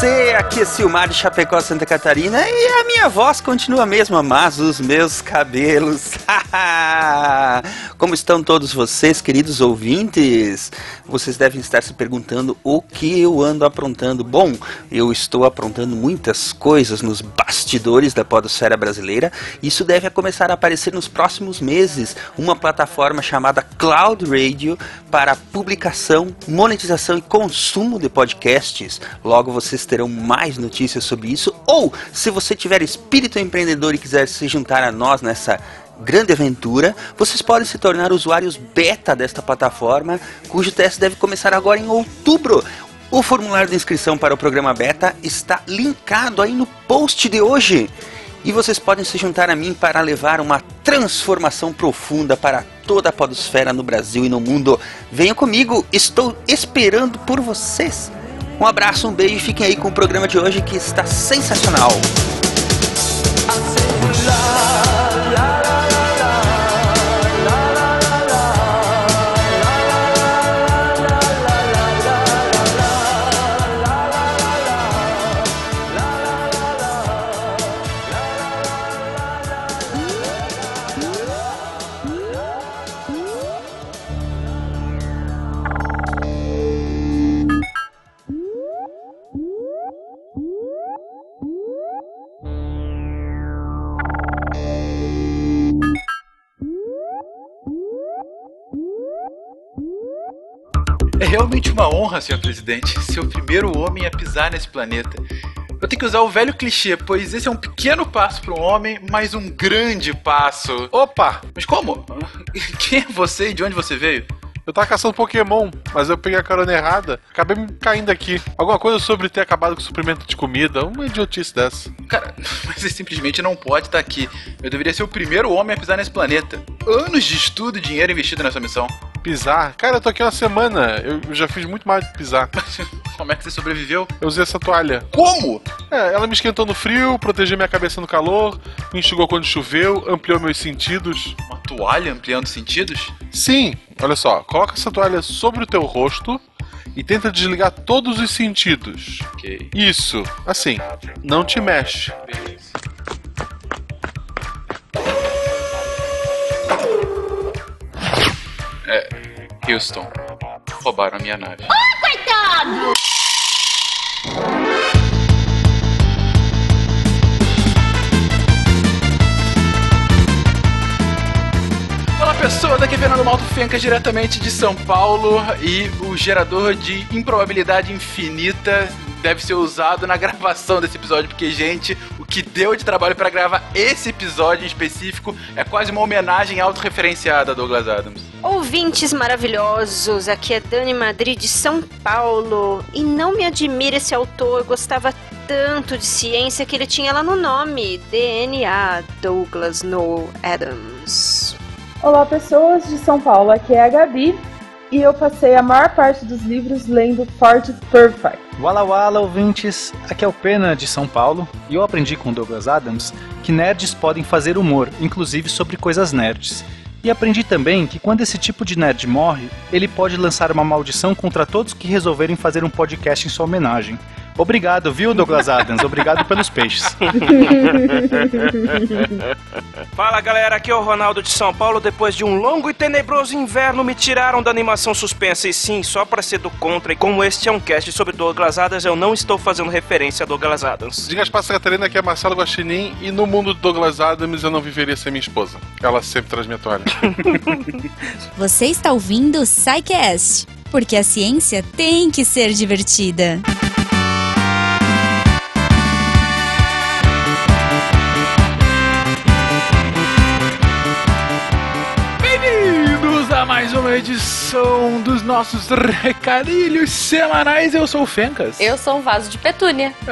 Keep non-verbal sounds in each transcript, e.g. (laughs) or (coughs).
você? Aqui é Silmar de Chapecó, Santa Catarina e a minha voz continua a mesma, mas os meus cabelos. (laughs) Como estão todos vocês, queridos ouvintes? Vocês devem estar se perguntando o que eu ando aprontando. Bom, eu estou aprontando muitas coisas nos bastidores da podosfera brasileira. Isso deve começar a aparecer nos próximos meses. Uma plataforma chamada Cloud Radio para publicação, monetização e consumo de podcasts. Logo vocês terão mais notícias sobre isso. Ou, se você tiver espírito empreendedor e quiser se juntar a nós nessa grande aventura, vocês podem se tornar usuários beta desta plataforma, cujo teste deve começar agora em outubro. O formulário de inscrição para o programa beta está linkado aí no post de hoje. E vocês podem se juntar a mim para levar uma transformação profunda para toda a podosfera no Brasil e no mundo. Venham comigo, estou esperando por vocês. Um abraço, um beijo e fiquem aí com o programa de hoje que está sensacional. É realmente uma honra, senhor presidente, ser o primeiro homem a pisar nesse planeta. Eu tenho que usar o velho clichê, pois esse é um pequeno passo para um homem, mas um grande passo. Opa! Mas como? (laughs) Quem é você e de onde você veio? Eu tava caçando Pokémon, mas eu peguei a carona errada. Acabei me caindo aqui. Alguma coisa sobre ter acabado com o suprimento de comida. Uma idiotice dessa. Cara, (laughs) mas você simplesmente não pode estar aqui. Eu deveria ser o primeiro homem a pisar nesse planeta. Anos de estudo e dinheiro investido nessa missão. Pisar? Cara, eu tô aqui uma semana. Eu já fiz muito mais do que pisar. (laughs) Como é que você sobreviveu? Eu usei essa toalha. Como? É, ela me esquentou no frio, protegeu minha cabeça no calor, me enxugou quando choveu, ampliou meus sentidos. Uma toalha ampliando sentidos? Sim, olha só, coloca essa toalha sobre o teu rosto e tenta desligar todos os sentidos. Ok. Isso, assim, não te mexe. Beleza. É, Houston, roubaram a minha nave. Olá pessoas, aqui é Fernando Malto Fencas diretamente de São Paulo e o gerador de improbabilidade infinita deve ser usado na (laughs) gravação desse episódio, porque, gente, o que deu de trabalho para gravar esse episódio em específico é quase uma homenagem autorreferenciada a Douglas Adams. Ouvintes maravilhosos, aqui é Dani Madrid de São Paulo. E não me admira esse autor, gostava tanto de ciência que ele tinha lá no nome: DNA Douglas Noel Adams. Olá, pessoas de São Paulo. Aqui é a Gabi e eu passei a maior parte dos livros lendo Ford Perfect. Wala Wala, ouvintes, aqui é o Pena de São Paulo e eu aprendi com Douglas Adams que nerds podem fazer humor, inclusive sobre coisas nerds. E aprendi também que quando esse tipo de nerd morre, ele pode lançar uma maldição contra todos que resolverem fazer um podcast em sua homenagem. Obrigado, viu, Douglas Adams? Obrigado pelos peixes. (laughs) Fala galera, aqui é o Ronaldo de São Paulo. Depois de um longo e tenebroso inverno, me tiraram da animação suspensa. E sim, só pra ser do contra. E como este é um cast sobre Douglas Adams, eu não estou fazendo referência a Douglas Adams. Diga as Santa Catarina que é Marcelo Guaxinim e no mundo do Douglas Adams eu não viveria sem minha esposa. Ela sempre traz minha toalha. (laughs) Você está ouvindo o SciCast, porque a ciência tem que ser divertida. Uma edição dos nossos recadilhos semanais. Eu sou o Fencas. Eu sou um vaso de petúnia. (laughs)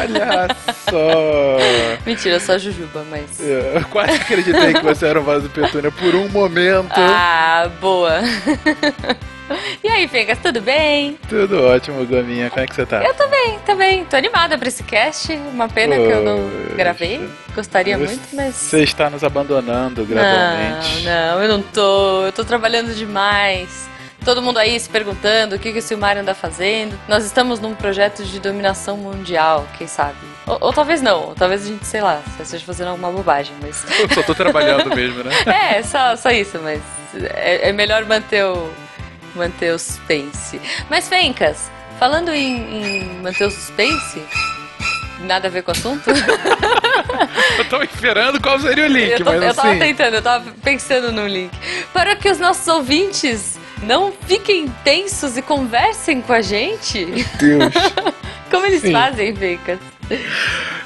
Olha só. Mentira, eu sou a Jujuba, mas. Eu quase acreditei que você era um vaso de petúnia por um momento. Ah, boa. (laughs) (laughs) E aí, Fencas, tudo bem? Tudo ótimo, Gominha. Como é que você tá? Eu tô bem, tô animada pra esse cast. Uma pena que eu não gravei. Gostaria muito, mas. Você está nos abandonando gradualmente. Não, não, eu não tô. Eu tô trabalhando demais. Todo mundo aí se perguntando o que, que o Silmario anda fazendo. Nós estamos num projeto de dominação mundial, quem sabe? Ou, ou talvez não, ou talvez a gente, sei lá, esteja fazendo alguma bobagem, mas. (laughs) Eu só tô trabalhando mesmo, né? é, só, só isso, mas é, é melhor manter o, manter o suspense. Mas, Fencas, falando em, em manter o suspense, nada a ver com o assunto. (laughs) eu tava esperando qual seria o link, eu, tô, mas eu tava assim... tentando, eu tava pensando no link. Para que os nossos ouvintes não fiquem tensos e conversem com a gente. Deus. (laughs) Como eles Sim. fazem, Fencas?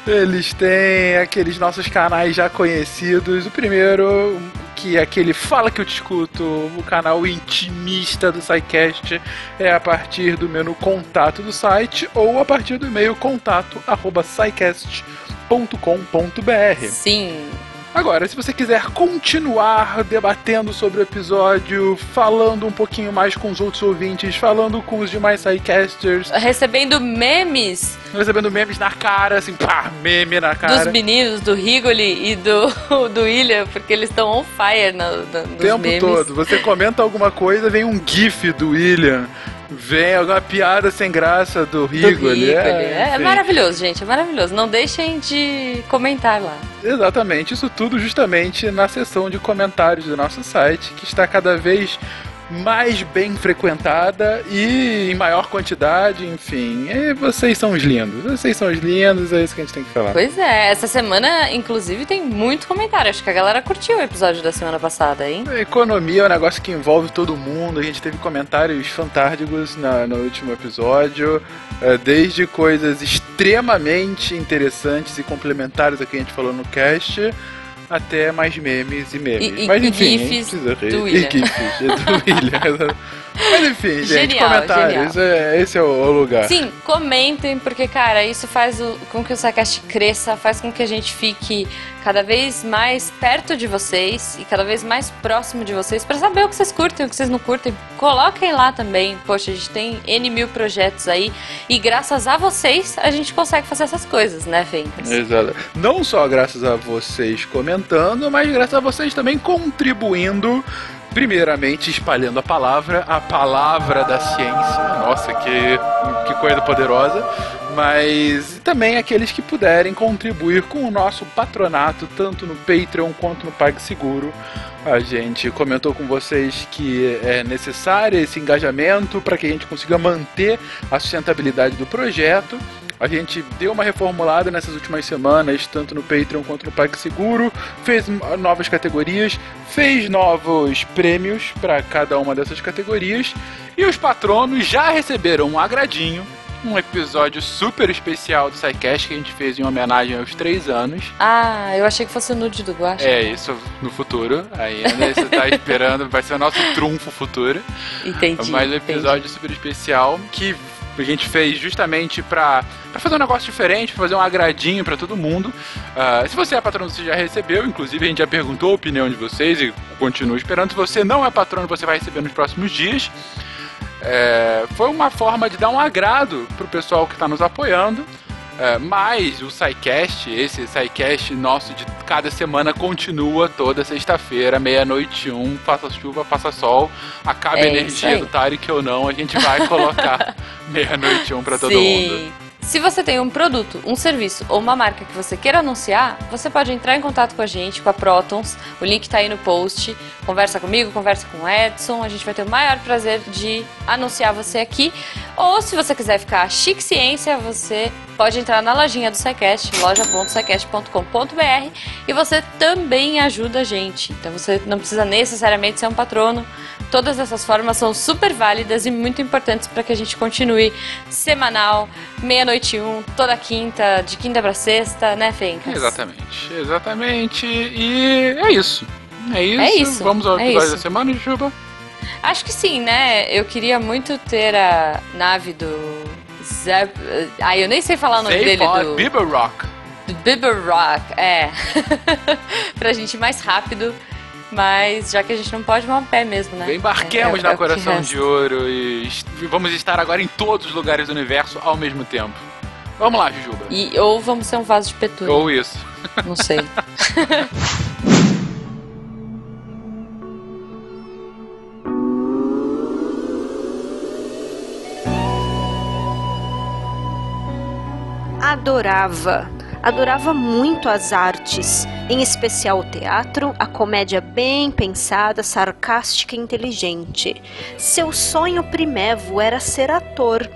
Eles têm aqueles nossos canais já conhecidos. O primeiro, que é aquele Fala Que Eu Te Escuto, o canal intimista do SciCast, é a partir do menu contato do site ou a partir do e-mail contato arroba. Sim. Agora, se você quiser continuar debatendo sobre o episódio, falando um pouquinho mais com os outros ouvintes, falando com os demais sidecasters, Recebendo memes recebendo memes na cara, assim, pá, meme na cara. dos meninos, do Rigoli e do, (laughs) do William, porque eles estão on fire no, no, nos o tempo memes. todo. Você comenta alguma coisa, vem um gif do William, vem alguma piada sem graça do Do Rigoli. Rigoli. É, é maravilhoso, gente, é maravilhoso. Não deixem de comentar lá. Exatamente, isso tudo justamente na seção de comentários do nosso site, que está cada vez mais bem frequentada e em maior quantidade, enfim. E vocês são os lindos. Vocês são os lindos, é isso que a gente tem que falar. Pois é, essa semana, inclusive, tem muito comentário. Acho que a galera curtiu o episódio da semana passada, hein? A economia é um negócio que envolve todo mundo. A gente teve comentários fantásticos na- no último episódio, eh, desde coisas extremamente interessantes e complementares a que a gente falou no cast, até mais memes e memes. E- e- Mas e enfim, gente gifs do E William. gifs do William. (laughs) Mas enfim, gente, Genial, comentários, é, esse é o, o lugar. Sim, comentem, porque, cara, isso faz o- com que o SciCast cresça, faz com que a gente fique cada vez mais perto de vocês e cada vez mais próximo de vocês pra saber o que vocês curtem, o que vocês não curtem. Coloquem lá também. Poxa, a gente tem N mil projetos aí e graças a vocês a gente consegue fazer essas coisas, né, Fencas? Exato. Não só graças a vocês comentando, mas graças a vocês também contribuindo. Primeiramente, espalhando a palavra, a palavra da ciência. Nossa, que, que coisa poderosa. Mas também aqueles que puderem contribuir com o nosso patronato, tanto no Patreon quanto no PagSeguro. A gente comentou com vocês que é necessário esse engajamento para que a gente consiga manter a sustentabilidade do projeto. A gente deu uma reformulada nessas últimas semanas, tanto no Patreon quanto no PagSeguro, fez novas categorias, fez novos prêmios para cada uma dessas categorias, e os patronos já receberam um agradinho, um episódio super especial do SciCast que a gente fez em homenagem aos três anos. Ah, eu achei que fosse o nude do Guaxa. É isso no futuro, ainda você tá esperando, vai ser o nosso trunfo futuro. Entendi. Mais um entendi. episódio super especial que a gente fez justamente pra fazer um negócio diferente, pra fazer um agradinho pra todo mundo. Ah, se você é patrono, você já recebeu, inclusive a gente já perguntou a opinião de vocês e continua esperando. Se você não é patrono, você vai receber nos próximos dias. É, foi uma forma de dar um agrado pro pessoal que está nos apoiando. É, mas o SciCast, esse SciCast nosso de cada semana continua toda sexta-feira, meia-noite um, faça chuva, faça sol, acabe É a energia do Tarek ou não, a gente vai colocar (laughs) meia-noite um pra todo Sim. mundo. Se você tem um produto, um serviço ou uma marca que você queira anunciar, você pode entrar em contato com a gente, com a Protons. O link tá aí no post. Conversa comigo, conversa com o Edson. A gente vai ter o maior prazer de anunciar você aqui. Ou se você quiser ficar chique ciência, você pode entrar na lojinha do SciCast, loja.scicast.com.br e você também ajuda a gente. Então você não precisa necessariamente ser um patrono. Todas essas formas são super válidas e muito importantes para que a gente continue semanal, meia-noite um, toda quinta, de quinta para sexta, né, Fencas? Exatamente, exatamente. E é isso. É isso. É isso, Vamos ao é episódio isso. da semana, Juba? Acho que sim, né? Eu queria muito ter a nave do Zeb... Ah, eu nem sei falar o nome Sei dele. Do... Bieber Rock. Bieber Rock, é. (laughs) pra gente ir mais rápido. Mas já que a gente não pode, vamos a pé mesmo, né? Embarquemos é, é, na Coração de Ouro e vamos estar agora em todos os lugares do universo ao mesmo tempo. Vamos lá, Jujuba. E, ou vamos ser um vaso de petúnia. Ou isso. Não sei. (laughs) adorava Adorava muito as artes, em especial o teatro, a comédia bem pensada, sarcástica e inteligente. Seu sonho primevo era ser ator.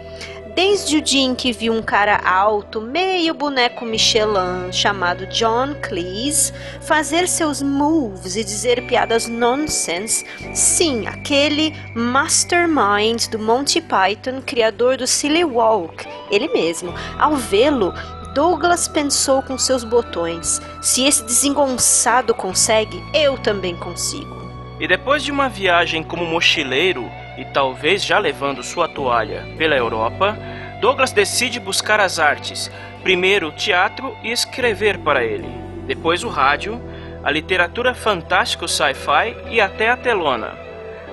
Desde o dia em que viu um cara alto, meio boneco Michelin, chamado John Cleese, fazer seus moves e dizer piadas nonsense, sim, aquele mastermind do Monty Python, criador do Silly Walk, ele mesmo. Ao vê-lo, Douglas pensou com seus botões: se esse desengonçado consegue, eu também consigo. E depois de uma viagem como mochileiro, e talvez já levando sua toalha pela Europa, Douglas decide buscar as artes, primeiro o teatro e escrever para ele, depois o rádio, a literatura fantástica sci-fi e até a telona,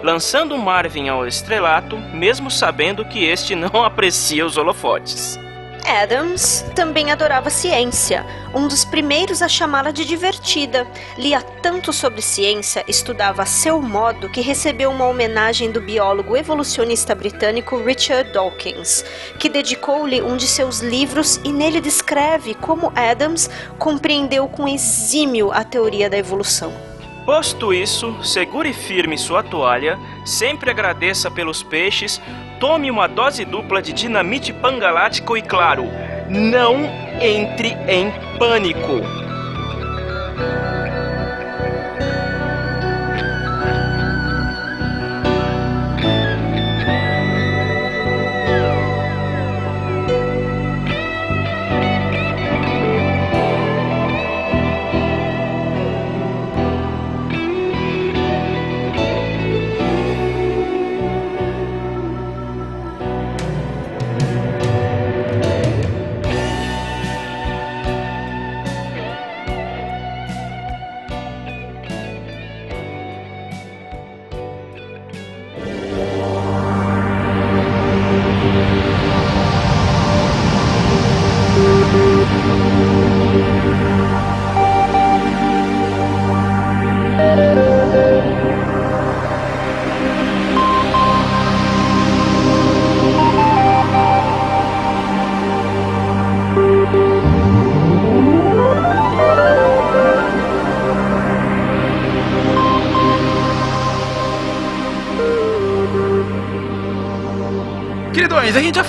lançando Marvin ao estrelato, mesmo sabendo que este não (laughs) aprecia os holofotes. Adams também adorava ciência, um dos primeiros a chamá-la de divertida. Lia tanto sobre ciência, estudava a seu modo, que recebeu uma homenagem do biólogo evolucionista britânico Richard Dawkins, que dedicou-lhe um de seus livros e nele descreve como Adams compreendeu com exímio a teoria da evolução. Posto isso, segure firme sua toalha, sempre agradeça pelos peixes, tome uma dose dupla de dinamite pangalático e, claro, não entre em pânico.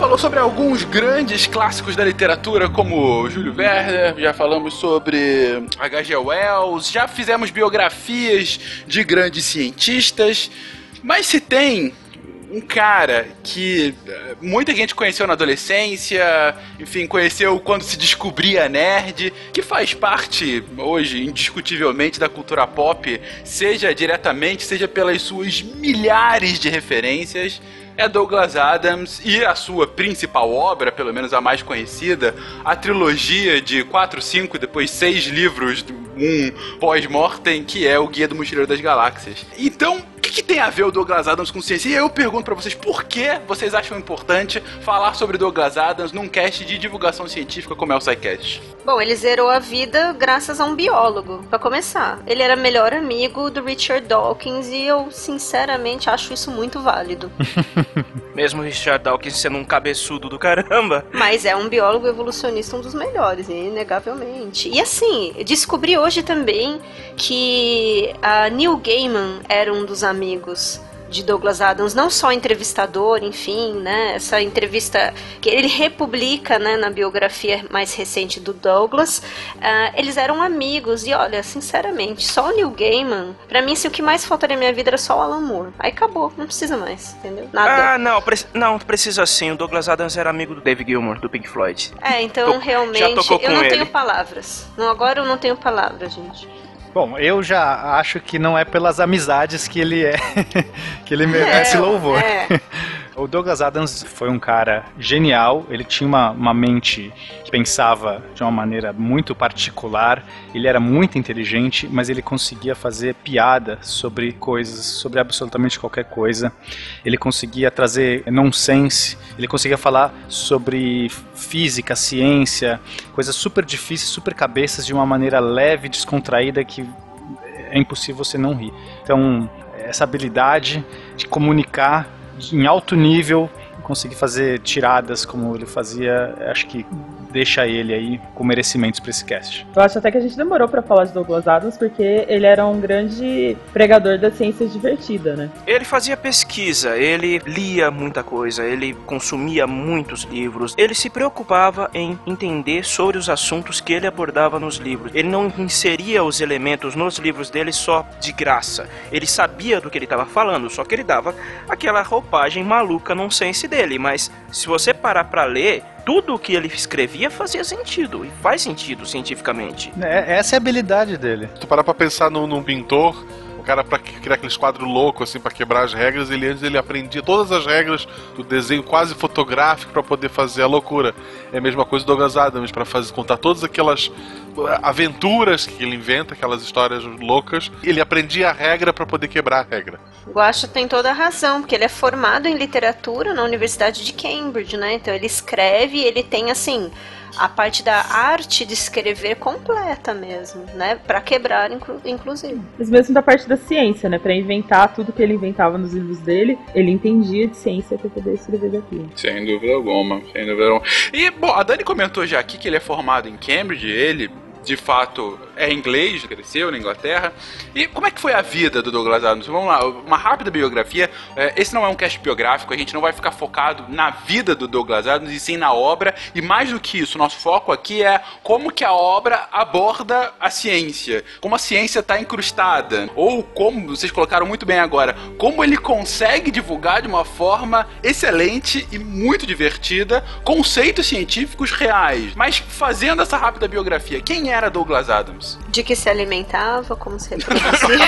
Falou sobre alguns grandes clássicos da literatura, como Júlio Verne, já falamos sobre H.G. Wells, já fizemos biografias de grandes cientistas, mas se tem um cara que eh, muita gente conheceu na adolescência, enfim, conheceu quando se descobria nerd, que faz parte hoje, indiscutivelmente, da cultura pop, seja diretamente, seja pelas suas milhares de referências é Douglas Adams e a sua principal obra, pelo menos a mais conhecida, a trilogia de 4, 5 depois 6 livros, um pós-mortem, que é o Guia do Mochileiro das Galáxias. Então, que, que, tem a ver o Douglas Adams com ciência? E eu pergunto para vocês, por que vocês acham importante falar sobre Douglas Adams num cast de divulgação científica como é o SciCast? Bom, ele zerou a vida graças a um biólogo, para começar. Ele era melhor amigo do Richard Dawkins e eu, sinceramente, acho isso muito válido. (laughs) Mesmo Richard Dawkins sendo um cabeçudo do caramba. Mas é um biólogo evolucionista, um dos melhores, inegavelmente. E assim, descobri hoje também que a Neil Gaiman era um dos amigos de Douglas Adams, não só entrevistador, enfim, né? Essa entrevista que ele republica, né, na biografia mais recente do Douglas, uh, eles eram amigos e olha, sinceramente, só o Neil Gaiman, para mim, se o que mais faltaria na minha vida era só o Alan Moore. Aí acabou, não precisa mais, entendeu? Nada. Ah, não, pre não precisa sim. O Douglas Adams era amigo do Dave Gilmour do Pink Floyd. É, então realmente eu não ele. tenho palavras. Não, agora eu não tenho palavras, gente. Bom, eu já acho que não é pelas amizades que ele é, (laughs) que ele merece é, louvor. É. (laughs) O Douglas Adams foi um cara genial, ele tinha uma, uma mente que pensava de uma maneira muito particular, ele era muito inteligente, mas ele conseguia fazer piada sobre coisas, sobre absolutamente qualquer coisa. Ele conseguia trazer nonsense, ele conseguia falar sobre física, ciência, coisas super difíceis, super cabeças de uma maneira leve, descontraída que é impossível você não rir. Então, essa habilidade de comunicar em alto nível conseguir fazer tiradas como ele fazia, acho que deixa ele aí com merecimentos pra esse cast. Eu acho até que a gente demorou pra falar de Douglas Adams porque ele era um grande pregador da ciência divertida, né? Ele fazia pesquisa, ele lia muita coisa, ele consumia muitos livros, ele se preocupava em entender sobre os assuntos que ele abordava nos livros. Ele não inseria os elementos nos livros dele só de graça. Ele sabia do que ele estava falando, só que ele dava aquela roupagem maluca nonsense dele. Mas se você parar para ler, tudo o que ele escrevia fazia sentido e faz sentido cientificamente. É, essa é a habilidade dele. Se tu parar pra pensar num, num pintor, cara pra criar aqueles quadros loucos, assim, pra quebrar as regras, ele antes ele aprendia todas as regras do desenho quase fotográfico pra poder fazer a loucura. É a mesma coisa do Douglas Adams, pra fazer, contar todas aquelas aventuras que ele inventa, aquelas histórias loucas. Ele aprendia a regra pra poder quebrar a regra. Guacha tem toda a razão, porque ele é formado em literatura na Universidade de Cambridge, né? Então ele escreve, ele tem assim a parte da arte de escrever completa mesmo, né? Para quebrar, inclu inclusive. Mas mesmo da parte da ciência, né? Para inventar tudo que ele inventava nos livros dele, ele entendia de ciência para poder escrever aquilo. Sem dúvida alguma, sem dúvida alguma. E, bom, a Dani comentou já aqui que ele é formado em Cambridge, ele de fato é inglês, cresceu na Inglaterra. E como é que foi a vida do Douglas Adams? Vamos lá, uma rápida biografia. É, esse não é um cast biográfico, a gente não vai ficar focado na vida do Douglas Adams e sim na obra. E mais do que isso, nosso foco aqui é como que a obra aborda a ciência, como a ciência está incrustada, ou como vocês colocaram muito bem agora, como ele consegue divulgar de uma forma excelente e muito divertida conceitos científicos reais. Mas fazendo essa rápida biografia, quem era Douglas Adams? De que se alimentava, como se (laughs) reproduzia.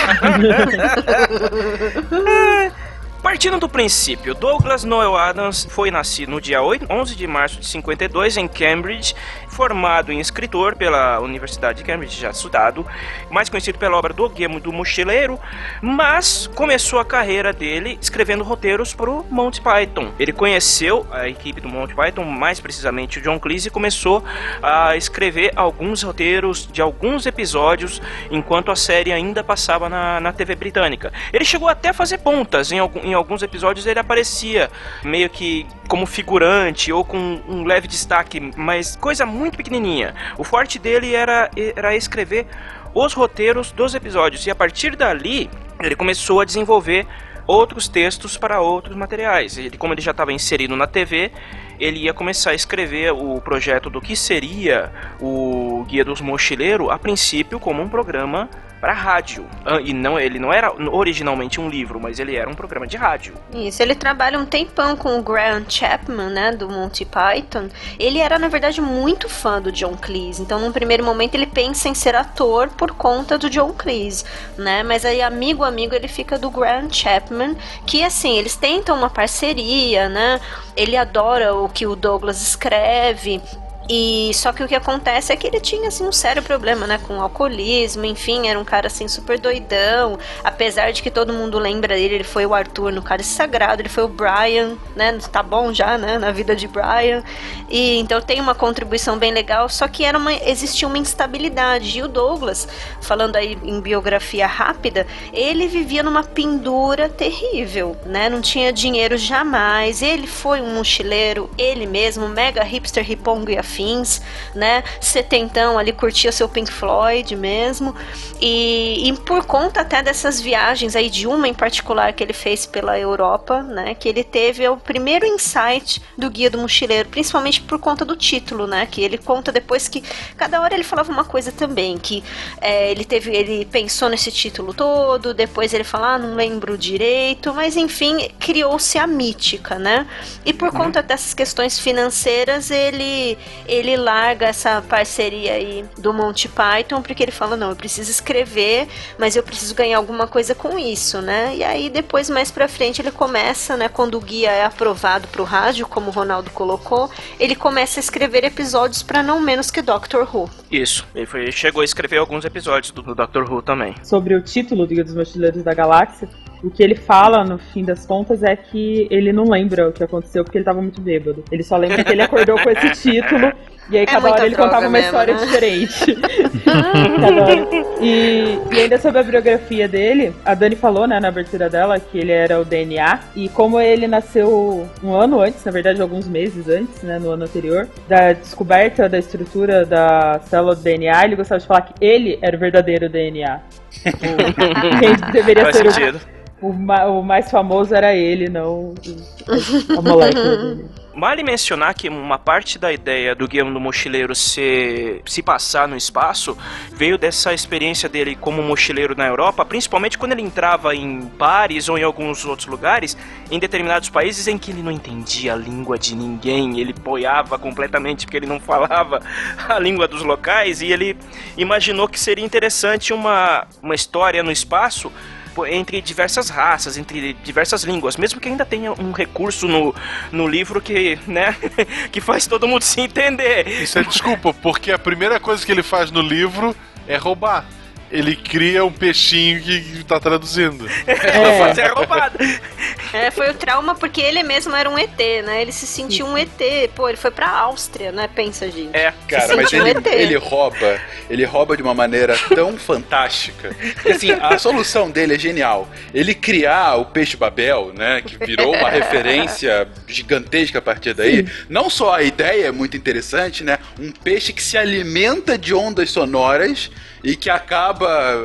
(laughs) Partindo do princípio, Douglas Noel Adams foi nascido no dia 8, 11 de março de 52 em Cambridge, formado em escritor pela Universidade de Cambridge, já estudado, mais conhecido pela obra do Guilherme do Mochileiro, mas começou a carreira dele escrevendo roteiros para o Monty Python. Ele conheceu a equipe do Monty Python, mais precisamente o John Cleese, e começou a escrever alguns roteiros de alguns episódios enquanto a série ainda passava na, na TV britânica. Ele chegou até a fazer pontas em, algum, em alguns episódios ele aparecia meio que como figurante ou com um leve destaque, mas coisa muito pequenininha. O forte dele era, era escrever os roteiros dos episódios e a partir dali ele começou a desenvolver outros textos para outros materiais. Ele, como ele já estava inserido na TV, ele ia começar a escrever o projeto do que seria o Guia dos Mochileiros, a princípio como um programa para rádio. Ah, E não, ele não era originalmente um livro, mas ele era um programa de rádio. Isso, ele trabalha um tempão com o Graham Chapman, né, do Monty Python. Ele era, na verdade, muito fã do John Cleese. Então, num primeiro momento, ele pensa em ser ator por conta do John Cleese, né? Mas aí, amigo, amigo, ele fica do Graham Chapman, que, assim, eles tentam uma parceria, né? Ele adora o que o Douglas escreve. E só que o que acontece é que ele tinha assim um sério problema, né, com alcoolismo, enfim, era um cara assim super doidão, apesar de que todo mundo lembra dele, ele foi o Arthur no Cálice Sagrado, ele foi o Brian, né, tá bom já, né, na vida de Brian. E então tem uma contribuição bem legal, só que era uma existia uma instabilidade. E o Douglas, falando aí em biografia rápida, ele vivia numa pendura terrível, né? Não tinha dinheiro jamais. Ele foi um mochileiro, ele mesmo, mega hipster, ripongo e afins, né? Setentão ali curtia seu Pink Floyd mesmo. E, e por conta até dessas viagens aí, de uma em particular que ele fez pela Europa, né? Que ele teve o primeiro insight do Guia do Mochileiro, principalmente por conta do título, né? Que ele conta depois que cada hora ele falava uma coisa também, que é, ele teve, ele pensou nesse título todo, depois ele fala, ah, não lembro direito, mas enfim, criou-se a mítica, né? E por conta dessas questões financeiras, ele ele larga essa parceria aí do Monty Python, porque ele fala, não, eu preciso escrever, mas eu preciso ganhar alguma coisa com isso, né? E aí depois mais pra frente ele começa, né, quando o guia é aprovado pro rádio, como o Ronaldo colocou, ele começa a escrever episódios para não menos que Doctor Who. Isso, ele foi, chegou a escrever alguns episódios do, do Doctor Who também. Sobre o título do Guia dos Mochileiros da Galáxia, o que ele fala, no fim das contas, é que ele não lembra o que aconteceu porque ele tava muito bêbado. Ele só lembra que ele acordou com esse (laughs) título E aí É cada hora ele contava uma mesmo, história né? diferente. Cada (laughs) (laughs) hora. E, e ainda sobre a biografia dele, a Dani falou, né, na abertura dela, que ele era o DNA. E como ele nasceu um ano antes, na verdade, alguns meses antes, né, no ano anterior, da descoberta da estrutura da célula do DNA, ele gostava de falar que ele era o verdadeiro DNA. (laughs) Quem deveria Faz ser o, sentido. o, ma- o mais famoso era ele, não a molécula dele. Vale mencionar que uma parte da ideia do Guilherme do Mochileiro se, se passar no espaço veio dessa experiência dele como mochileiro na Europa, principalmente quando ele entrava em bares ou em alguns outros lugares, em determinados países em que ele não entendia a língua de ninguém, ele boiava completamente porque ele não falava (laughs) a língua dos locais e ele imaginou que seria interessante uma, uma história no espaço entre diversas raças, entre diversas línguas, mesmo que ainda tenha um recurso no, no livro que, né, (laughs) que faz todo mundo se entender. Isso é desculpa, porque a primeira coisa que ele faz no livro é roubar. Ele cria um peixinho que tá traduzindo. É. Fazer é roubado. É, foi o trauma porque ele mesmo era um ET, né? Ele se sentiu um ET. Pô, ele foi pra Áustria, né? Pensa, gente. É, Cara, mas Sim, um ele, ele rouba, ele rouba de uma maneira tão (laughs) fantástica. Que, assim, a solução dele é genial. Ele criar o peixe Babel, né, que virou uma (laughs) referência gigantesca a partir daí. Não só a ideia é muito interessante, né, um peixe que se alimenta de ondas sonoras e que acaba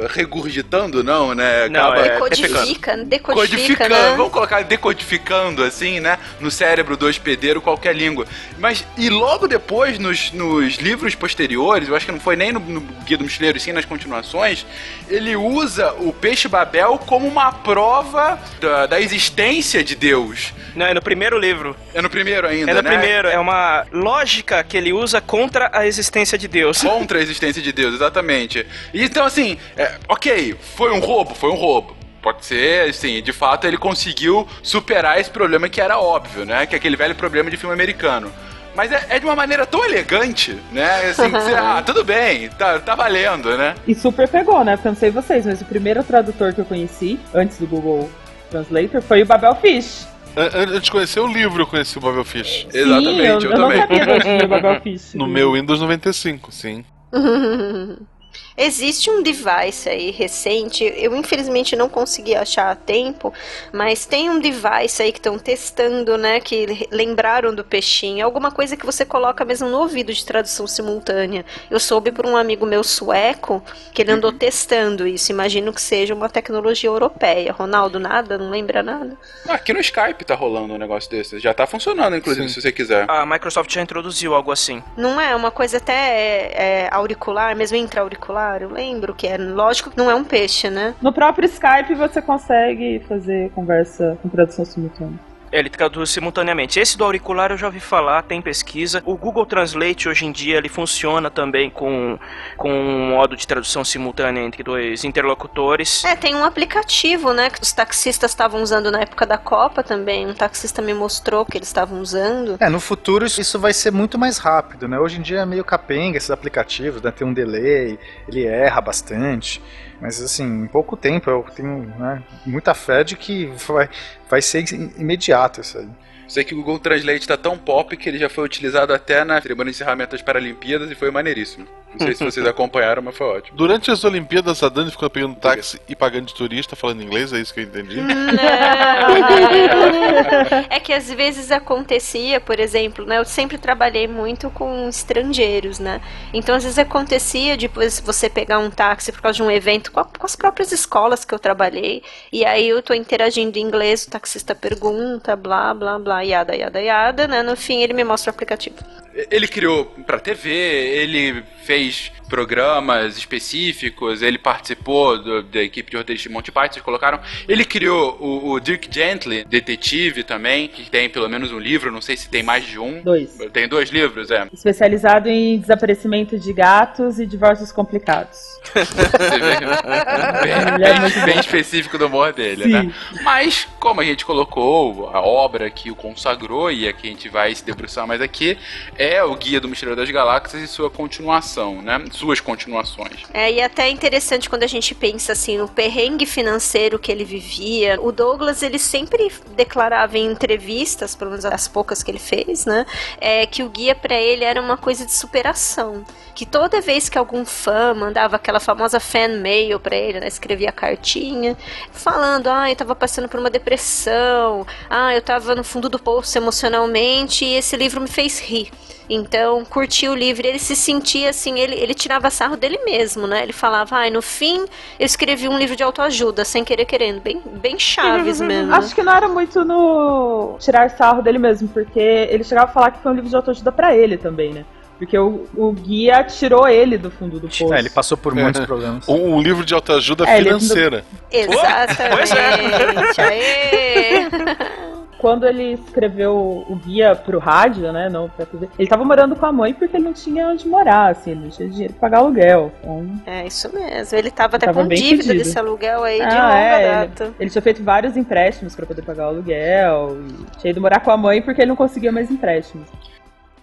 regurgitando, não, né? Não, Acaba é- Decodifica, decodifica, codificando, né? vamos colocar decodificando assim, né, no cérebro do hospedeiro qualquer língua. Mas e logo depois nos, nos livros posteriores, eu acho que não foi nem no, no Guia do Mochileiro, sim nas continuações, ele usa o peixe Babel como uma prova da, da existência de Deus. Não, é no primeiro livro. É no primeiro ainda, É no né? primeiro. É uma lógica que ele usa contra a existência de Deus. Contra a existência de Deus, exatamente. E Então, assim, é, ok, foi um roubo, foi um roubo. Pode ser, assim, de fato ele conseguiu superar esse problema que era óbvio, né? Que é aquele velho problema de filme americano. Mas é, é de uma maneira tão elegante, né? Assim, que você, (laughs) ah, tudo bem, tá, tá valendo, né? E super pegou, né? Porque eu não sei vocês, mas o primeiro tradutor que eu conheci, antes do Google Translator, foi o Babel Fish. An- an- Antes de conhecer o livro, eu conheci o Babel Fish. Exatamente, sim, eu, eu eu não também. sabia de onde tinha o Babel (laughs) Fish. No meu Windows 95, sim. (laughs) Existe um device aí recente, eu infelizmente não consegui achar a tempo, mas tem um device aí que estão testando, né, que lembraram do peixinho, alguma coisa que você coloca mesmo no ouvido de tradução simultânea. Eu soube por um amigo meu sueco que ele andou testando isso, imagino que seja uma tecnologia europeia. Ronaldo, nada? Não lembra nada? Ah, Aqui no Skype tá rolando um negócio desse. Já tá funcionando, inclusive, Sim. se você quiser. A Microsoft já introduziu algo assim. Não é uma coisa até é, é, auricular, mesmo intra-auricular, eu lembro que é. Lógico que não é um peixe, né? No próprio Skype você consegue fazer conversa com tradução simultânea. Ele traduz simultaneamente. Esse do auricular eu já ouvi falar, tem pesquisa. O Google Translate hoje em dia ele funciona também com, com um modo de tradução simultânea entre dois interlocutores. É, tem um aplicativo, né, que os taxistas estavam usando na época da Copa também. Um taxista me mostrou que eles estavam usando. É, no futuro isso- isso vai ser muito mais rápido, né? Hoje em dia é meio capenga esses aplicativos, né? Tem um delay, ele erra bastante. Mas assim, em pouco tempo eu tenho né, muita fé de que vai, vai ser imediato isso aí. Sei que o Google Translate tá tão pop que ele já foi utilizado até na cerimônia de encerramento das Paralimpíadas e foi maneiríssimo. Não sei se vocês acompanharam, mas foi ótimo. Durante as Olimpíadas, a Dani ficou pegando táxi e pagando de turista, falando inglês, é isso que eu entendi? É que às vezes acontecia, por exemplo, né? Eu sempre trabalhei muito com estrangeiros, né? Então às vezes acontecia de depois você pegar um táxi por causa de um evento com, a- com as próprias escolas que eu trabalhei. E aí eu tô interagindo em inglês, o taxista pergunta, blá, blá, blá, yada, yada, yada, né? No fim ele me mostra o aplicativo. Ele criou pra TV, ele fez programas específicos, ele participou do- da equipe de roteiristas de Monty Python, colocaram. Ele criou o, o Dirk Gently, detetive também, que tem pelo menos um livro, não sei se tem mais de um. Dois. Tem dois livros, é. Especializado em desaparecimento de gatos e divórcios complicados. Bem, é muito bem- bem específico do humor dele, Sim. né? Mas, como a gente colocou, a obra que o consagrou e a que a gente vai se debruçar mais aqui, é o Guia do Mochileiro das Galáxias e sua continuação, né? Suas continuações. É, e é até interessante quando a gente pensa assim no perrengue financeiro que ele vivia. O Douglas, ele sempre declarava em entrevistas, pelo menos as poucas que ele fez, né? É, que o guia para ele era uma coisa de superação. Que toda vez que algum fã mandava aquela famosa fan mail para ele, né? Escrevia cartinha, falando, ah, eu tava passando por uma depressão, ah, eu tava no fundo do poço emocionalmente e esse livro me fez rir. Então, curtia o livro, ele se sentia assim, ele, ele tirava sarro dele mesmo, né? Ele falava, ai, no fim, eu escrevi um livro de autoajuda, sem querer querendo, bem, bem chaves mesmo. Acho que não era muito no tirar sarro dele mesmo, porque ele chegava a falar que foi um livro de autoajuda para ele também, né? Porque o, o guia tirou ele do fundo do poço. É, ele passou por muitos problemas. Um, um livro de autoajuda É, ele- financeira. Exatamente. Aê! (laughs) Quando ele escreveu o guia pro rádio, né, não pra TV, ele tava morando com a mãe porque ele não tinha onde morar, assim, ele não tinha dinheiro pra pagar aluguel. Então, É isso mesmo. Ele tava até Tava com dívida fudido. desse aluguel aí de Ah, longa é, data. ele tinha feito vários empréstimos pra poder pagar o aluguel e tinha ido morar com a mãe porque ele não conseguia mais empréstimos.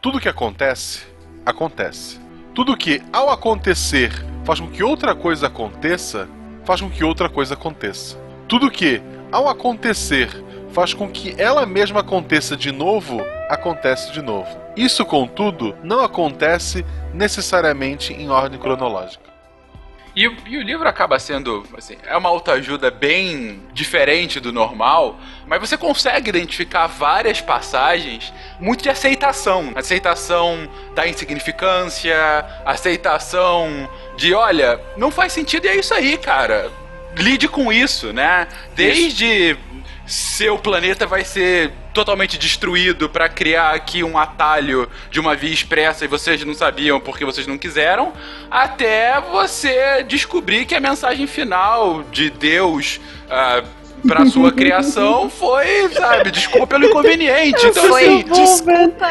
Tudo que acontece, acontece. Tudo que, ao acontecer, faz com que outra coisa aconteça, faz com que outra coisa aconteça. Tudo que, ao acontecer, faz com que ela mesma aconteça de novo, acontece de novo. Isso, contudo, não acontece necessariamente em ordem cronológica. E, o- e o livro acaba sendo, assim, é uma autoajuda bem diferente do normal, mas você consegue identificar várias passagens muito de aceitação. Aceitação da insignificância, aceitação de, olha, não faz sentido e é isso aí, cara. Lide com isso, né? Desde seu planeta vai ser totalmente destruído pra criar aqui um atalho de uma via expressa e vocês não sabiam porque vocês não quiseram, até você descobrir que a mensagem final de Deus ah, pra sua (laughs) criação foi, sabe, desculpa pelo inconveniente. Então, Foi assim, desculpa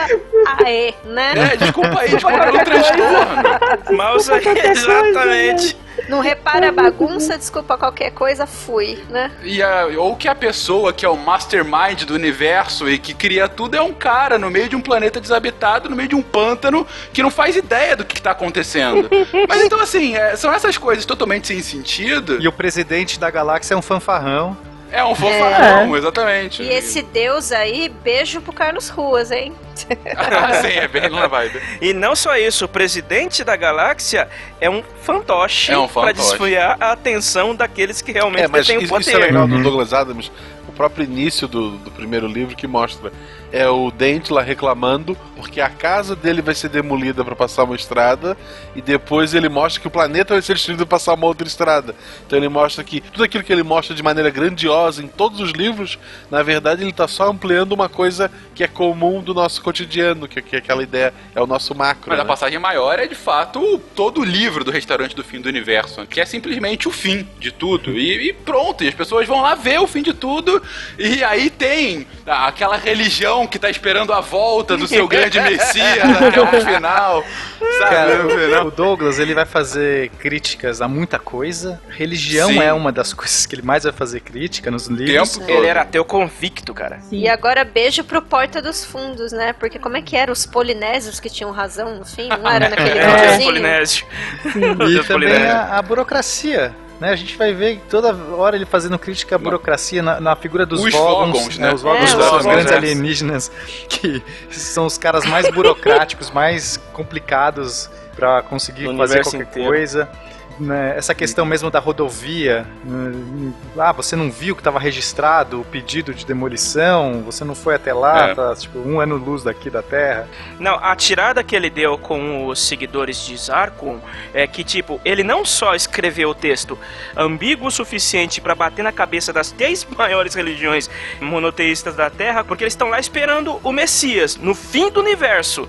aê, né? é, desculpa aí, desculpa pelo transtorno. Mouse, exatamente. Não repara a bagunça, desculpa qualquer coisa, fui, né? E a- ou que a pessoa que é o mastermind do universo e que cria tudo é um cara no meio de um planeta desabitado, no meio de um pântano, que não faz ideia do que, que tá acontecendo. (laughs) Mas então, assim, é, são essas coisas totalmente sem sentido. E o presidente da galáxia é um fanfarrão. É um fanfarrão, exatamente. E esse deus aí, beijo pro Carlos Ruas, hein? (laughs) sim, é bem na vibe. E não só isso, o presidente da galáxia é um fantoche É um pra fantoche. desviar a atenção daqueles que realmente É, mas detêm o poder. isso é legal do Uhum. Douglas Adams, o próprio início do, do primeiro livro que mostra é o Dente lá reclamando porque a casa dele vai ser demolida para passar uma estrada e depois ele mostra que o planeta vai ser destruído para passar uma outra estrada. Então ele mostra que tudo aquilo que ele mostra de maneira grandiosa em todos os livros, na verdade ele está só ampliando uma coisa que é comum do nosso cotidiano, que, que aquela ideia é o nosso macro. Mas a né? passagem maior é de fato todo o livro do restaurante do fim do universo, que é simplesmente o fim de tudo. E, e pronto, e as pessoas vão lá ver o fim de tudo, e aí tem aquela religião que tá esperando a volta do seu grande Messias até o final. Sabe? Cara, final. o, o Douglas ele vai fazer críticas a muita coisa. Religião Sim. é uma das coisas que ele mais vai fazer crítica nos livros. Tempo todo. Ele era ateu convicto, cara. E agora beijo pro Porta dos Fundos, né? Porque como é que era? Os polinésios que tinham razão no fim? Não era (laughs) naquele É, o Deus videozinho? Polinésio. (laughs) E também a, a burocracia. Né? A gente vai ver toda hora ele fazendo crítica à burocracia na, na figura dos Os Vogons, Vogons, né? né? Os Vogons É, são os Vogons, grandes é. alienígenas que são os caras mais burocráticos, (laughs) mais complicados para conseguir No fazer qualquer inteiro. coisa. Né? Essa questão mesmo da rodovia, né? ah, você não viu que estava registrado o pedido de demolição, você não foi até lá, É. tá tipo um ano luz daqui da Terra. Não, a tirada que ele deu com os seguidores de Zarkon é que, tipo, ele não só escreveu o texto ambíguo o suficiente pra bater na cabeça das três (laughs) maiores religiões monoteístas da Terra, porque eles estão lá esperando o Messias, no fim do universo.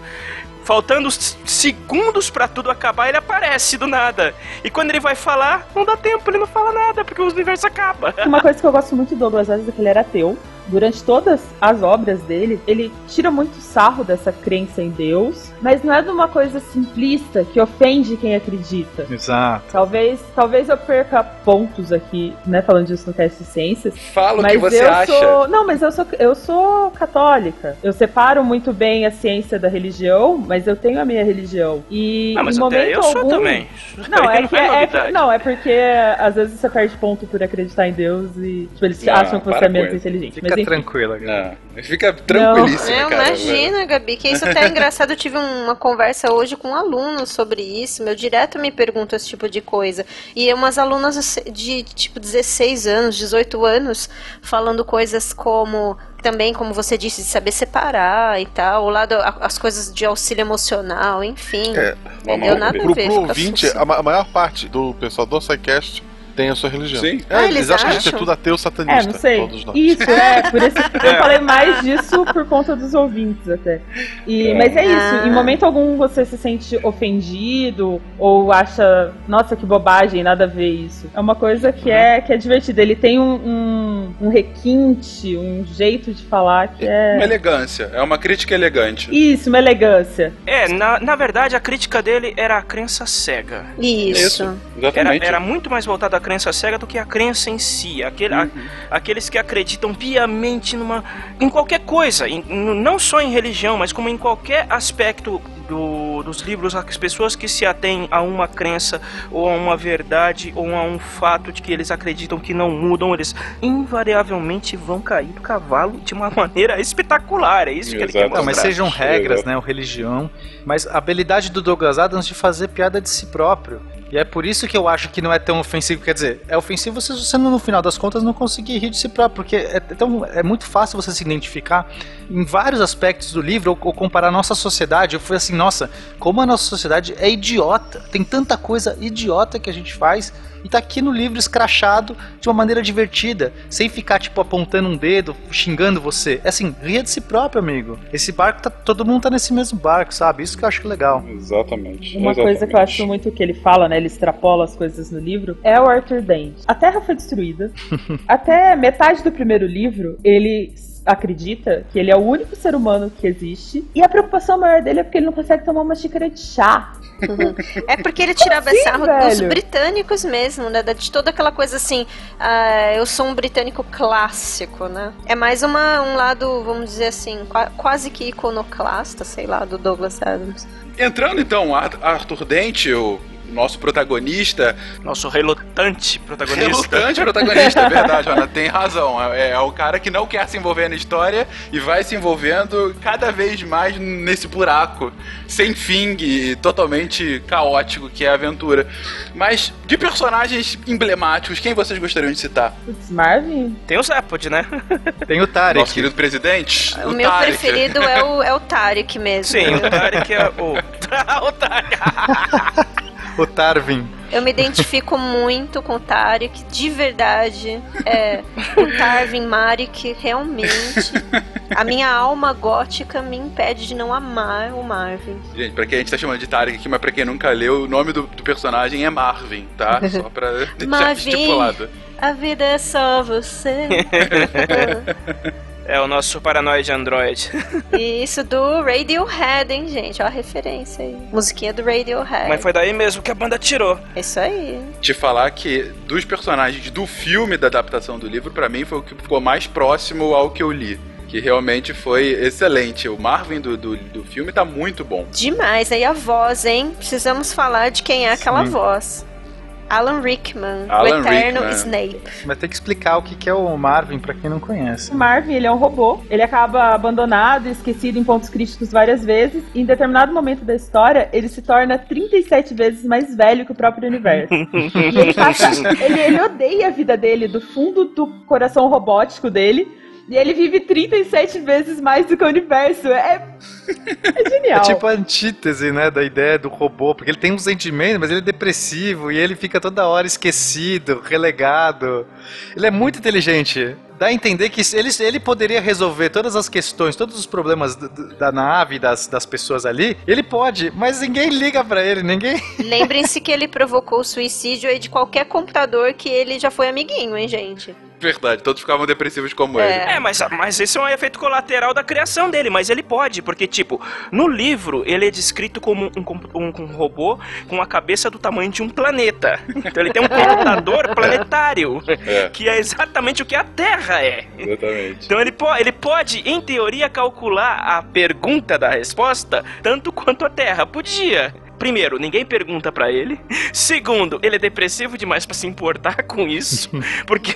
Faltando segundos pra tudo acabar, ele aparece do nada. E quando ele vai falar, não dá tempo, ele não fala nada, porque o universo acaba. Uma coisa que eu gosto muito do Douglas Adams é que ele era ateu, durante todas as obras dele, ele tira muito sarro dessa crença em Deus, mas não é de uma coisa simplista que ofende quem acredita. Exato. Talvez, talvez eu perca pontos aqui, né, falando disso no teste de ciências. Fala o mas que você eu acha. sou, não, mas eu sou eu sou católica. Eu separo muito bem a ciência da religião, mas eu tenho a minha religião. E Não, mas em até momento eu sou algum, também. Não, é não que é é, é não, é porque às vezes você perde ponto por acreditar em Deus e tipo, eles Não, acham que você é menos inteligente. Mas enfim. tranquila, galera. Não, fica tranquilíssima, Não, cara. imagina, Gabi, que isso até (laughs) é engraçado. Eu tive uma conversa hoje com um aluno sobre isso. Meu direto me pergunta esse tipo de coisa. E umas alunas de tipo 16 anos, 18 anos, falando coisas como. Também, como você disse, de saber separar e tal, o lado, a- as coisas de auxílio emocional, enfim. É, Entendeu? Nada a pro, ver. pro fica ouvinte, a, a maior parte do pessoal do SciCast tem a sua religião. Sim. É, Ah, eles, eles acham que a gente é tudo ateu satanista. É, não sei. Todos nós. Isso, é, por isso que eu (laughs) falei mais disso por conta dos ouvintes até. E, mas é isso, em momento algum você se sente ofendido ou acha, nossa, que bobagem, nada a ver isso. É uma coisa que é, que é divertida. Ele tem um, um, um requinte, um jeito de falar que Uma é. elegância, é uma crítica elegante. Isso, uma elegância. É, na, na verdade, a crítica dele era a crença cega. Isso. Era, Exatamente. era muito mais voltada à crença cega do que a crença em si. Aquele, a- aqueles que acreditam piamente numa, em qualquer coisa, em- não só em religião, mas como em qualquer aspecto do- dos livros, as pessoas que se atêm a uma crença ou a uma verdade ou a um fato de que eles acreditam que não mudam, eles invariavelmente vão cair do cavalo de uma (laughs) maneira espetacular. É isso que ele quer Exato. mostrar. Não, mas sejam regras, Exato. né, ou religião, mas a habilidade do Douglas Adams de fazer piada de si próprio. E é por isso que eu acho que não é tão ofensivo. Quer dizer, é ofensivo se você, no final das contas, não conseguir rir de si próprio, porque é, tão, é muito fácil você se identificar em vários aspectos do livro ou, ou comparar a nossa sociedade. Eu fui assim, nossa, como a nossa sociedade é idiota. Tem tanta coisa idiota que a gente faz e tá aqui no livro escrachado de uma maneira divertida, sem ficar, tipo, apontando um dedo, xingando você. É assim, ria de si próprio, amigo. Esse barco, tá, todo mundo tá nesse mesmo barco, sabe? Isso que eu acho legal. Exatamente. Uma coisa que eu acho muito que ele fala, né? Ele extrapola as coisas no livro, é o Arthur Dent. A Terra foi destruída. (laughs) Até metade do primeiro livro, ele acredita que ele é o único ser humano que existe. E a preocupação maior dele é porque ele não consegue tomar uma xícara de chá. É porque ele tirava assim, sarro dos velho? britânicos mesmo, né? De toda aquela coisa assim, ah, eu sou um britânico clássico, né? É mais uma, um lado, vamos dizer assim, qua- quase que iconoclasta, sei lá, do Douglas Adams. Entrando então, Ar- Arthur Dente, o nosso protagonista, Nosso relutante protagonista. relutante protagonista, é verdade, Ana, tem razão. É, é o cara que não quer se envolver na história e vai se envolvendo cada vez mais nesse buraco sem fim e totalmente caótico que é a aventura. Mas de personagens emblemáticos, quem vocês gostariam de citar? Putz, Marvin? Tem o Zepod, né? (laughs) Tem o Tarek. Nosso querido presidente? O, meu Tarek. preferido é o, é o Tarek mesmo. Sim, o Tarek é o. (laughs) o Tarek. (laughs) O Tarvin. Eu me identifico muito com o Tarek, de verdade. É, o Tarvin Marek, realmente. A minha alma gótica me impede de não amar o Marvin. Gente, pra quem a gente tá chamando de Tarek aqui, mas pra quem nunca leu, o nome do, do personagem é Marvin, tá? Só pra (laughs) deixar Marvin. estipulado. A vida é só você. (laughs) É o nosso paranoide android. E Isso do Radiohead, hein, gente? Ó a referência aí. Musiquinha do Radiohead. Mas foi daí mesmo que a banda tirou. Isso aí. Te falar que dos personagens do filme da adaptação do livro, pra mim foi o que ficou mais próximo ao que eu li. Que realmente foi excelente. O Marvin do, do, do filme tá muito bom. Demais. Aí a voz, hein? Precisamos falar de quem é aquela Sim. voz. Alan Rickman, Alan o eterno Rickman. Snape. Mas tem que explicar o que é o Marvin pra quem não conhece. O Marvin, ele é um robô. Ele acaba abandonado e esquecido em pontos críticos várias vezes. E em determinado momento da história, ele se torna 37 vezes mais velho que o próprio universo. (laughs) e ele, passa, ele, ele odeia a vida dele do fundo do coração robótico dele. E ele vive 37 vezes mais do que o universo. É, é genial. É tipo a antítese, né, da ideia do robô, porque ele tem um sentimento, mas ele é depressivo e ele fica toda hora esquecido, relegado. Ele é muito inteligente. Dá a entender que ele, ele poderia resolver todas as questões, todos os problemas da nave, das, das pessoas ali. Ele pode, mas ninguém liga pra ele, ninguém. Lembrem-se que ele provocou o suicídio aí de qualquer computador que ele já foi amiguinho, hein, gente? Verdade, todos ficavam depressivos como ele. É, mas, mas esse é um efeito colateral da criação dele, mas ele pode, porque, tipo, no livro ele é descrito como um, um, um robô com a cabeça do tamanho de um planeta. Então ele tem um computador (laughs) planetário, É. que é exatamente o que a Terra é. Exatamente. Então ele, po ele pode, em teoria, calcular a pergunta da resposta tanto quanto a Terra. Podia. Primeiro, ninguém pergunta pra ele. Segundo, ele é depressivo demais pra se importar com isso, (laughs) porque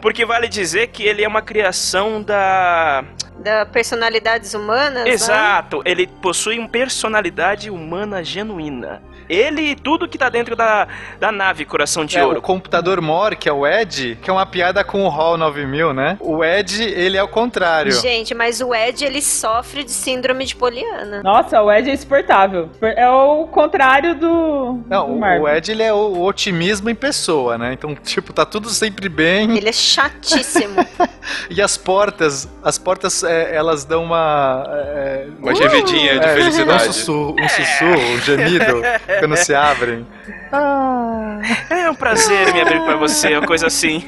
porque vale dizer que ele é uma criação da Da personalidades humanas. né? Exato, ele possui uma personalidade humana genuína. Ele e tudo que tá dentro da, da nave Coração de É, Ouro. o computador Mor, que é o Ed, que é uma piada com o Hall 9000, né? O Ed, ele é o contrário. Gente, mas o Ed ele sofre de síndrome de Poliana. Nossa, o Ed é insuportável. É o contrário do. Não, do o- Ed, ele é o, o otimismo em pessoa, né? Então, tipo, tá tudo sempre bem. Ele é chatíssimo. (laughs) E as portas, as portas, é, elas dão uma... É, Uma gemidinha de é, felicidade. Um sussurro, um, sussurro, um gemido, quando se abrem. É um prazer me abrir pra você, uma coisa assim.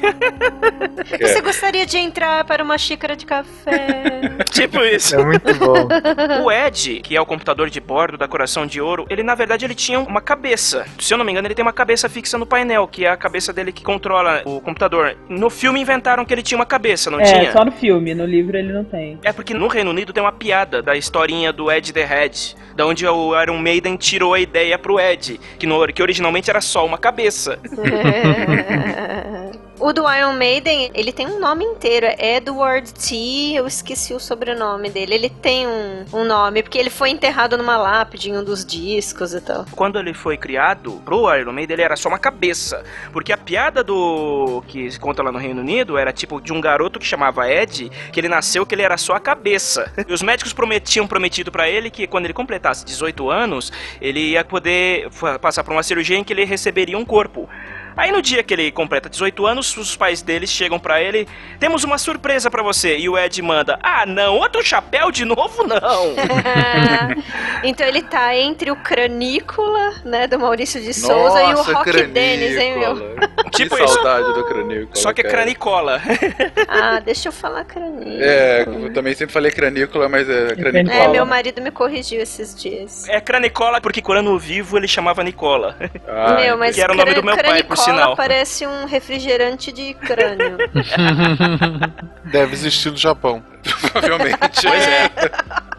Você gostaria de entrar para uma xícara de café? tipo isso. É muito bom. O Ed, que é o computador de bordo da Coração de Ouro, ele na verdade ele tinha uma cabeça. Se eu não me engano, ele tem uma cabeça fixa no painel, que é a cabeça dele que controla o computador. No filme inventaram que ele tinha uma cabeça, não é, tinha? só no filme, no livro ele não tem. É porque no Reino Unido tem uma piada da historinha do Ed the Head, da onde o Iron Maiden tirou a ideia pro Ed, que, no, que originalmente era só uma cabeça. (laughs) o do Iron Maiden, ele tem um nome inteiro. É Edward T. Eu esqueci o sobrenome dele. Ele tem um, um nome, porque ele foi enterrado numa lápide em um dos discos e tal. Quando ele foi criado, pro Iron Maiden ele era só uma cabeça. Porque a piada do que se conta lá no Reino Unido era tipo de um garoto que chamava Ed, que ele nasceu que ele era só a cabeça. (laughs) E os médicos prometiam prometido pra ele que quando ele completasse 18 anos, ele ia poder passar por uma cirurgia em que ele receberia um corpo. Aí no dia que ele completa 18 anos, os pais dele chegam pra ele: "Temos uma surpresa pra você". E o Ed manda: "Ah, não, outro chapéu de novo não". (laughs) então ele tá entre o Cranícola, né, do Maurício de Souza e o Nossa, Rock. Dennis, hein, meu? (laughs) Tipo que isso. saudade do Cranícola. Só que é cara. cranicola. Ah, (laughs) deixa eu falar Cranícola. É, eu também sempre falei Cranícola, mas é Cranícola. É, meu marido me corrigiu esses dias. É cranicola porque quando vivo ele chamava Nicola. Ah, meu, mas que era o nome do meu pai, por cranicola sinal. parece um refrigerante de crânio. (laughs) Deve existir no Japão. (laughs) Provavelmente. Pois é. (laughs)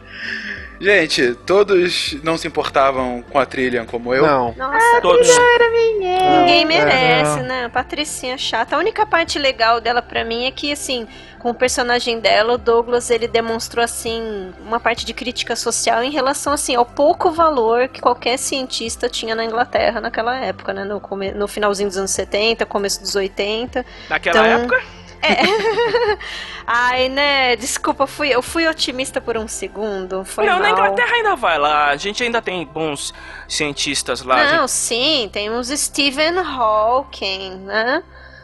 Gente, todos não se importavam com a Trillian como eu? Não. Nossa, Todos. ninguém é, merece, né? A Patricinha chata. A única parte legal dela pra mim é que, assim, com o personagem dela, o Douglas, ele demonstrou, assim, uma parte de crítica social em relação, assim, ao pouco valor que qualquer cientista tinha na Inglaterra naquela época, né? No, come- no finalzinho dos anos 70, começo dos 80. Naquela Então, época? (laughs) Ai, né? Desculpa, eu fui, eu fui otimista por um segundo. Foi não, na mal. Inglaterra ainda vai lá. A gente ainda tem bons cientistas lá. Não, gente, sim, temos Stephen Hawking, né?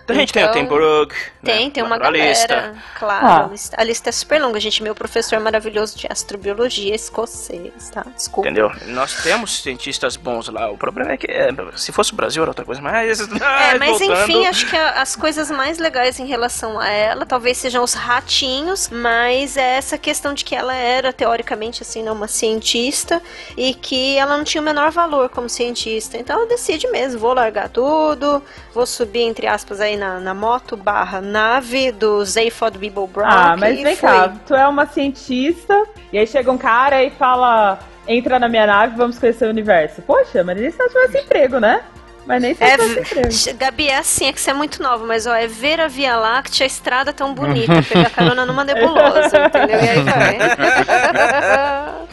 A gente então, tem o Tim Brooke. Tem, né, tem uma na lista. galera. Claro, Ah. a, lista, a lista é super longa, gente. Meu professor maravilhoso de astrobiologia escocês, tá? Desculpa. Entendeu? Nós temos cientistas bons lá. O problema é que é, se fosse o Brasil era outra coisa, mas. É, (laughs) mas voltando. enfim, acho que a- as coisas mais legais em relação a ela talvez sejam os ratinhos, mas é essa questão de que ela era, teoricamente, assim, né, uma cientista e que ela não tinha o menor valor como cientista. Então ela decide mesmo, vou largar tudo, vou subir, entre aspas, aí na, na moto barra nave do Zaphod Beeble Brown. Ah, mas vem foi. cá, tu é uma cientista, e aí chega um cara e fala: entra na minha nave, vamos conhecer o universo. Poxa, mas nem se tivesse emprego, né? Mas nem se ela É, tivesse emprego. Gabi, é assim, é que você é muito nova, mas ó, é ver a Via Láctea, a estrada tão bonita, (laughs) pegar carona numa nebulosa, entendeu? E aí vai.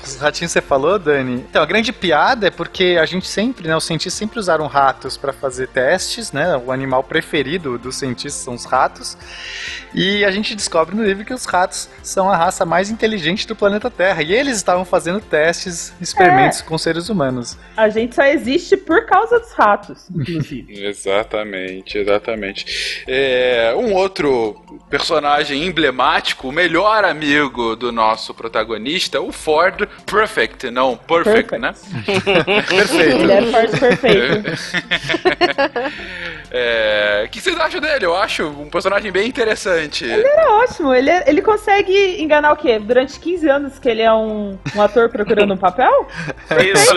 Os ratinhos você falou, Dani? Então, a grande piada é porque a gente sempre, né, os cientistas sempre usaram ratos para fazer testes, né? O animal preferido dos cientistas são os ratos. E a gente descobre no livro que os ratos são a raça mais inteligente do planeta Terra. E eles estavam fazendo testes, experimentos com seres humanos. A gente só existe por causa dos ratos, inclusive. (laughs) Exatamente, exatamente. É, um outro personagem emblemático, o melhor amigo do nosso protagonista, o Ford, perfect, não perfect, Perfect. né? (laughs) Perfeito. Ele é forte perfeito. (laughs) É, O que vocês acham dele? Eu acho um personagem bem interessante. É ótimo, ele, é- ele consegue enganar o quê? Durante 15 anos que ele é um, um ator procurando um papel? Isso.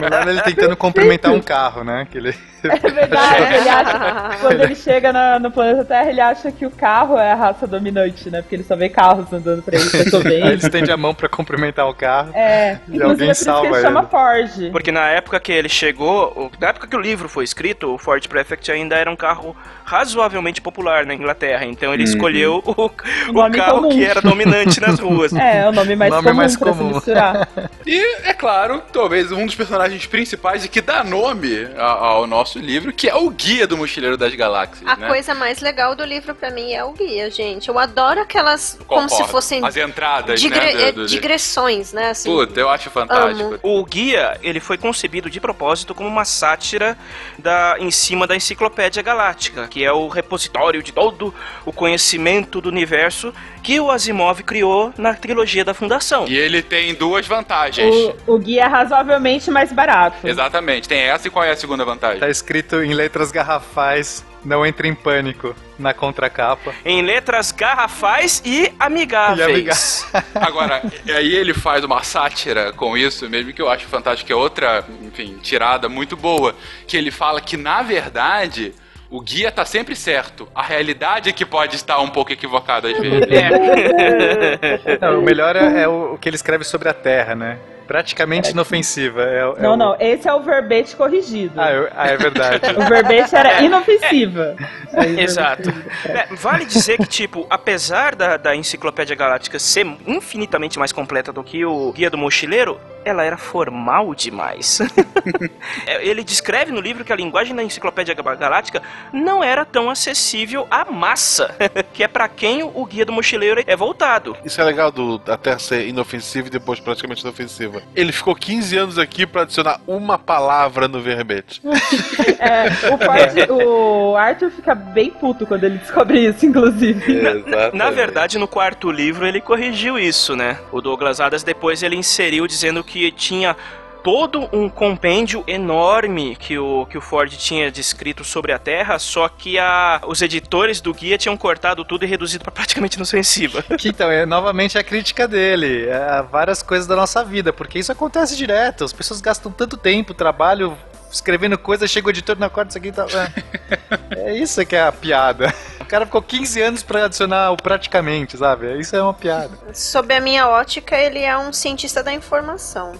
Melhor ele tentando cumprimentar um carro, né? Que ele... (laughs) É verdade, ele acha, (laughs) quando ele chega na- no planeta Terra, ele acha que o carro é a raça dominante, né? Porque ele só vê carros andando pra ele, eu tô bem. ele estende a mão pra cumprimentar o carro. É, E inclusive alguém é salva ele chama ele. Ford. Porque na época que ele chegou, o- na época que o livro foi escrito, o Ford Prefect ainda era um carro razoavelmente popular na Inglaterra. Então ele escolheu o, o nome carro comum. que era dominante nas ruas. (laughs) É, é o nome mais Nome comum mais pra comum. se misturar. E, é claro, talvez um dos personagens principais e que dá nome ao nosso livro, que é o Guia do Mochileiro das Galáxias. A né? coisa mais legal do livro pra mim é o guia, gente. Eu adoro aquelas como se Concordo. fossem As entradas, digre- né? do- do- digressões, né? Assim. Puta, eu acho fantástico. Amo. O guia, ele foi concebido de propósito como uma sátira da, em cima da Enciclopédia Galáctica, que é o repositório de todo o conhecimento do universo que o Asimov criou na trilogia da Fundação. E ele tem duas vantagens. O, o guia é razoavelmente mais barato. Exatamente, tem essa e qual é a segunda vantagem? Tá escrito em letras garrafais, não entre em pânico, na contracapa. Em letras garrafais e amigáveis. E amigáveis. (laughs) (laughs) Agora, e aí ele faz uma sátira com isso, mesmo que eu acho fantástico, que é outra, enfim, tirada muito boa, que ele fala que, na verdade, o guia tá sempre certo. A realidade é que pode estar um pouco equivocada às vezes. (laughs) Não, o melhor é, é o, o que ele escreve sobre a Terra, né? Praticamente inofensiva. É, é Não, o- não, esse é o verbete corrigido. Ah, eu- ah, é verdade. (laughs) O verbete era inofensiva. Aí, Exato. É, vale dizer que, tipo, apesar da, da Enciclopédia Galáctica ser infinitamente mais completa do que o Guia do Mochileiro, ela era formal demais. (laughs) É, Ele descreve no livro que a linguagem da Enciclopédia Galáctica não era tão acessível à massa, (laughs) que é pra quem o Guia do Mochileiro é voltado. Isso é legal do da Terra ser inofensiva e depois praticamente inofensiva. Ele ficou 15 anos aqui pra adicionar uma palavra no verbete. (laughs) É, o, Ford- o Arthur fica bem puto quando ele descobre isso, inclusive. Na verdade, no quarto livro ele corrigiu isso, né? O Douglas Adams depois ele inseriu dizendo que tinha todo um compêndio enorme que o, que o Ford tinha descrito sobre a Terra, só que a, os editores do guia tinham cortado tudo e reduzido para praticamente inofensiva. (laughs) Que, então, é novamente a crítica dele a várias coisas da nossa vida, porque isso acontece direto. As pessoas gastam tanto tempo, trabalho, escrevendo coisa, chega o editor na quarta, isso aqui tá. É, é isso que é a piada. O cara ficou 15 anos pra adicionar o praticamente, sabe? Isso é uma piada. Sob a minha ótica, ele é um cientista da informação.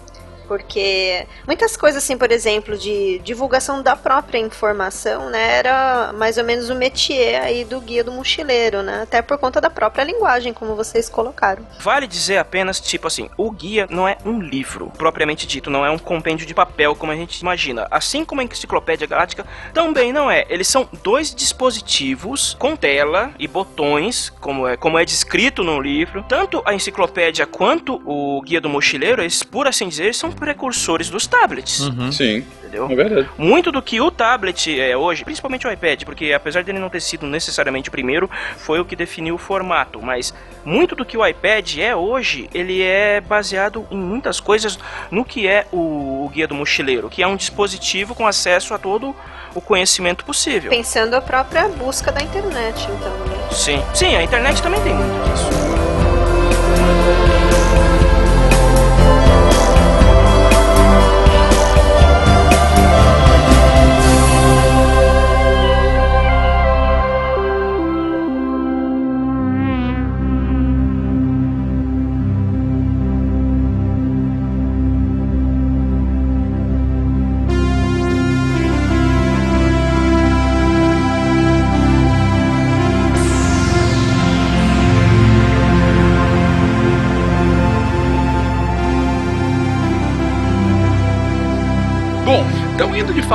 Porque muitas coisas, assim, por exemplo, de divulgação da própria informação, né, era mais ou menos o métier aí do guia do mochileiro, né? Até por conta da própria linguagem, como vocês colocaram. Vale dizer apenas, tipo assim, o guia não é um livro, propriamente dito, não é um compêndio de papel como a gente imagina. Assim como a Enciclopédia Galáctica também não é. Eles são dois dispositivos com tela e botões, como é, como é descrito no livro. Tanto a enciclopédia quanto o guia do mochileiro, eles, por assim dizer, são precursores dos tablets. Sim, Entendeu? é verdade. Muito do que o tablet é hoje, principalmente o iPad, porque apesar dele não ter sido necessariamente o primeiro, foi o que definiu o formato, mas muito do que o iPad é hoje, ele é baseado em muitas coisas no que é o, o guia do mochileiro, que é um dispositivo com acesso a todo o conhecimento possível. Pensando a própria busca da internet, então, né? Sim, sim, a internet também tem muito disso.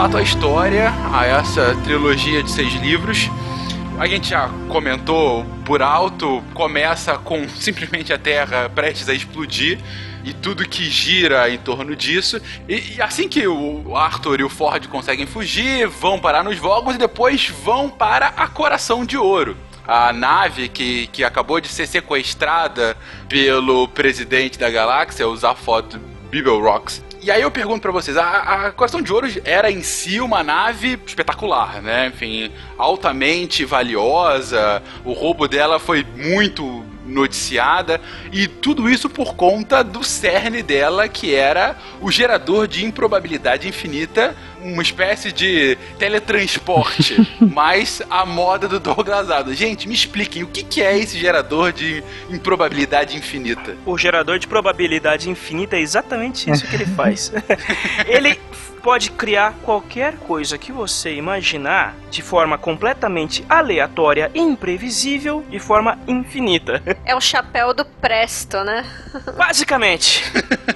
Fato à história, a essa trilogia de seis livros, a gente já comentou por alto, começa com (laughs) simplesmente a Terra prestes a explodir e tudo que gira em torno disso. E, e assim que o Arthur e o Ford conseguem fugir, vão parar nos Vogons e depois vão para a Coração de Ouro. a nave que, que acabou de ser sequestrada pelo presidente da galáxia, o Zaphod Bibelrocks. E aí eu pergunto pra vocês, a, a Coração de Ouro era em si uma nave espetacular, né? Enfim, altamente valiosa, o roubo dela foi muito noticiada e tudo isso por conta do cerne dela que era o gerador de improbabilidade infinita, uma espécie de teletransporte, (laughs) mas a moda do Douglas Adams. Gente, me expliquem o que, que é esse gerador de improbabilidade infinita? O gerador de probabilidade infinita é exatamente isso que ele faz. (laughs) ele pode criar qualquer coisa que você imaginar de forma completamente aleatória e imprevisível de forma infinita. (laughs) É o chapéu do Presto, né? (laughs) Basicamente.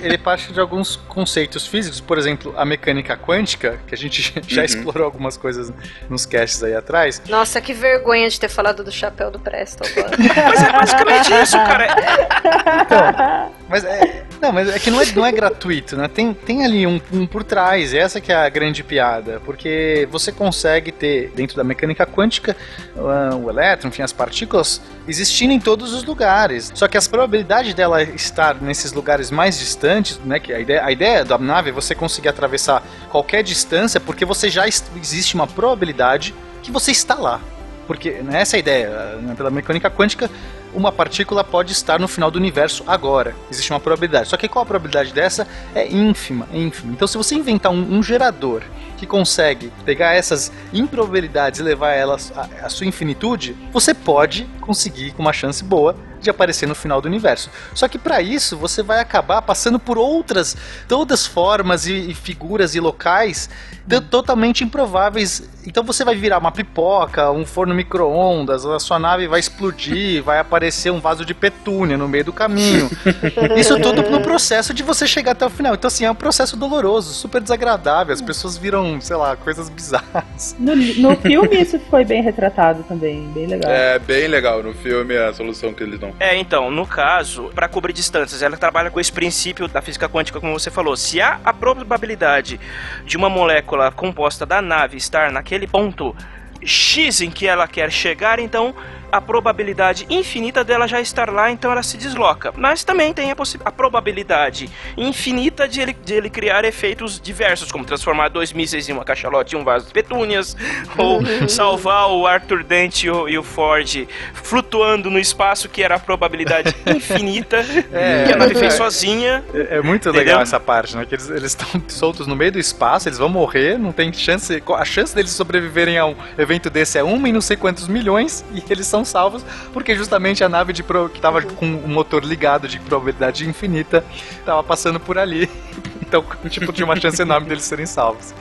Ele parte de alguns conceitos físicos, por exemplo, a mecânica quântica, que a gente já Uhum. explorou algumas coisas nos casts aí atrás. Nossa, que vergonha de ter falado do chapéu do Presto agora. Mas é basicamente isso, cara. Mas é, não, mas é que não é, não é gratuito, né? Tem, tem ali um, um por trás, essa que é a grande piada, porque você consegue ter dentro da mecânica quântica ah, o elétron, enfim, as partículas existindo em todos os lugares. Só que as probabilidades dela estar nesses lugares mais distantes, né? Que a ideia, a ideia da nave é você conseguir atravessar qualquer distância, porque você já existe uma probabilidade que você está lá. Porque né, essa é a ideia, né, pela mecânica quântica, uma partícula pode estar no final do universo agora. Existe uma probabilidade. Só que qual a probabilidade dessa? É ínfima, é ínfima. Então se você inventar um, um gerador que consegue pegar essas improbabilidades e levar elas à, à sua infinitude, você pode conseguir com uma chance boa de aparecer no final do universo. Só que para isso você vai acabar passando por outras, todas formas e, e figuras e locais de- totalmente improváveis. Então você vai virar uma pipoca, um forno micro-ondas, a sua nave vai explodir, (laughs) vai aparecer um vaso de petúnia no meio do caminho. (laughs) Isso tudo no processo de você chegar até o final. Então, assim, é um processo doloroso, super desagradável. As pessoas viram, sei lá, coisas bizarras. No, no (laughs) filme isso foi bem retratado também, bem legal. É bem legal no filme a solução que eles dão. É, então, no caso, para cobrir distâncias, ela trabalha com esse princípio da física quântica, como você falou. Se há a probabilidade de uma molécula composta da nave estar naquele ponto X em que ela quer chegar, então a probabilidade infinita dela já estar lá, então ela se desloca. Mas também tem a, a probabilidade infinita de ele, de ele criar efeitos diversos, como transformar dois mísseis em uma cachalote e um vaso de petúnias, (laughs) ou (laughs) salvar o Arthur Dent e o, e o Ford flutuando no espaço, que era a probabilidade (laughs) infinita É, que a nave é. fez sozinha. É, é muito Entendeu? legal essa parte, né? Que eles eles estão soltos no meio do espaço, eles vão morrer, não tem chance. A chance deles sobreviverem a um evento desse é uma em não sei quantos milhões, e eles são salvos porque justamente a nave de pro, que tava com o motor ligado de probabilidade infinita tava passando por ali. (laughs) Então, tipo, tinha uma chance enorme deles serem salvos.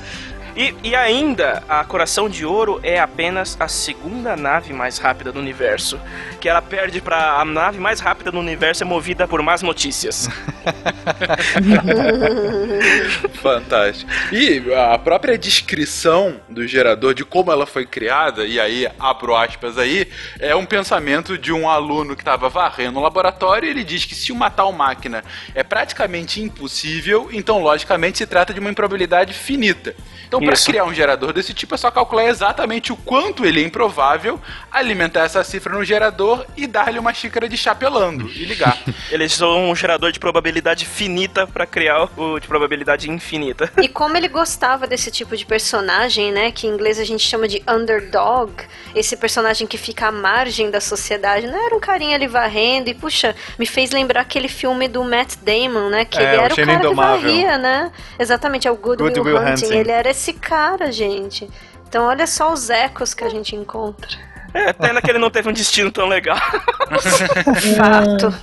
E, e ainda, a Coração de Ouro é apenas a segunda nave mais rápida do universo. Que ela perde pra a nave mais rápida do universo é movida por más notícias. (laughs) Fantástico. E a própria descrição do gerador, de como ela foi criada, e aí abro aspas aí, é um pensamento de um aluno que estava varrendo o laboratório e ele diz que se uma tal máquina é praticamente impossível, então logicamente se trata de uma improbabilidade finita. Então, para criar um gerador desse tipo, é só calcular exatamente o quanto ele é improvável, alimentar essa cifra no gerador e dar-lhe uma xícara de chá pelando e ligar. (laughs) Eles são um gerador de probabilidade finita pra criar o de probabilidade infinita. E como ele gostava desse tipo de personagem, né? Que em inglês a gente chama de underdog. Esse personagem que fica à margem da sociedade. Não era um carinha ali varrendo. E, puxa, me fez lembrar aquele filme do Matt Damon, né? Que É, ele o era o, Gênio cara que Indomável. varria, né? Exatamente, é o Good, Good Will Will Hunting. Hunting. Ele era esse cara, gente. Então olha só os ecos que a gente encontra. É, pena que ele não teve um destino tão legal. (laughs) Fato.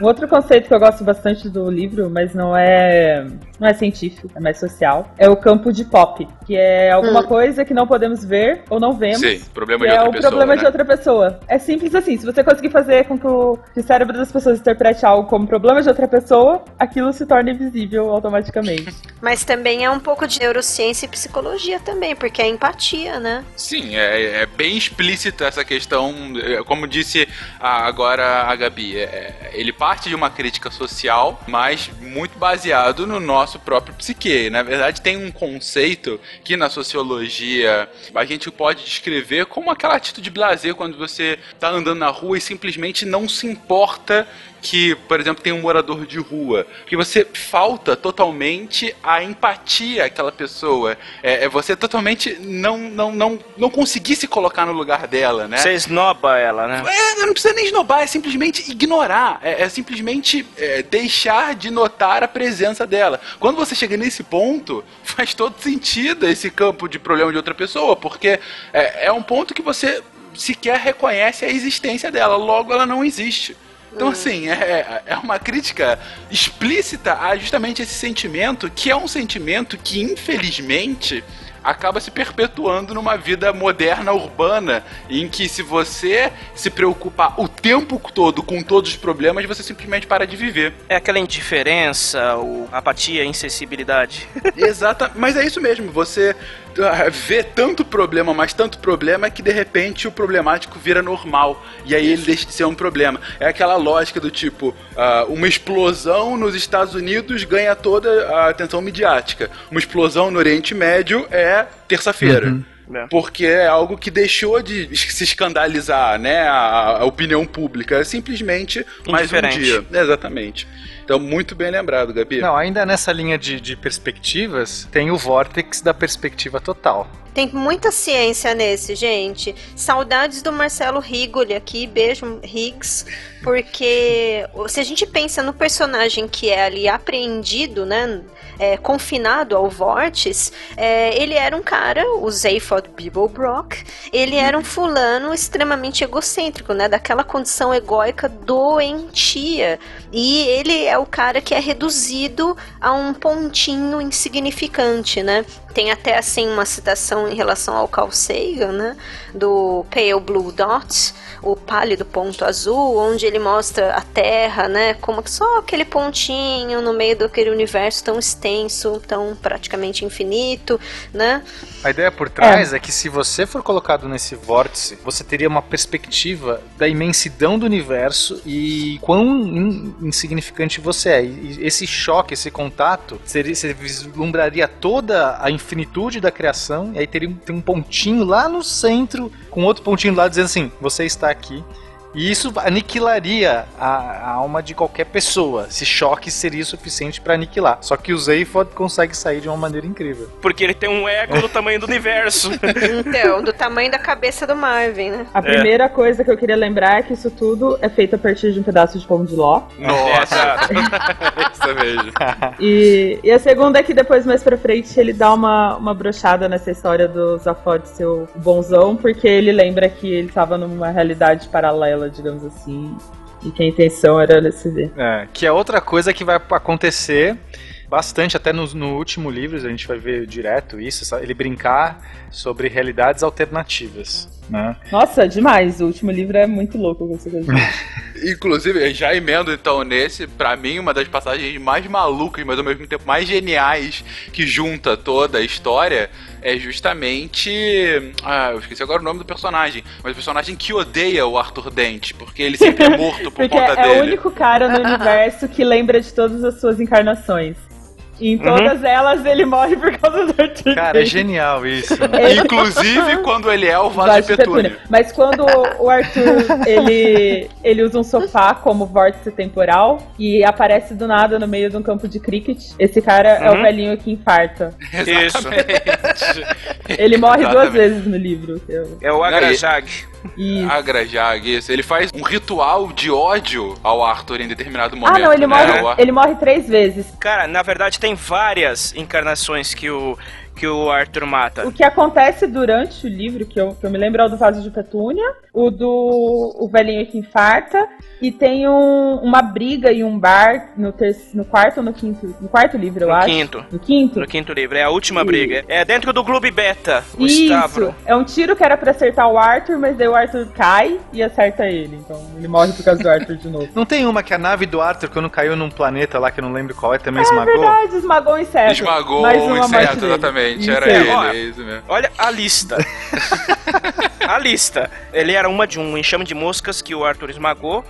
Um outro conceito que eu gosto bastante do livro, mas não é não é científico, é mais social, é o campo de pop, que é alguma Hum. coisa que não podemos ver ou não vemos. Sim, problema de é outra o pessoa. problema né? de outra pessoa. É simples assim. Se você conseguir fazer com que o, que o cérebro das pessoas interprete algo como problema de outra pessoa, aquilo se torna invisível automaticamente. (laughs) Mas também é um pouco de neurociência e psicologia também, porque é empatia, né? Sim, é, é bem explícita essa questão. é, Como disse a- agora a Gabi, é- ele parte de uma crítica social, mas muito baseado no nosso próprio psique. Na verdade, tem um conceito que na sociologia a gente pode descrever como aquela atitude blazer quando você está andando na rua e simplesmente não se importa que, por exemplo, tem um morador de rua, que você falta totalmente a empatia àquela pessoa. É, é você totalmente não, não, não, não conseguir se colocar no lugar dela, né? Você esnoba ela, né? É, não precisa nem esnobar, é simplesmente ignorar. É, é simplesmente é, deixar de notar a presença dela. Quando você chega nesse ponto, (laughs) faz todo sentido esse campo de problema de outra pessoa, porque é, é um ponto que você sequer reconhece a existência dela, logo ela não existe. Então, assim, é, é uma crítica explícita a justamente esse sentimento, que é um sentimento que, infelizmente, acaba se perpetuando numa vida moderna, urbana, em que se você se preocupar o tempo todo com todos os problemas, você simplesmente para de viver. É aquela indiferença, apatia, insensibilidade. Exata, mas é isso mesmo, você (laughs) vê tanto problema, mas tanto problema que de repente o problemático vira normal e aí ele deixa de ser um problema. É aquela lógica do tipo, ah, uma explosão nos Estados Unidos ganha toda a atenção midiática. Uma explosão no Oriente Médio é terça-feira. Uhum. É. Porque é algo que deixou de se escandalizar, né? A, a opinião pública. É simplesmente mais um dia. Exatamente. Então, muito bem lembrado, Gabi. Não, ainda nessa linha de, de perspectivas, tem o vórtex da perspectiva total. Tem muita ciência nesse, gente. Saudades do Marcelo Rigoli aqui, beijo, Riggs. Porque se a gente pensa no personagem que é ali apreendido, né? é, confinado ao vórtice, é, ele era um cara, o Zaphod Beeblebrock, ele era um fulano extremamente egocêntrico, né? Daquela condição egóica doentia. E ele é o cara que é reduzido a um pontinho insignificante, né? Tem até assim uma citação em relação ao Carl Sagan, né? Do Pale Blue Dot, o pálido ponto azul, onde ele mostra a Terra, né? Como só aquele pontinho no meio daquele universo tão extenso, tão praticamente infinito, né? A ideia por trás é. que se você for colocado nesse vórtice, você teria uma perspectiva da imensidão do universo e quão in- insignificante você é. E esse choque, esse contato, seria, você vislumbraria toda a infinitude da criação e aí teria um- tem um pontinho lá no centro com outro pontinho lá dizendo assim, você está aqui. E isso aniquilaria a, a alma de qualquer pessoa. Esse choque seria suficiente para aniquilar. Só que o Zaphod consegue sair de uma maneira incrível. Porque ele tem um ego do tamanho do universo. (laughs) Então, do tamanho da cabeça do Marvin, né? A primeira coisa que eu queria lembrar é que isso tudo é feito a partir de um pedaço de pão de ló. Nossa! (laughs) Isso mesmo. E, e a segunda é que depois, mais pra frente, ele dá uma, uma brochada nessa história do Zafod ser o bonzão, porque ele lembra que ele tava numa realidade paralela, digamos assim, e que a intenção era se ver. É, que é outra coisa que vai acontecer bastante, até no, no último livro, a gente vai ver direto isso, ele brincar sobre realidades alternativas. Né? Nossa, demais. O último livro é muito louco com essa coisa. (laughs) Inclusive, já emendo então nesse, pra mim, uma das passagens mais malucas, mas ao mesmo tempo mais geniais que junta toda a história é justamente. Ah, eu esqueci agora o nome do personagem. Mas o personagem que odeia o Arthur Dent, porque ele sempre é morto por (laughs) Porque conta é dele. o único cara no universo que lembra de todas as suas encarnações. E em todas elas ele morre por causa do Arthur. Cara, é genial isso. (laughs) Inclusive quando ele é o vaso Vaso de petúnia. petúnia. Mas quando o Arthur ele, ele usa um sofá como vórtice temporal e aparece do nada no meio de um campo de cricket, esse cara é o Uhum. velhinho que infarta. Isso. Ele morre duas Exatamente. vezes no livro. Eu- É o (laughs) Agrajag. Isso. Agrajag, isso. Ele faz um ritual de ódio ao Arthur em determinado momento. Ah, não, ele né? morre, Ar- ele morre três vezes. Cara, na verdade tem várias encarnações que o, que o Arthur mata. O que acontece durante o livro, que eu, que eu me lembro, é o do vaso de petúnia, o do o velhinho que infarta, e tem um- uma briga em um bar no, ter, no quarto ou no quinto? No quarto livro, eu No acho. quinto. No quinto? No quinto livro, é a última briga. É dentro do Clube Beta, o Isso, Stavro. é um tiro que era pra acertar o Arthur, mas daí o Arthur cai e acerta ele. Então ele morre por causa do Arthur de novo. (laughs) Não tem uma que a nave do Arthur, quando caiu num planeta lá que eu não lembro qual é, também É esmagou? verdade, esmagou o inseto. Esmagou o inseto, dele. Exatamente. Era aí. ele, Olha, é isso mesmo. Olha a lista. (laughs) a lista. Ele era uma de um enxame de moscas que o Arthur esmagou.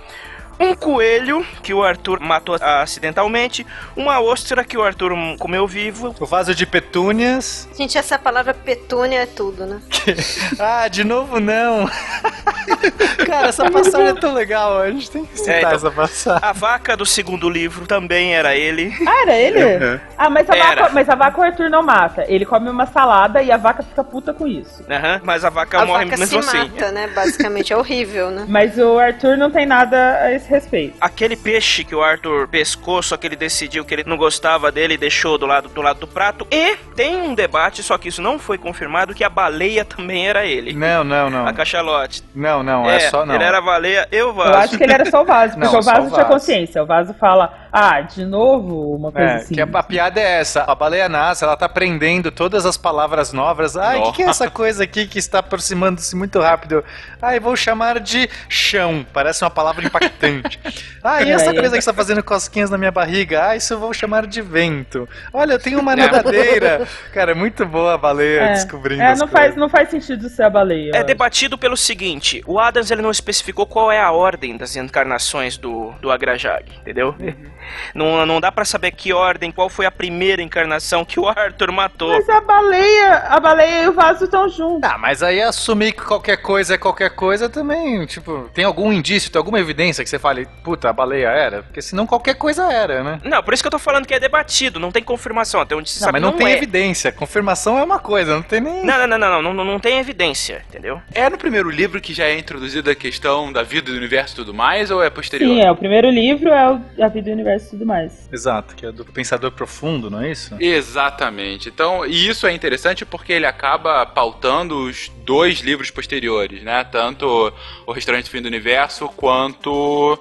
Um coelho que o Arthur matou acidentalmente, uma ostra que o Arthur comeu vivo. O vaso de petúnias. Gente, essa palavra petúnia é tudo, né? (laughs) ah, de novo não. (laughs) Cara, essa passagem é tão legal, a gente tem que citar É, então, essa passagem. A vaca do segundo livro também era ele. Ah, era ele? Ah, mas a, Era. vaca, mas a vaca o Arthur não mata. Ele come uma salada e a vaca fica puta com isso. Aham, mas a vaca A morre vaca se mesmo assim. mata, né? Basicamente, é horrível, né? Mas o Arthur não tem nada a esse respeito. Aquele peixe que o Arthur pescou, só que ele decidiu que ele não gostava dele e deixou do lado do lado do prato. E tem um debate, só que isso não foi confirmado, que a baleia também era ele. Não, não, não. A cachalote. Não, não, é, só não. Ele era a baleia, eu vaso. Eu acho que ele era só o vaso, porque Não, o vaso tinha consciência. O vaso fala, ah, de novo, uma coisa É, assim. que a, a piada é essa. A baleia nasce, ela tá aprendendo todas as palavras novas. Ai, o que, que é essa coisa aqui que está aproximando-se muito rápido? Ai, vou chamar de chão. Parece uma palavra impactante. (laughs) Ah, e essa É, coisa que está fazendo cosquinhas na minha barriga? Ah, isso eu vou chamar de vento. Olha, eu tenho uma nadadeira. Cara, é muito boa a baleia É. descobrindo É, não coisas. faz, não faz sentido ser a baleia. É debatido pelo seguinte, o Adams ele não especificou qual é a ordem das encarnações do, do Agrajag, entendeu? (laughs) Não, não dá pra saber que ordem, qual foi a primeira encarnação que o Arthur matou. Mas a baleia, a baleia e o vaso estão juntos. Ah, mas aí assumir que qualquer coisa é qualquer coisa também, tipo, tem algum indício, tem alguma evidência que você fale, puta, a baleia era? Porque senão qualquer coisa era, né? Não, por isso que eu tô falando que é debatido, não tem confirmação, até onde se Não, sabe mas não, não tem é. evidência. Confirmação é uma coisa, não tem nem. Não, não, não, não, não, não, não tem evidência, entendeu? É no primeiro livro que já é introduzida a questão da vida do universo e tudo mais, ou é posterior? Sim, é. O primeiro livro é o, a vida, o universo e tudo mais. Exato, que é do pensador profundo, não é isso? Exatamente. Então, e isso é interessante porque ele acaba pautando os dois livros posteriores, né? Tanto O Restaurante do Fim do Universo quanto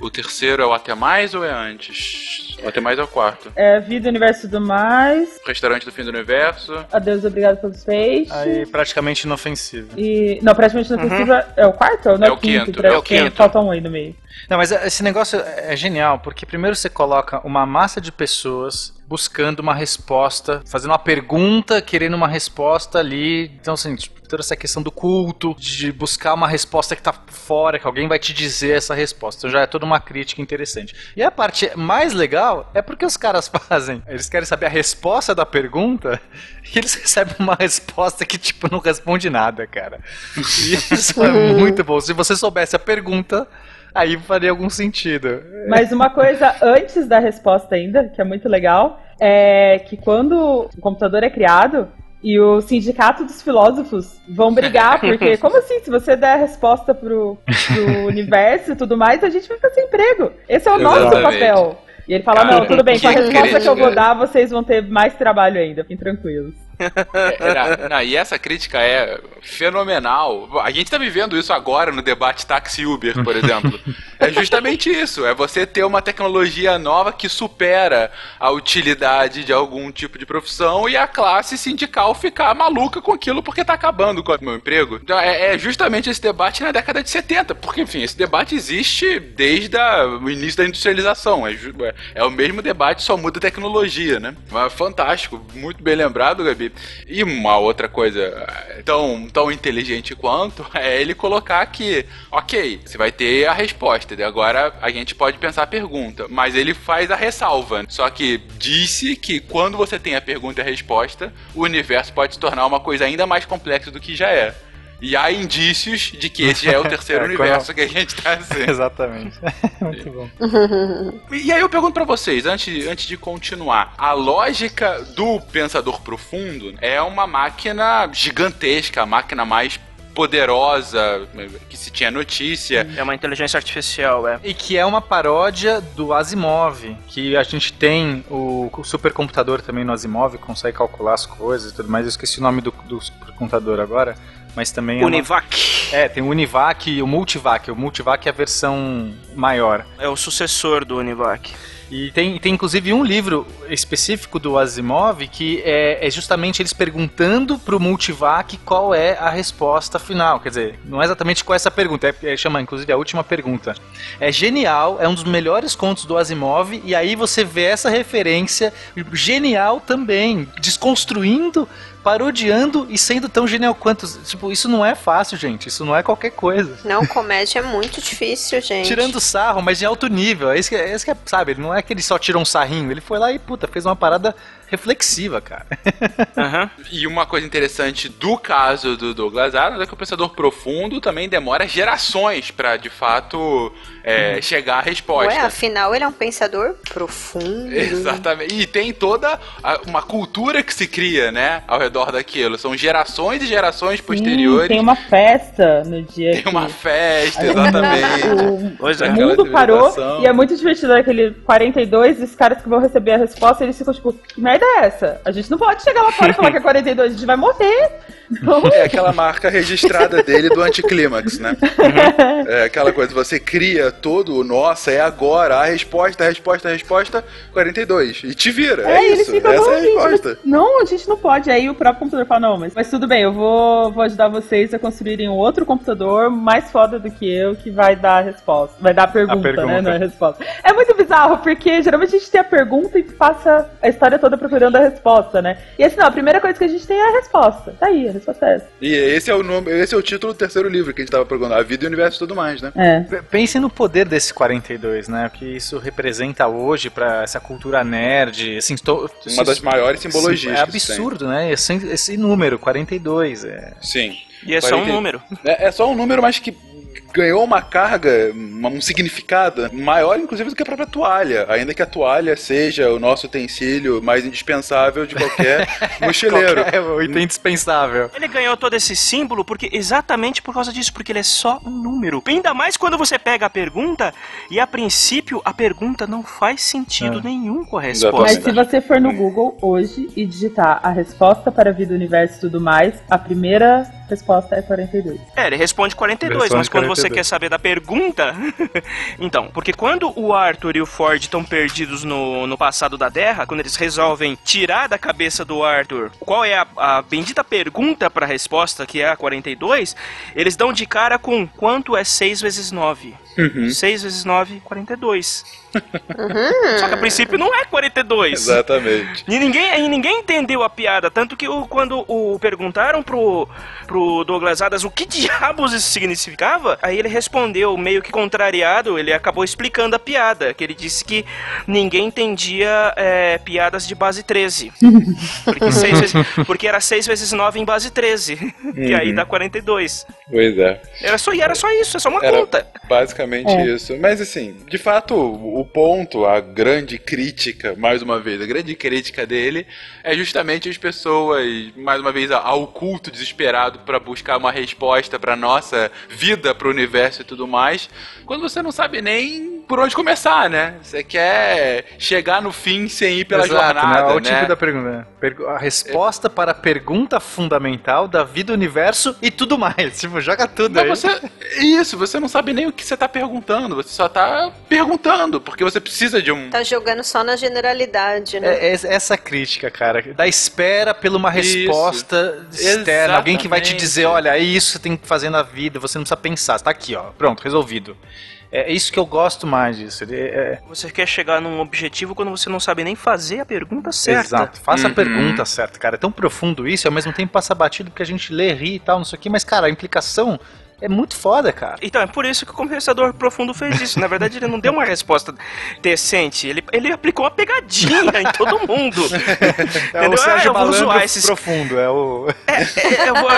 o terceiro é o Até Mais ou é antes? O Até Mais é o quarto. É vida, universo e tudo mais. Restaurante do Fim do Universo. Adeus, obrigado pelos peixes. Aí praticamente inofensivo. E. Não, praticamente inofensivo é o quarto ou não É o quinto, Pra- é o quinto. Falta um aí no meio. Não, mas esse negócio é genial, porque primeiro você coloca uma massa de pessoas buscando uma resposta, fazendo uma pergunta, querendo uma resposta ali. Então, assim, tipo, toda essa questão do culto, de buscar uma resposta que tá fora, que alguém vai te dizer essa resposta. Então já é toda uma crítica interessante. E a parte mais legal é porque os caras (laughs) fazem. Eles querem saber a resposta da pergunta (laughs) e eles recebem uma resposta que, tipo, não responde nada, cara. E isso é (laughs) muito bom. Se você soubesse a pergunta, aí faria algum sentido. Mas uma coisa antes da resposta ainda, que é muito legal, é que quando o computador é criado e o sindicato dos filósofos vão brigar, (laughs) porque como assim, se você der a resposta pro, pro (laughs) universo e tudo mais, a gente vai ficar sem emprego. Esse é o nosso Exatamente. papel. E ele fala, Cara, não, tudo (laughs) bem, com a resposta que eu vou dar, vocês vão ter mais trabalho ainda, fiquem tranquilos. É, não, e essa crítica é fenomenal. A gente tá vivendo isso agora no debate táxi-Uber, por (laughs) exemplo. É justamente isso. É você ter uma tecnologia nova que supera a utilidade de algum tipo de profissão e a classe sindical ficar maluca com aquilo porque tá acabando com o meu emprego. Então, é, é justamente esse debate na década de 70. Porque, enfim, esse debate existe desde a- o início da industrialização. É, é- é o mesmo debate, só muda a tecnologia, né? Mas fantástico. Muito bem lembrado, Gabi. E uma outra coisa eh, tão, tão inteligente quanto (laughs) é ele colocar que, ok, você vai ter a resposta, agora a gente pode pensar a pergunta, mas ele faz a ressalva. Só que disse que quando você tem a pergunta e a resposta, o universo pode se tornar uma coisa ainda mais complexa do que já é. E há indícios de que esse já é o (laughs) terceiro É, universo que a gente tá (laughs) assim. Exatamente. (laughs) Muito bom. E aí eu pergunto pra vocês, antes, antes de continuar, a lógica do pensador profundo é uma máquina gigantesca, a máquina mais poderosa que se tinha notícia. É uma inteligência artificial, é. E que é uma paródia do Asimov, que a gente tem o supercomputador também no Asimov, consegue calcular as coisas e tudo mais. Eu esqueci o nome do, do supercomputador agora, mas também é uma- Univac É, tem o Univac e o Multivac. O Multivac é a versão maior. é o sucessor do Univac. E tem, tem inclusive um livro específico do Asimov que é, é justamente eles perguntando pro Multivac qual é a resposta final. Quer dizer, não é exatamente qual é essa pergunta, é, é chama inclusive a última pergunta. É genial, é um dos melhores contos do Asimov, e aí você vê essa referência genial também, desconstruindo parodiando e sendo tão genial quanto. Tipo, isso não é fácil, gente. Isso não é qualquer coisa. Não, comédia é muito difícil, gente. Tirando sarro, mas em alto nível. É isso que, é, isso que é, sabe? Não é que ele só tirou um sarrinho. Ele foi lá e, puta, fez uma parada reflexiva, cara. (laughs) Uhum. E uma coisa interessante do caso do Douglas Adams é que o pensador profundo também demora gerações para de fato é, chegar à resposta. Ué, afinal ele é um pensador profundo. (laughs) Exatamente. E tem toda a, uma cultura que se cria, né, ao redor daquilo. São gerações e gerações posteriores. Sim, tem uma festa no dia. Tem que... uma festa, (laughs) exatamente. o, o é. mundo parou e é muito divertido aquele 42, os caras que vão receber a resposta, eles ficam tipo, que merda é essa? A gente não pode chegar lá fora e falar que é (laughs) 42, a gente vai morrer. É aquela marca registrada dele do anticlímax, né? Uhum. É aquela coisa, você cria todo o nossa, é agora, a resposta, a resposta, a resposta, 42. E te vira. É, é isso. Essa é a resposta. Não, a gente não pode. Aí o próprio computador fala, não, mas, mas tudo bem, eu vou, vou ajudar vocês a construírem um outro computador mais foda do que eu que vai dar a resposta. Vai dar a pergunta, a pergunta. né? Não é a resposta. É muito bizarro, porque geralmente a gente tem a pergunta e passa a história toda procurando a resposta, né? E assim, não, a primeira coisa que a gente tem é a resposta. Tá aí, a resposta é essa. E esse é o nome, esse é o título do terceiro livro que a gente tava perguntando, A Vida e o Universo e tudo mais, né? É. Pense no poder desse 42, né? O que isso representa hoje para essa cultura nerd, assim, tô, uma das maiores simbologias. É absurdo, né? Esse, esse número, 42. É... Sim. E é 40... só um número. É, é, só um número, mas que ganhou uma carga, um significado maior, inclusive, do que a própria toalha. Ainda que a toalha seja o nosso utensílio mais indispensável de qualquer (laughs) mochileiro. qualquer, o item indispensável. Ele ganhou todo esse símbolo porque exatamente por causa disso, porque ele é só um número. Ainda mais quando você pega a pergunta e a princípio a pergunta não faz sentido é. nenhum com a resposta. Mas se você for no Google hoje e digitar a resposta para a vida, universo e tudo mais, a primeira resposta é 42. É, ele responde 42, responde mas quando 42. você quer saber da pergunta. (laughs) então, porque quando o Arthur e o Ford estão perdidos no, no passado da Terra, quando eles resolvem tirar da cabeça do Arthur qual é a, a bendita pergunta para a resposta, que é a 42, eles dão de cara com quanto é 6 vezes 9. Uhum. 6 vezes 9, 42. Uhum. Só que a princípio não é 42. Exatamente. E ninguém, e ninguém entendeu a piada. Tanto que o, quando o, perguntaram pro, pro Douglas Adams o que diabos isso significava, aí ele respondeu, meio que contrariado, ele acabou explicando a piada. Que ele disse que ninguém entendia é, piadas de base 13. Porque, seis vezes, porque era 6 vezes 9 em base 13. Uhum. (laughs) E aí dá 42. Pois é. Era só, e era só isso, é só uma era conta. Basicamente é. isso. Mas assim, de fato, o ponto, a grande crítica, mais uma vez, a grande crítica dele é justamente as pessoas, mais uma vez, ao culto desesperado para buscar uma resposta para nossa vida, para o universo e tudo mais, quando você não sabe nem por onde começar, né? Você quer chegar no fim sem ir pela Exato, jornada, né? É o né? tipo da pergunta. A resposta é. para a pergunta fundamental da vida, universo e tudo mais. (laughs) Tipo, joga tudo não, aí. Você, isso, você não sabe nem o que você está perguntando, você só está perguntando, porque você precisa de um... Tá jogando só na generalidade, né? É, é essa crítica, cara, da espera por uma resposta isso. externa. Exatamente. Alguém que vai te dizer, olha, é isso que você tem que fazer na vida, você não precisa pensar, está aqui, ó, pronto, resolvido. É isso que eu gosto mais disso. É... Você quer chegar num objetivo quando você não sabe nem fazer a pergunta certa. Exato, faça uhum. a pergunta certa, cara. É tão profundo isso e ao mesmo tempo passa batido porque a gente lê, ri e tal, não sei o que, mas, cara, a implicação é muito foda, cara. Então, é por isso que o Conversador Profundo fez isso. Na verdade, ele não deu uma resposta decente. Ele, ele aplicou uma pegadinha em todo mundo. (laughs) É Entendeu? o Sérgio ah, eu vou zoar esses... profundo, é o... É, é, eu, vou,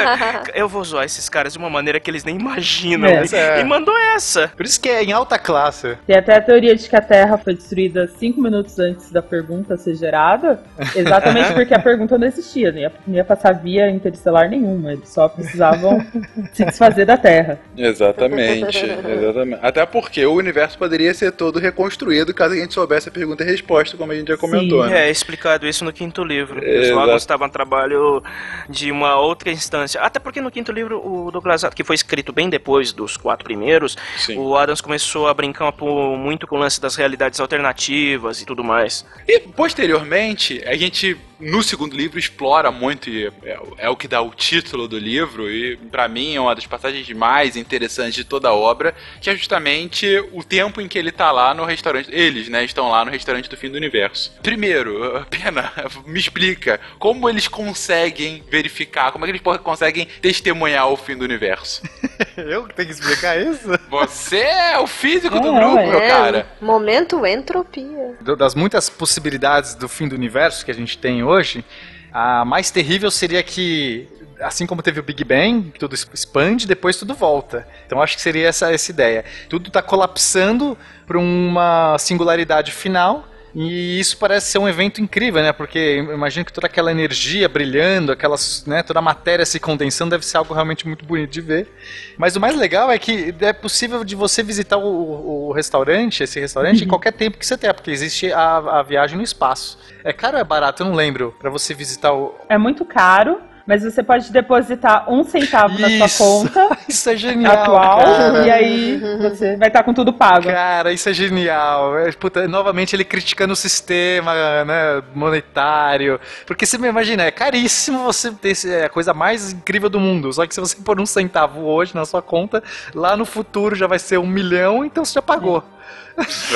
eu vou zoar esses caras de uma maneira que eles nem imaginam. É, e, e mandou essa. Por isso que é em alta classe. Tem até a teoria de que a Terra foi destruída cinco minutos antes da pergunta ser gerada, exatamente porque a pergunta não existia. Não ia, não ia passar via interestelar nenhuma. Eles só precisavam (laughs) se desfazer da Terra. Terra. Exatamente, (laughs) exatamente. Até porque o universo poderia ser todo reconstruído caso a gente soubesse a pergunta e resposta, como a gente já comentou, Sim, né? é explicado isso no quinto livro. Os. Logos estavam a trabalho de uma outra instância. Até porque no quinto livro, o Douglas Adams, que foi escrito bem depois dos quatro primeiros, Sim. o Adams começou a brincar muito com o lance das realidades alternativas e tudo mais. E posteriormente, a gente no segundo livro explora muito e é, é o que dá o título do livro e pra mim é uma das passagens mais interessantes de toda a obra, que é justamente o tempo em que ele tá lá no restaurante. Eles, né, estão lá no restaurante do fim do universo. Primeiro, Pena, (laughs) me explica como eles conseguem verificar, como é que eles conseguem testemunhar o fim do universo? (laughs) Eu que tenho que explicar isso? Você é o físico do É, grupo, é. meu cara. Momento entropia. Do- Das muitas possibilidades do fim do universo que a gente tem hoje, a mais terrível seria que, assim como teve o Big Bang, tudo expande depois tudo volta. Então acho que seria essa, essa ideia. Tudo está colapsando para uma singularidade final. E isso parece ser um evento incrível, né? Porque imagino que toda aquela energia brilhando, aquelas, né, toda a matéria se condensando deve ser algo realmente muito bonito de ver. Mas o mais legal é que é possível de você visitar o, o restaurante, esse restaurante, em qualquer tempo que você tenha, porque existe a, a viagem no espaço. É caro ou é barato? Eu não lembro. Pra você visitar o. É muito caro, mas você pode depositar um centavo na Isso. sua conta (laughs) Isso é genial. atual cara. e aí você vai estar com tudo pago. Cara, isso é genial. É, puta, novamente ele criticando o sistema né, monetário. Porque você me imagina, é caríssimo você ter esse- é a coisa mais incrível do mundo. Só que se você pôr um centavo hoje na sua conta, lá no futuro já vai ser um milhão, então você já pagou.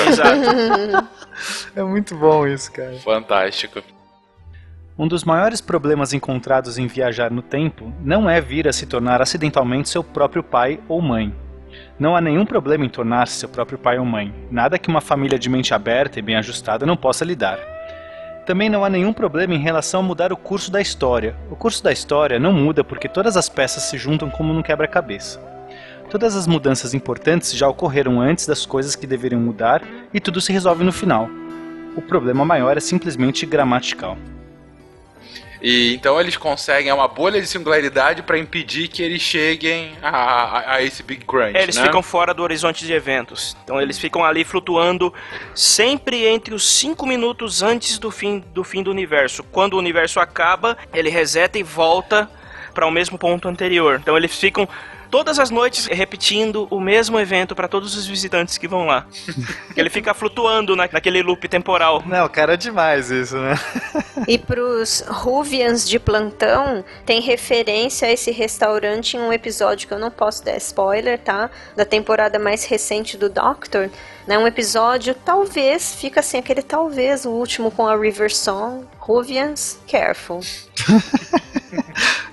Exato. (laughs) É muito bom isso, cara. Fantástico. Um dos maiores problemas encontrados em viajar no tempo não é vir a se tornar acidentalmente seu próprio pai ou mãe. Não há nenhum problema em tornar-se seu próprio pai ou mãe, nada que uma família de mente aberta e bem ajustada não possa lidar. Também não há nenhum problema em relação a mudar o curso da história. O curso da história não muda porque todas as peças se juntam como num quebra-cabeça. Todas as mudanças importantes já ocorreram antes das coisas que deveriam mudar e tudo se resolve no final. O problema maior é simplesmente gramatical. E então eles conseguem é uma bolha de singularidade para impedir que eles cheguem a, a- a esse Big Crunch. É, eles né? ficam fora do horizonte de eventos. Então eles ficam ali flutuando sempre entre os 5 minutos antes do fim, do fim do universo. Quando o universo acaba, ele reseta e volta para o mesmo ponto anterior. Então eles ficam todas as noites repetindo o mesmo evento para todos os visitantes que vão lá. (laughs) Ele fica flutuando na- naquele loop temporal. Não, cara, é demais isso, né? (laughs) E pros Ruvians de plantão, tem referência a esse restaurante em um episódio que eu não posso dar spoiler, tá? Da temporada mais recente do Doctor. Né? Um episódio, talvez, fica assim, aquele talvez, o último com a River Song. Ruvians, careful. (laughs)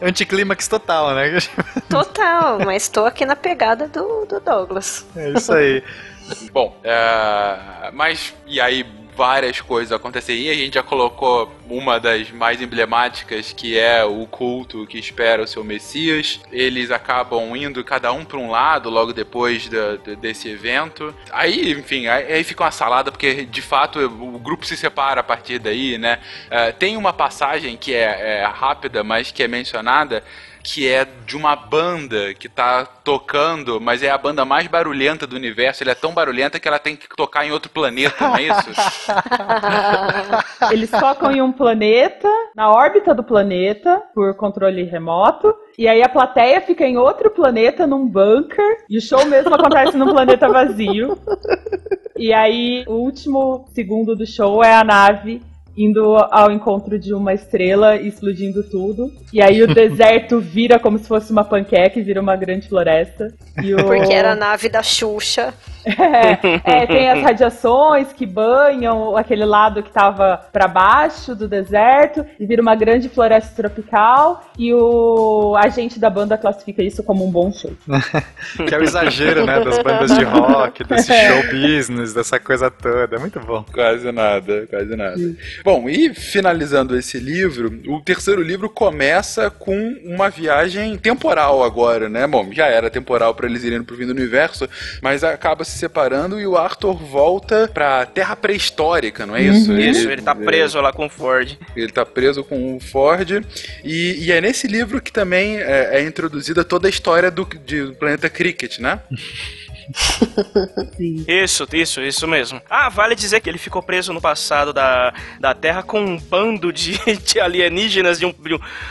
Anticlímax total, né? Total, mas tô aqui na pegada do, do Douglas. É isso aí. Bom, é, mas e aí várias coisas acontecem e a gente já colocou uma das mais emblemáticas que é o culto que espera o seu Messias. Eles acabam indo cada um para um lado logo depois desse evento. Aí, enfim, aí, aí fica uma salada porque de fato o grupo se separa a partir daí, né? É, tem uma passagem que é, é rápida, mas que é mencionada que é de uma banda que tá tocando, mas é a banda mais barulhenta do universo. Ele é tão barulhenta que ela tem que tocar em outro planeta, não é isso? (laughs) Eles tocam em um planeta, na órbita do planeta, por controle remoto. E aí a plateia fica em outro planeta, num bunker. E o show mesmo acontece num planeta vazio. E aí o último segundo do show é a nave indo ao encontro de uma estrela e explodindo tudo. E aí o (laughs) deserto vira como se fosse uma panqueca e vira uma grande floresta. E o... Porque era a nave da Xuxa. É, é, tem as radiações que banham aquele lado que tava para baixo do deserto e vira uma grande floresta tropical e o agente da banda classifica isso como um bom show. (laughs) que é o exagero, né? Das bandas de rock, (laughs) desse show business, dessa coisa toda. É muito bom. Quase nada, quase nada. Bom, e finalizando esse livro, o terceiro livro começa com uma viagem temporal agora, né? Bom, já era temporal para eles irem pro fim do universo, mas acaba se separando e o Arthur volta pra terra pré-histórica, não é isso? Isso, ele tá preso lá com o Ford. Ele tá preso com o Ford. E, e é nesse livro que também é, é introduzida toda a história do, de- do planeta Cricket, né? (laughs) Isso, isso, isso mesmo. Ah, vale dizer que ele ficou preso no passado da, da Terra com um bando de, (laughs) de alienígenas de um-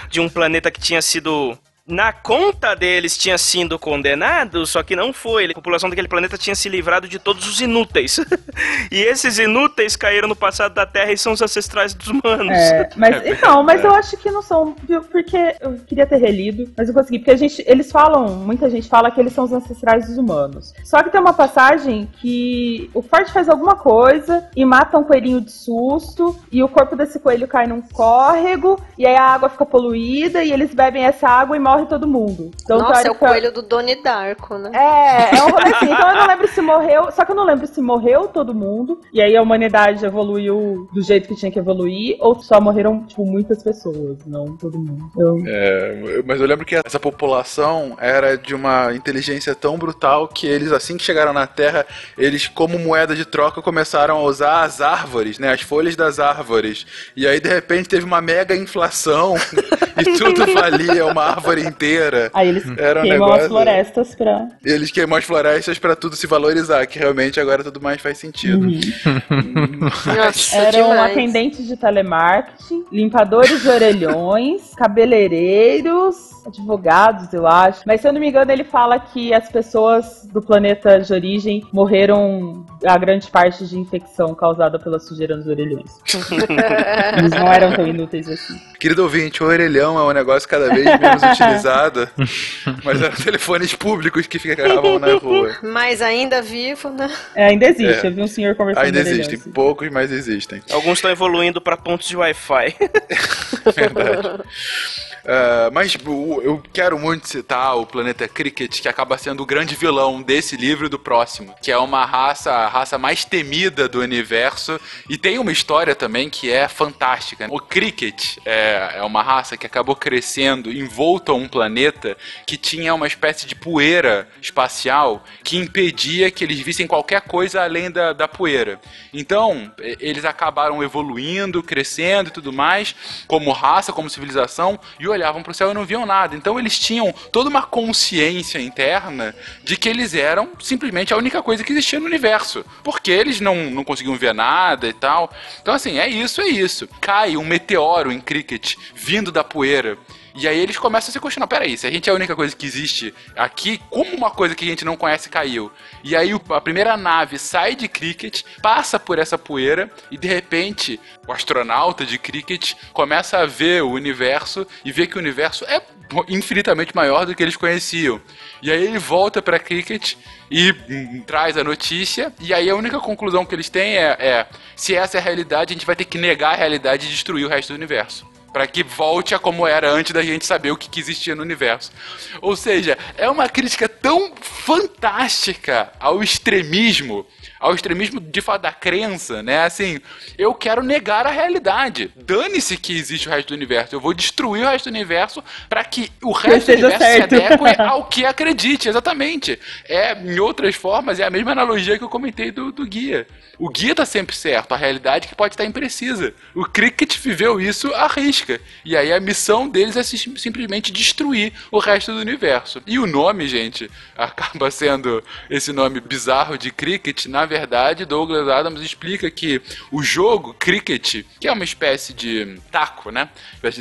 de um planeta que tinha sido. Na conta deles tinha sido condenado, só que não foi. A população daquele planeta tinha se livrado de todos os inúteis. (laughs) e esses inúteis caíram no passado da Terra e são os ancestrais dos humanos. É, mas (laughs) então, mas eu acho que não são? Porque eu queria ter relido, mas eu consegui, porque a gente, eles falam, muita gente fala que eles são os ancestrais dos humanos. Só que tem uma passagem que o Ford faz alguma coisa e mata um coelhinho de susto e o corpo desse coelho cai num córrego e aí a água fica poluída e eles bebem essa água e morre todo mundo. Então, Nossa, é o coelho do Doni Darko, né? é, é um rolê assim. Então eu não lembro se morreu. Só que eu não lembro se morreu todo mundo. E aí a humanidade evoluiu do jeito que tinha que evoluir. Ou só morreram, tipo, muitas pessoas. Não todo mundo. Eu- É, mas eu lembro que essa população era de uma inteligência tão brutal que eles, assim que chegaram na Terra, eles, como moeda de troca, começaram a usar as árvores, né? As folhas das árvores. E aí, de repente, teve uma mega inflação (laughs) e tudo valia uma árvore inteira. Aí eles Era um queimam negócio- as florestas pra. Eles queimam as florestas pra tudo se valorizar, que realmente agora tudo mais faz sentido. Nossa, Eram demais. atendentes de telemarketing, limpadores de orelhões, (laughs) cabeleireiros, advogados, eu acho. Mas se eu não me engano, ele fala que as pessoas do planeta de origem morreram a grande parte de infecção causada pela sujeira nos orelhões. (laughs) Eles não eram tão inúteis assim. Querido ouvinte, o orelhão é um negócio cada vez menos utilizado, (laughs) (laughs) mas eram telefones públicos que ficavam na rua. Mas ainda vivo, né? É, ainda existe, É. eu vi um senhor conversando Ainda existem, assim. poucos, mas existem. Alguns estão evoluindo para pontos de Wi-Fi. (laughs) Verdade. Ah, mas eu quero muito citar o planeta Cricket, que acaba sendo o grande vilão desse livro e do próximo, que é uma raça, a raça mais temida do universo e tem uma história também que é fantástica. O Cricket é, é uma raça que acabou crescendo envolto a um planeta que tinha uma espécie de poeira espacial que impedia que eles vissem qualquer coisa além da, da poeira. Então, eles acabaram evoluindo, crescendo e tudo mais, como raça, como civilização, e olhavam para o céu e não viam nada. Então, eles tinham toda uma consciência interna de que eles eram simplesmente a única coisa que existia no universo. Porque eles não, não conseguiam ver nada e tal. Então, assim, é isso, é isso. Cai um meteoro em Cricket vindo da poeira. E aí eles começam a se questionar, peraí, se a gente é a única coisa que existe aqui, como uma coisa que a gente não conhece caiu? E aí a primeira nave sai de Cricket, passa por essa poeira e de repente o astronauta de Cricket começa a ver o universo e vê que o universo é infinitamente maior do que eles conheciam. E aí ele volta pra Cricket e hum, traz a notícia. E aí a única conclusão que eles têm é, é: se essa é a realidade, a gente vai ter que negar a realidade e destruir o resto do universo. Pra que volte a como era antes da gente saber o que, que existia no universo. Ou seja, é uma crítica tão fantástica ao extremismo, ao extremismo de fato da crença, né? Assim, eu quero negar a realidade. Dane-se que existe o resto do universo. Eu vou destruir o resto do universo pra que o resto do universo certo. se adeque (laughs) ao que acredite, exatamente. É, em outras formas, é a mesma analogia que eu comentei do, do guia. O guia tá sempre certo, a realidade que pode estar imprecisa. O Cricket viveu isso à risca. E aí a missão deles é sim- simplesmente destruir o resto do universo. E o nome, gente, (laughs) acaba sendo esse nome bizarro de Cricket. Na verdade, Douglas Adams explica que o jogo Cricket, que é uma espécie de taco, né?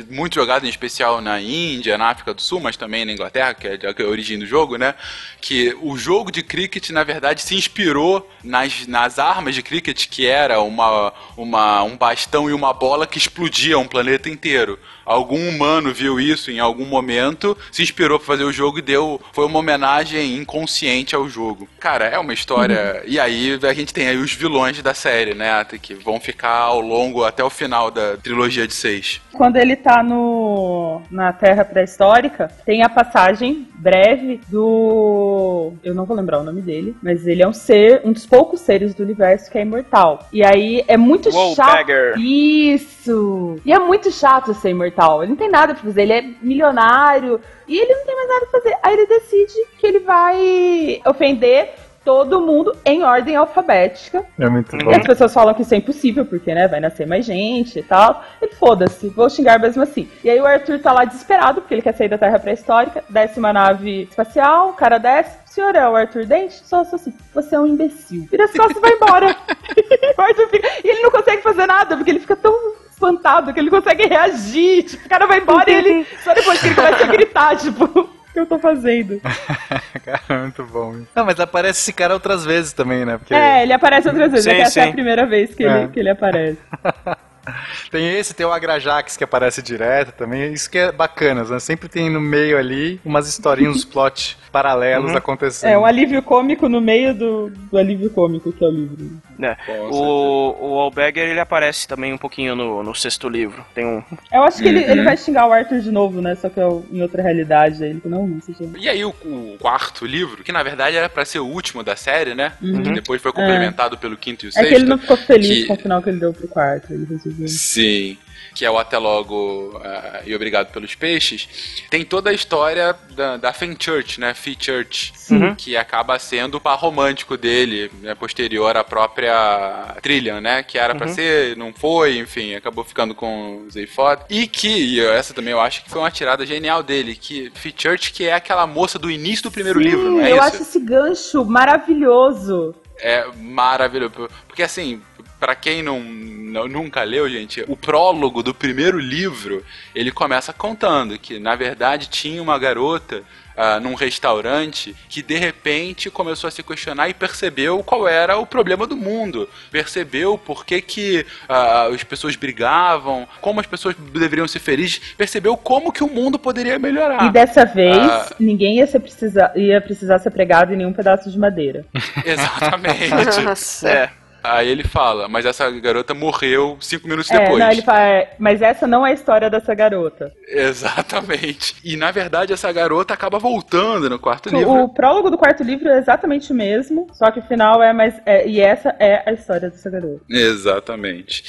Muito jogado em especial na Índia, na África do Sul, mas também na Inglaterra, é que é a origem do jogo, né? Que o jogo de cricket, na verdade, se inspirou nas, nas armas de cricket, que era uma, uma, um bastão e uma bola que explodiam um planeta inteiro. Algum humano viu isso em algum momento, se inspirou para fazer o jogo e deu. Foi uma homenagem inconsciente ao jogo. Cara, é uma história. E aí a gente tem aí os vilões da série, né? Que vão ficar ao longo até o final da trilogia de seis. Quando ele tá no, na Terra pré-histórica, tem a passagem breve do. Eu não vou lembrar o nome dele, mas ele é um ser, um dos poucos seres do universo que é imortal. E aí é muito Whoa, chato. Bagger. Isso! E é muito chato ser imortal. Ele não tem nada pra fazer, ele é milionário e ele não tem mais nada pra fazer. Aí ele decide que ele vai ofender todo mundo em ordem alfabética. É muito E bom. as pessoas falam que isso é impossível, porque, né, vai nascer mais gente e tal. E foda-se, vou xingar mesmo assim. E aí o Arthur tá lá desesperado, porque ele quer sair da Terra pré-histórica, desce uma nave espacial, o cara desce, o senhor é o Arthur Dente? Só, só assim, você é um imbecil. Vira as costas e vai embora. (laughs) o Arthur fica... E ele não consegue fazer nada, porque ele fica tão espantado que ele consegue reagir. Tipo, o cara vai embora e ele... (laughs) Só depois que ele começa a gritar, tipo... O que eu tô fazendo? (laughs) Cara, muito bom. Não, mas aparece esse cara outras vezes também, né? Porque É, ele aparece outras vezes. Sim, é que essa é a primeira vez que, É. ele, que ele aparece. (laughs) tem esse, tem o Agrajax que aparece direto também. Isso que é bacana, né? Sempre tem no meio ali umas historinhas, uns plot paralelos acontecendo. É, um alívio cômico no meio do, do alívio cômico que é o livro. né? Com O, o Alberger ele aparece também um pouquinho no, no sexto livro. Tem um. Eu acho que ele, ele vai xingar o Arthur de novo, né? Só que é em outra realidade. Aí ele não, não, já... E aí o, o quarto livro, que na verdade era pra ser o último da série, né? Uhum. Que depois foi complementado pelo quinto e o É sexto. que ele não ficou feliz que- com o final que ele deu pro quarto. Ele resolveu. Sim. Que é o Até Logo ah, e Obrigado pelos Peixes. Tem toda a história da, da Fenchurch, né? Fee-Church. Uhum. Que acaba sendo o par romântico dele, né, posterior à própria Trillian, né? Que era pra Uhum. ser, não foi, enfim, acabou ficando com o Zephod. E que, e essa também eu acho que foi uma tirada genial dele, que Fee-Church, que é aquela moça do início do primeiro Sim, livro, não é eu isso? acho esse gancho maravilhoso. É maravilhoso. Porque assim, pra quem não, não- nunca leu, gente, o prólogo do primeiro livro, ele começa contando que, na verdade, tinha uma garota ah, num restaurante que de repente começou a se questionar e percebeu qual era o problema do mundo. Percebeu por que, que ah, as pessoas brigavam, como as pessoas deveriam ser felizes, percebeu como que o mundo poderia melhorar. E dessa vez, Ah. ninguém ia, ser precisar, ia precisar ser pregado em nenhum pedaço de madeira. (laughs) Exatamente. (laughs) Nossa. É. Aí ele fala, mas essa garota morreu cinco minutos É, depois. não, ele fala, "É, mas essa não é a história dessa garota. Exatamente. E na verdade essa garota acaba voltando no quarto O, livro. o prólogo do quarto livro é exatamente o mesmo, só que o final é mais. é- e essa é a história dessa garota. Exatamente.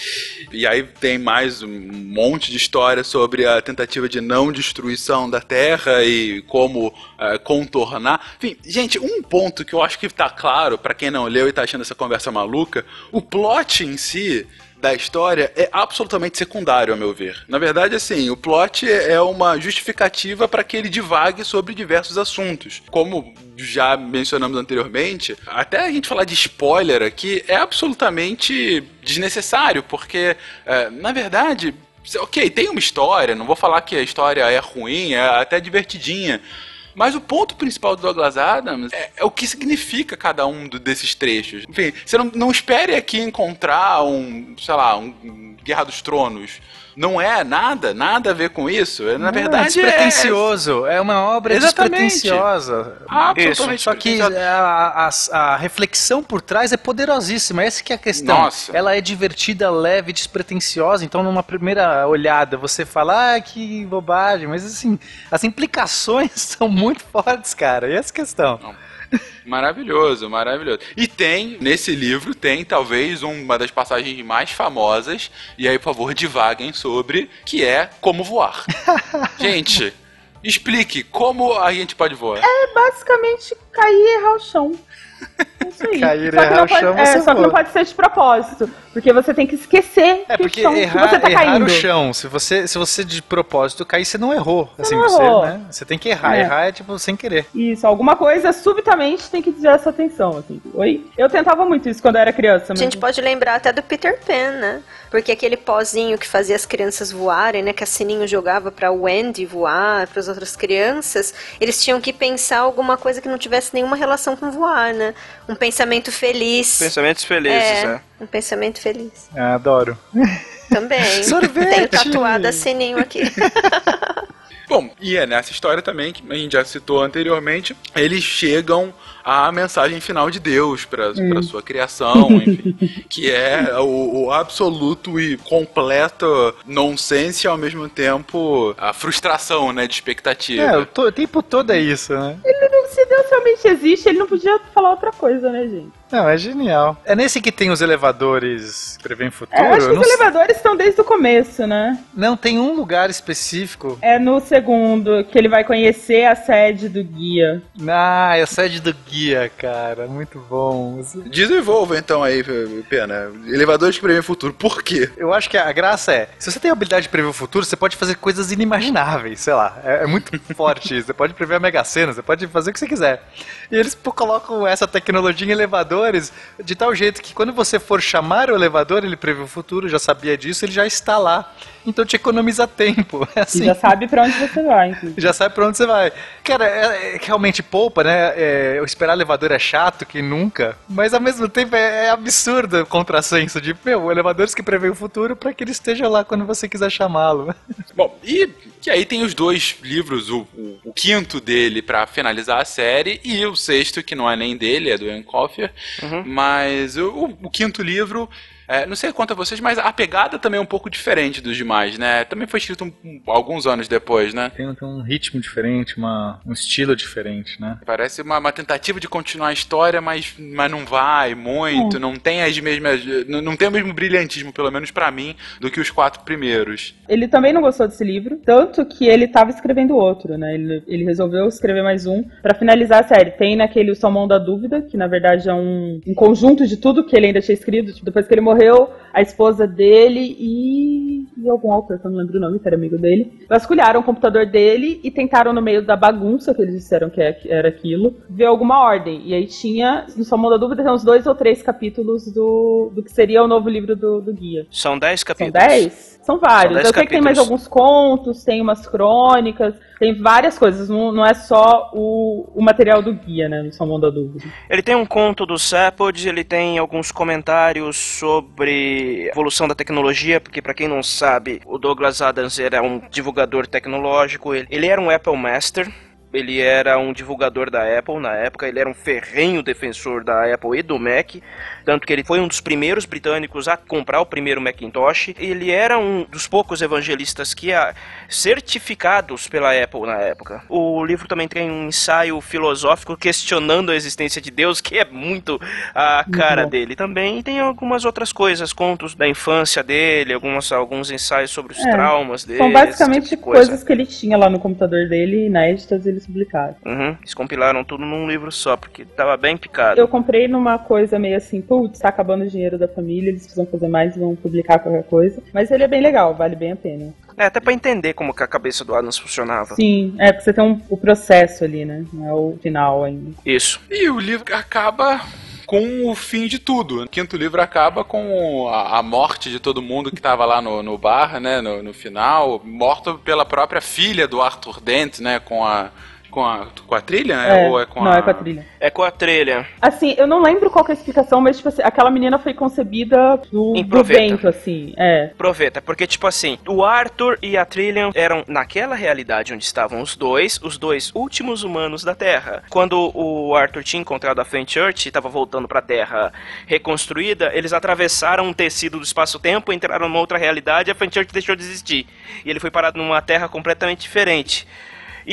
E aí tem mais um monte de história sobre a tentativa de não destruição da Terra e como eh, contornar. Enfim, gente, um ponto que eu acho que tá claro pra quem não leu e tá achando essa conversa maluca, o plot em si da história é absolutamente secundário, a meu ver. Na verdade, assim, o plot é uma justificativa para que ele divague sobre diversos assuntos. Como já mencionamos anteriormente, até a gente falar de spoiler aqui é absolutamente desnecessário, porque, é, na verdade, ok, tem uma história, não vou falar que a história é ruim, é até divertidinha. Mas o ponto principal do Douglas Adams é, é o que significa cada um do- desses trechos. Enfim, você não, não espere aqui encontrar um, sei lá, um Guerra dos Tronos. Não é nada, nada a ver com isso. É, Na verdade, é. despretensioso. É uma obra Exatamente. despretensiosa. Absolutamente Só que a, a- a reflexão por trás é poderosíssima. Essa que é a questão. Nossa. Ela é divertida, leve, despretensiosa. Então, numa primeira olhada, você fala, ah, que bobagem. Mas, assim, as implicações (laughs) são muito fortes, cara. E essa é questão. Maravilhoso, maravilhoso. E tem, nesse livro, tem talvez uma das passagens mais famosas, e aí, por favor, divaguem sobre, que é como voar. (laughs) gente, explique como a gente pode voar. É basicamente cair e errar o chão. (laughs) É isso aí. Cair e que errar o pode, chão, é, você só que voa. não pode ser de propósito. Porque você tem que esquecer É que, porque chão, que errar, você tá errar caindo. o chão, se você, se você de propósito cair, você não errou. assim, não você, errou. né? Você tem que errar. É. Errar é tipo sem querer. Isso, alguma coisa subitamente tem que desviar essa atenção. Assim. Oi? Eu tentava muito isso quando eu era criança. A Mas... gente pode lembrar até do Peter Pan, né? Porque aquele pozinho que fazia as crianças voarem, né? Que a Sininho jogava pra Wendy voar, para as outras crianças, eles tinham que pensar alguma coisa que não tivesse nenhuma relação com voar, né? Um pensamento feliz. Pensamentos felizes, é, né? Um pensamento feliz. Ah, adoro. Também. (laughs) Sorvete! Tenho tatuado a Sininho aqui. (laughs) Bom, e é nessa história também, que a gente já citou anteriormente, eles chegam à mensagem final de Deus para Hum. sua criação, enfim, (laughs) que é o, o absoluto e completo nonsense e ao mesmo tempo a frustração, né, de expectativa. É, o, to- o tempo todo é isso, né? Ele não se Deus realmente existe, ele não podia falar outra coisa, né, gente? Não, é genial. É nesse que tem os elevadores que prevêem futuro? É, acho que os não, elevadores estão desde o começo, né? não, tem um lugar específico. É no segundo que ele vai conhecer a sede do guia. Ah, é a sede do guia, cara. Muito bom. Desenvolva então aí, Pena. Elevadores que prevêem o futuro. Por quê? Eu acho que a graça é, se você tem a habilidade de prever o futuro, você pode fazer coisas inimagináveis, sei lá. É, é muito (laughs) forte isso. Você pode prever a Mega Sena, você pode fazer o que você quiser. E eles pô, colocam essa tecnologia em elevadores de tal jeito que quando você for chamar o elevador, ele prevê o futuro, já sabia disso, ele já está lá. Então te economiza tempo. (laughs) É E assim. já sabe pra onde você vai, inclusive. Já sabe pra onde você vai. Cara, é, é- realmente poupa, né? É, eu esperar elevador é chato que nunca, mas ao mesmo tempo é, é absurdo o contrassenso de, meu, elevadores que prevêem o futuro pra que ele esteja lá quando você quiser chamá-lo. (laughs) Bom, e que aí tem os dois livros, o, o- o quinto dele pra finalizar a série e o sexto que não é nem dele, é do Ian Coffer, mas o, o- o quinto livro, é, não sei quanto a vocês, mas a pegada também é um pouco diferente dos demais, né? Também foi escrito um- um- alguns anos depois, né? Tem, tem um ritmo diferente, uma, um estilo diferente, né? Parece uma, uma tentativa de continuar a história, mas, mas não vai muito, não tem as mesmas. Não, não tem o mesmo brilhantismo, pelo menos pra mim, do que os quatro primeiros. Ele também não gostou desse livro, tanto que ele tava escrevendo outro, né? Ele, ele resolveu escrever mais um pra finalizar a série. Tem naquele O Salmão da Dúvida, que na verdade é um, um conjunto de tudo que ele ainda tinha escrito. Tipo, depois que ele morreu, a esposa dele e, e algum autor, que eu não lembro o nome, que era amigo dele, vasculharam o computador dele e tentaram, no meio da bagunça que eles disseram que é- era aquilo, ver alguma ordem. E aí tinha, no Salmão da Dúvida, tem uns dois ou três capítulos do, do que seria o novo livro do, do guia. São 10 São capítulos. 10? São vários. São 10 Eu sei que tem mais capítulos. alguns contos, tem umas crônicas, tem várias coisas. Não, não é só o, o material do guia, né? No Salmão da Dúvida. Ele tem um conto do Sepod, ele tem alguns comentários sobre evolução da tecnologia, porque pra quem não sabe, o Douglas Adams era um divulgador tecnológico, ele, ele era um Apple Master. Ele era um divulgador da Apple na época, ele era um ferrenho defensor da Apple e do Mac, tanto que ele foi um dos primeiros britânicos a comprar o primeiro Macintosh. Ele era um dos poucos evangelistas que a, certificados pela Apple na época. O livro também tem um ensaio filosófico questionando a existência de Deus, que é muito a cara bom. dele também. E tem algumas outras coisas, contos da infância dele, alguns, alguns ensaios sobre os É, traumas dele. São basicamente tipo de coisa. coisas que ele tinha lá no computador dele, inéditas, eles publicaram. Uhum, eles compilaram tudo num livro só, porque tava bem picado. Eu comprei numa coisa meio assim, putz, tá acabando o dinheiro da família, eles precisam fazer mais, vão publicar qualquer coisa. Mas ele é bem legal, vale bem a pena. É, até pra entender como que a cabeça do Adams funcionava. Sim, é porque você tem um, o processo ali, né? Não é o final ainda. Isso. E o livro acaba com o fim de tudo. O quinto livro acaba com a, a morte de todo mundo que estava lá no, no bar, né, no, no final, morto pela própria filha do Arthur Dent, né, com a com a, com a trilha, né, ou é com não, a... é com a trilha. É com a trilha. Assim, eu não lembro qual que é a explicação, mas, tipo assim, aquela menina foi concebida do, do proveta. vento, assim. É. Aproveita, porque tipo assim, o Arthur e a Trillian eram naquela realidade onde estavam os dois, os dois últimos humanos da Terra. Quando o Arthur tinha encontrado a Fenchurch e estava voltando para a Terra reconstruída, eles atravessaram um tecido do espaço-tempo, entraram numa outra realidade e a Fenchurch deixou de existir. E ele foi parado numa Terra completamente diferente.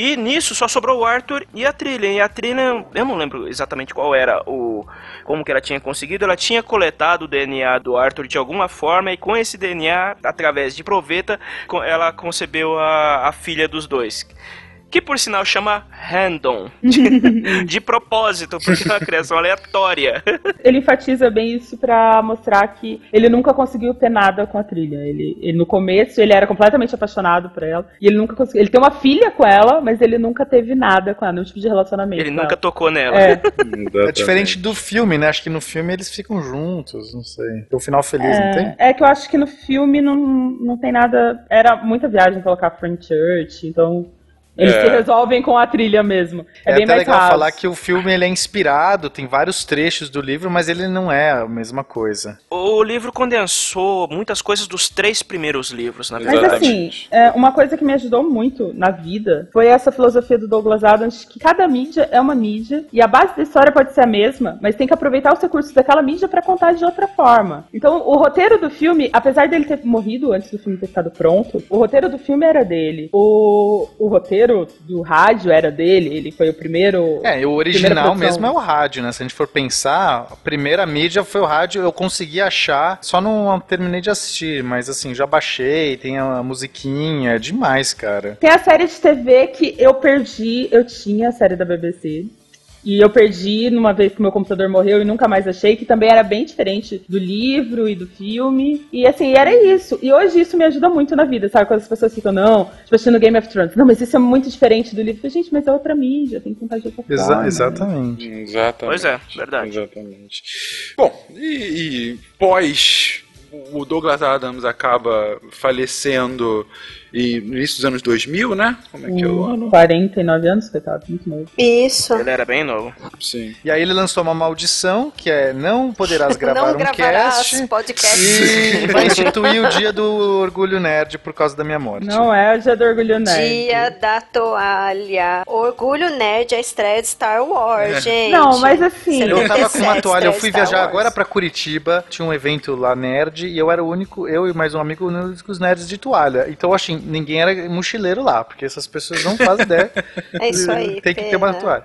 E nisso só sobrou o Arthur e a Trillian. E a Trillian, eu não lembro exatamente qual era o. como que ela tinha conseguido. Ela tinha coletado o DNA do Arthur de alguma forma, e com esse DNA, através de proveta, ela concebeu a, a filha dos dois. Que por sinal chama Random. De, de propósito, porque é uma criação aleatória. Ele enfatiza bem isso pra mostrar que ele nunca conseguiu ter nada com a trilha. Ele, ele no começo ele era completamente apaixonado por ela e ele nunca conseguiu. Ele tem uma filha com ela, mas ele nunca teve nada com ela, nenhum tipo de relacionamento. Ele nunca ela. tocou nela. É, É diferente do filme, né? Acho que no filme eles ficam juntos, não sei. O final feliz, não tem? é, é que eu acho que no filme não, não tem nada. Era muita viagem colocar Frank Church, então eles É. se resolvem com a trilha mesmo. É, É, bem até mais legal falar que o filme ele é inspirado, tem vários trechos do livro, mas ele não é a mesma coisa. O livro condensou muitas coisas dos três primeiros livros, na Mas verdade. assim, é, uma coisa que me ajudou muito na vida foi essa filosofia do Douglas Adams, que cada mídia é uma mídia, e a base da história pode ser a mesma, mas tem que aproveitar os recursos daquela mídia pra contar de outra forma. Então, o roteiro do filme, apesar dele ter morrido antes do filme ter ficado pronto, o roteiro do filme era dele. O, o roteiro roteiro do rádio era dele, ele foi o primeiro. É, o original mesmo é o rádio, né? Se a gente for pensar, a primeira mídia foi o rádio, eu consegui achar, só não terminei de assistir, mas assim, já baixei, tem a musiquinha, é demais, cara. Tem a série de TV que eu perdi, eu tinha a série da BBC. E eu perdi numa vez que meu computador morreu e nunca mais achei, que também era bem diferente do livro e do filme. E assim, era isso. E hoje isso me ajuda muito na vida, sabe? Quando as pessoas ficam, não, tipo assistindo Game of Thrones, não, mas isso é muito diferente do livro. Eu falei, Gente, mas é outra mídia, tem que contar de outra Exa- forma. exatamente. Exatamente. Pois é, verdade. Exatamente. Bom, e, e pós o Douglas Adams acaba falecendo e no início dos anos 2000, né? Como é que é o ano? 49 anos, coitado, muito novo. Isso. Ele era bem novo. Sim. E aí ele lançou uma maldição, que é não poderás (laughs) gravar Não um cast podcast. e (laughs) vai instituir o dia do orgulho nerd por causa da minha morte. Não é o dia do orgulho nerd. Dia da toalha. Orgulho Nerd, a estreia de Star Wars, gente. Não, mas assim- Eu tava com uma 77 toalha, eu fui Star viajar Wars. agora pra Curitiba, tinha um evento lá nerd, e eu era o único, eu e mais um amigo, únicos nerds de toalha. Então, assim, ninguém era mochileiro lá, porque essas pessoas não fazem ideia. (laughs) É isso aí, Tem que ter uma pena. toalha.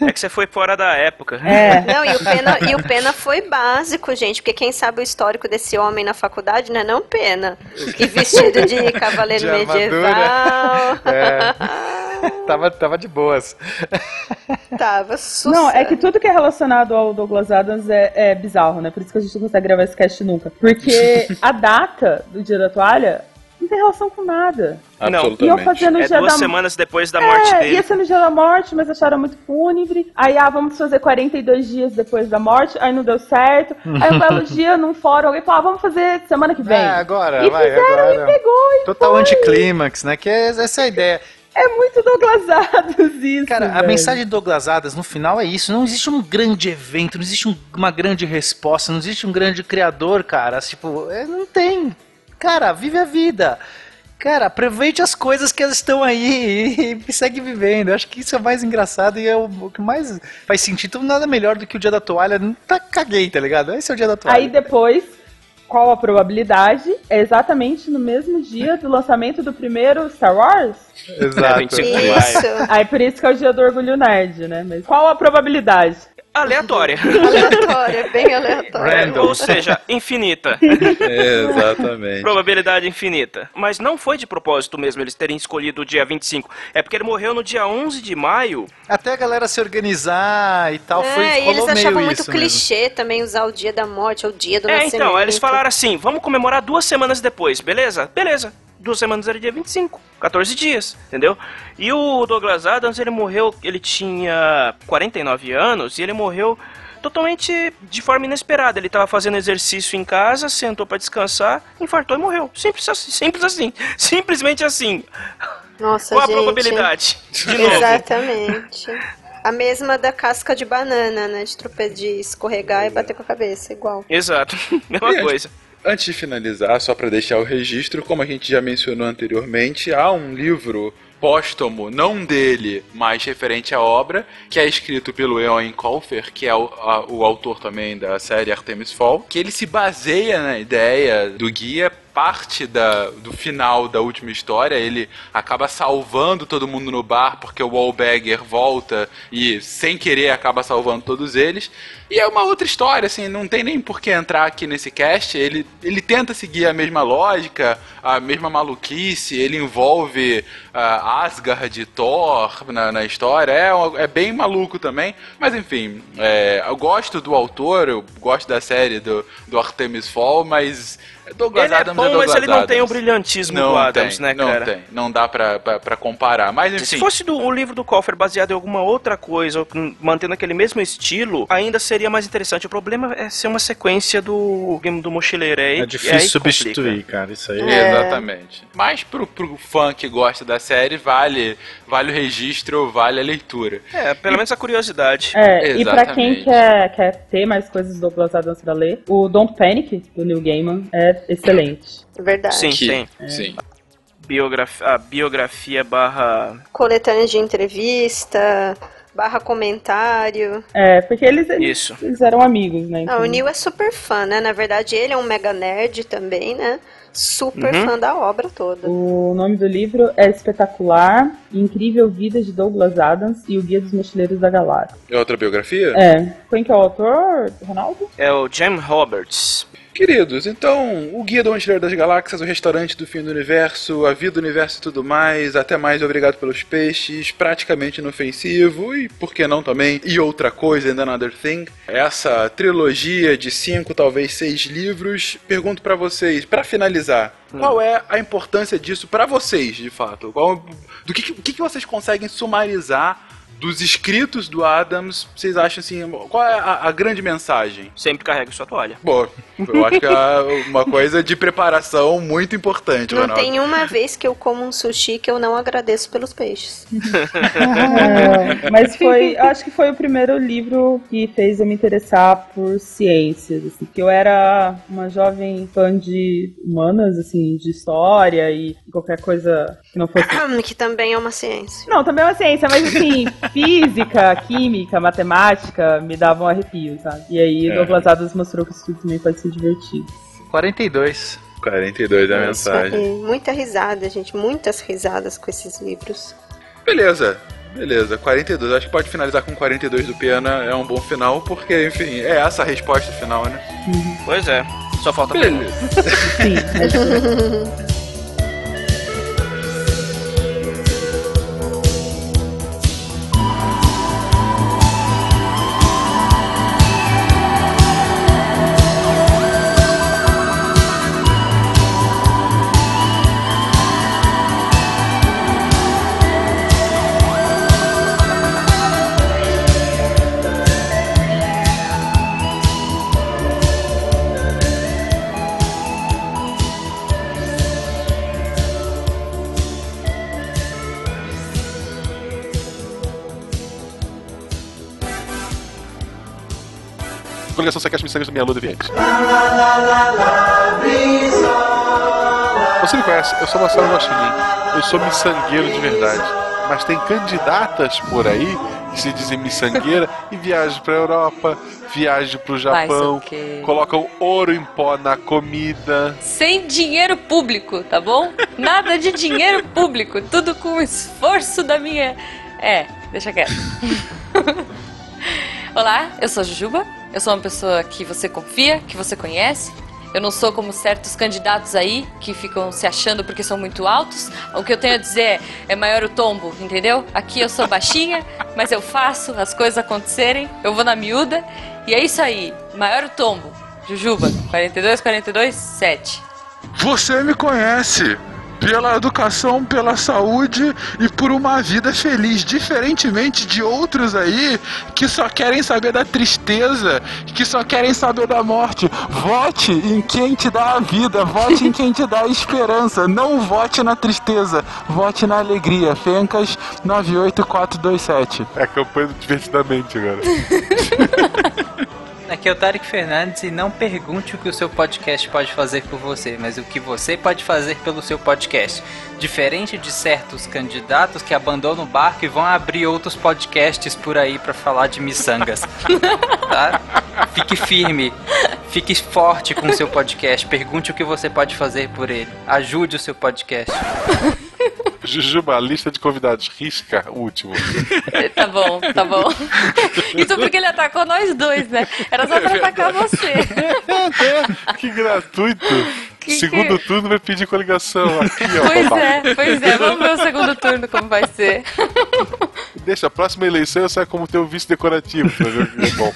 É que você foi fora da época. É. (laughs) Não, e o, Pena, e o Pena foi básico, gente, porque quem sabe o histórico desse homem na faculdade, né? Não Pena. E vestido de (laughs) cavaleiro De medieval. É. tava, tava de boas. Tava sucesso. Não, é que tudo que é relacionado ao Douglas Adams é, é bizarro, né? Por isso que a gente não consegue gravar esse cast nunca. Porque a data do dia da toalha não tem relação com nada. Não. Iam fazer no É dia duas da semanas depois da morte é, dele. ia ser no dia da morte, mas acharam muito fúnebre. Aí, ah, vamos fazer 42 dias depois da morte. Aí não deu certo. Aí um belo dia, num fórum, alguém falou, ah, vamos fazer semana que vem. É, agora, e vai, fizeram agora. e pegou e Total foi. anticlímax, né? Que é, essa é a ideia. É muito Douglas (laughs) Adams isso, Cara, a velho. mensagem de Douglas Adams no final é isso. Não existe um grande evento, não existe um- uma grande resposta, não existe um grande criador, cara. Tipo, é, não tem. Cara, vive a vida. Cara, aproveite as coisas que elas estão aí e, segue vivendo. Eu acho que isso é o mais engraçado e é o, o que mais faz sentido. Nada melhor do que o dia da toalha. Não tá caguei, tá ligado? Esse é o dia da toalha. Aí depois, qual a probabilidade? É exatamente no mesmo dia do lançamento do primeiro Star Wars? Exato. 25 de Isso. Aí por isso que é o dia do orgulho nerd, né? Mas qual a probabilidade? Aleatória. Aleatório, bem (laughs) aleatório. Ou seja, infinita. Exatamente. Probabilidade infinita. Mas não foi de propósito mesmo eles terem escolhido o dia 25. É porque ele morreu no dia 11 de maio. Até a galera se organizar e tal, foi É, e rolou eles meio achavam muito isso mesmo. clichê também usar o dia da morte ou o dia do é, nascimento. então, eles falaram assim: vamos comemorar duas semanas depois, beleza? Beleza. Duas semanas era dia 25, 14 dias, entendeu? E o Douglas Adams, ele morreu, ele tinha 49 anos e ele morreu totalmente de forma inesperada. Ele tava fazendo exercício em casa, sentou pra descansar, infartou e morreu. Simples assim, simples assim. (laughs) Simplesmente assim. Nossa, Qual a gente. probabilidade? De novo. Exatamente. A mesma da casca de banana, né? De trope de escorregar e bater com a cabeça, igual. Exato. (laughs) Mesma E coisa. Antes de finalizar, só para deixar o registro, como a gente já mencionou anteriormente, há um livro póstumo, não dele, mas referente à obra, que é escrito pelo Eoin Colfer, que é o, a- o autor também da série Artemis Fall, que ele se baseia na ideia do guia parte da, do final da última história, ele acaba salvando todo mundo no bar porque o Wallbagger volta e sem querer acaba salvando todos eles. E é uma outra história, assim, não tem nem por que entrar aqui nesse cast. Ele, ele tenta seguir a mesma lógica, a mesma maluquice, ele envolve ah, Asgard Thor na, na história. É, é bem maluco também. Mas enfim, é, eu gosto do autor, eu gosto da série do, do Artemis Fall, mas. Douglas Ele é Adams bom, Douglas mas ele não tem o Adams. brilhantismo não do Adams, tem, né, não cara? tem, não dá pra, pra, pra comparar. Mas enfim. Se fosse do, o livro do Coffer baseado em alguma outra coisa, mantendo aquele mesmo estilo, ainda seria mais interessante. O problema é ser uma sequência do Game do Mochileiro. Aí, É e difícil aí substituir, complica. cara. Isso aí É. Exatamente. Mas pro, pro fã que gosta da série, vale, vale o registro, vale a leitura. É, pelo menos a curiosidade. É, e pra quem Exatamente. quer, quer ter mais coisas do Douglas Adams pra ler, o Don't Panic, do Neil Gaiman, é excelente. Verdade. Sim, Que- tem. Sim. Biografia, a biografia barra. Coletânea de entrevista, barra comentário. É, porque eles, eles, Isso. eles eram amigos, né? Ah, então- o Neil é super fã, né? Na verdade, ele é um mega nerd também, né? super Uhum. fã da obra toda. O nome do livro é Espetacular, Incrível Vida de Douglas Adams e o Guia dos Mochileiros da Galáxia. É outra biografia? É. Quem que é o autor, Ronaldo? É o Jim Roberts. Queridos, então, o Guia do Mochileiro das Galáxias, o restaurante do fim do universo, a vida do universo e tudo mais, até mais obrigado pelos peixes, praticamente inofensivo e, por que não também, e outra coisa, and another thing. Essa trilogia de cinco, talvez seis livros, pergunto pra vocês, pra finalizar, qual é a importância disso pra vocês, de fato? Qual, do que, que, que vocês conseguem sumarizar dos escritos do Adams, vocês acham assim, qual é a, a grande mensagem? Sempre carregue sua toalha. Bom, eu acho que é uma coisa de preparação muito importante, Não Ronaldo. tem uma vez que eu como um sushi que eu não agradeço pelos peixes. (laughs) É, mas foi, acho que foi o primeiro livro que fez eu me interessar por ciências, assim, que eu era uma jovem fã de humanas, assim, de história e qualquer coisa que não fosse (coughs) que também é uma ciência. Não, também é uma ciência, mas assim, (laughs) física, química, matemática me davam arrepio, sabe? E aí É. Douglas Adams mostrou que isso tudo também pode ser divertido. 42. 42 é a Isso mensagem. Muita risada, gente. Muitas risadas com esses livros. Beleza, beleza. 42. Acho que pode finalizar com 42 do Piana. É um bom final, porque, enfim, é essa a resposta final, né? Pois é. Só falta. Beleza. Sim, (laughs) é Coligação Sequest Missangas da Minha Lua Deviante. Você me conhece, eu sou Marcelo Guaxinim. Eu sou miçangueiro de verdade. Mas tem candidatas por aí que se dizem miçangueira e viajam pra Europa, viajam pro Japão, colocam ouro em pó na comida. Sem dinheiro público, tá bom? Nada de dinheiro público, tudo com o esforço da minha. É, deixa quieto. (laughs) Olá, eu sou a Jujuba. Eu sou uma pessoa que você confia, que você conhece. Eu não sou como certos candidatos aí que ficam se achando porque são muito altos. O que eu tenho a dizer é, é maior o tombo, entendeu? Aqui eu sou baixinha, mas eu faço as coisas acontecerem. Eu vou na miúda e é isso aí. Maior o tombo. Jujuba, 42, 42, 7. Você me conhece pela educação, pela saúde e por uma vida feliz, diferentemente de outros aí que só querem saber da tristeza, que só querem saber da morte. Vote em quem te dá a vida, vote em quem te dá a esperança. Não vote na tristeza, vote na alegria. Fencas 98427. É a campanha do Divertidamente agora. (laughs) Aqui é o Tarek Fernandes e não pergunte o que o seu podcast pode fazer por você, mas o que você pode fazer pelo seu podcast. Diferente de certos candidatos que abandonam o barco e vão abrir outros podcasts por aí pra falar de miçangas. (laughs) tá? Fique firme, fique forte com o seu podcast. Pergunte o que você pode fazer por ele. Ajude o seu podcast. (laughs) (laughs) Jujuba, lista de convidados, risca o último. (laughs) Tá bom, tá bom. Isso porque ele atacou nós dois, né? Era só pra atacar você. (laughs) que gratuito. Que- Segundo turno vai pedir coligação. Aqui, ó. Pois babá. é, pois é. Vamos ver o segundo turno como vai ser. Deixa, a próxima eleição eu saio como teu vice decorativo. Pra ver o que é bom.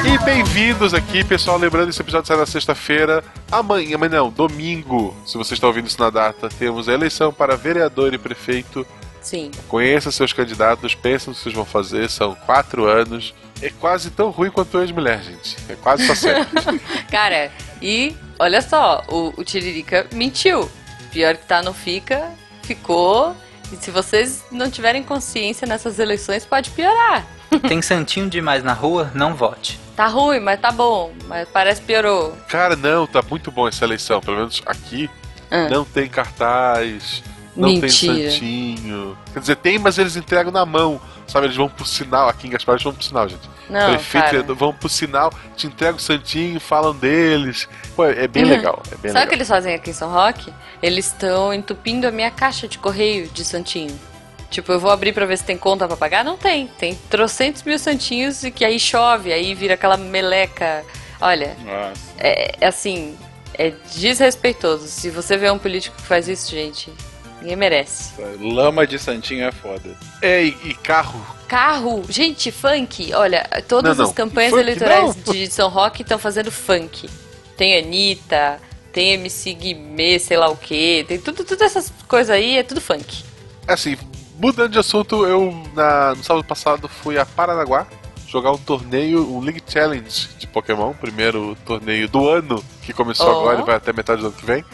E bem-vindos aqui, pessoal. Lembrando, esse episódio sai na sexta-feira. Amanhã, mas não, domingo, se você está ouvindo isso na data, temos a eleição para vereador e prefeito. Sim. Conheça seus candidatos, pensa no que vocês vão fazer. São quatro anos. É quase tão ruim quanto o ex-mulher, gente. É quase só certo. (laughs) Cara, e olha só, o, o Tiririca mentiu. Pior que tá, não fica, ficou. E se vocês não tiverem consciência nessas eleições, pode piorar. Tem santinho demais na rua? Não vote. Tá ruim, mas tá bom. Mas parece piorou. Cara, não, tá muito bom essa eleição. Pelo menos aqui Ah. não tem cartaz, Não Mentira. tem santinho. Quer dizer, tem, mas eles entregam na mão. Sabe, eles vão pro sinal. Aqui em Gaspar eles vão pro sinal, gente. Não, Prefeito cara. vão pro sinal, te entregam o santinho, falam deles. Pô, é bem Uhum. legal. É bem Sabe o que eles fazem aqui em São Roque? Eles estão entupindo a minha caixa de correio de santinho. Tipo, eu vou abrir pra ver se tem conta pra pagar? Não tem. Tem trocentos mil santinhos e que aí chove, aí vira aquela meleca. Olha, Nossa. é, é assim, é desrespeitoso. Se você vê um político que faz isso, gente, ninguém merece. Lama de santinho é foda. É, e, e carro. Carro, gente, funk. Olha, todas Não, não. as campanhas Funk, eleitorais não. de São Roque estão fazendo funk. Tem Anitta, tem MC Guimê, sei lá o que, tem tudo, tudo essas coisas aí, é tudo funk. Assim, mudando de assunto, eu na- no sábado passado fui a Paranaguá jogar um torneio, um League Challenge de Pokémon, primeiro torneio do ano, que começou Oh. agora e vai até metade do ano que vem.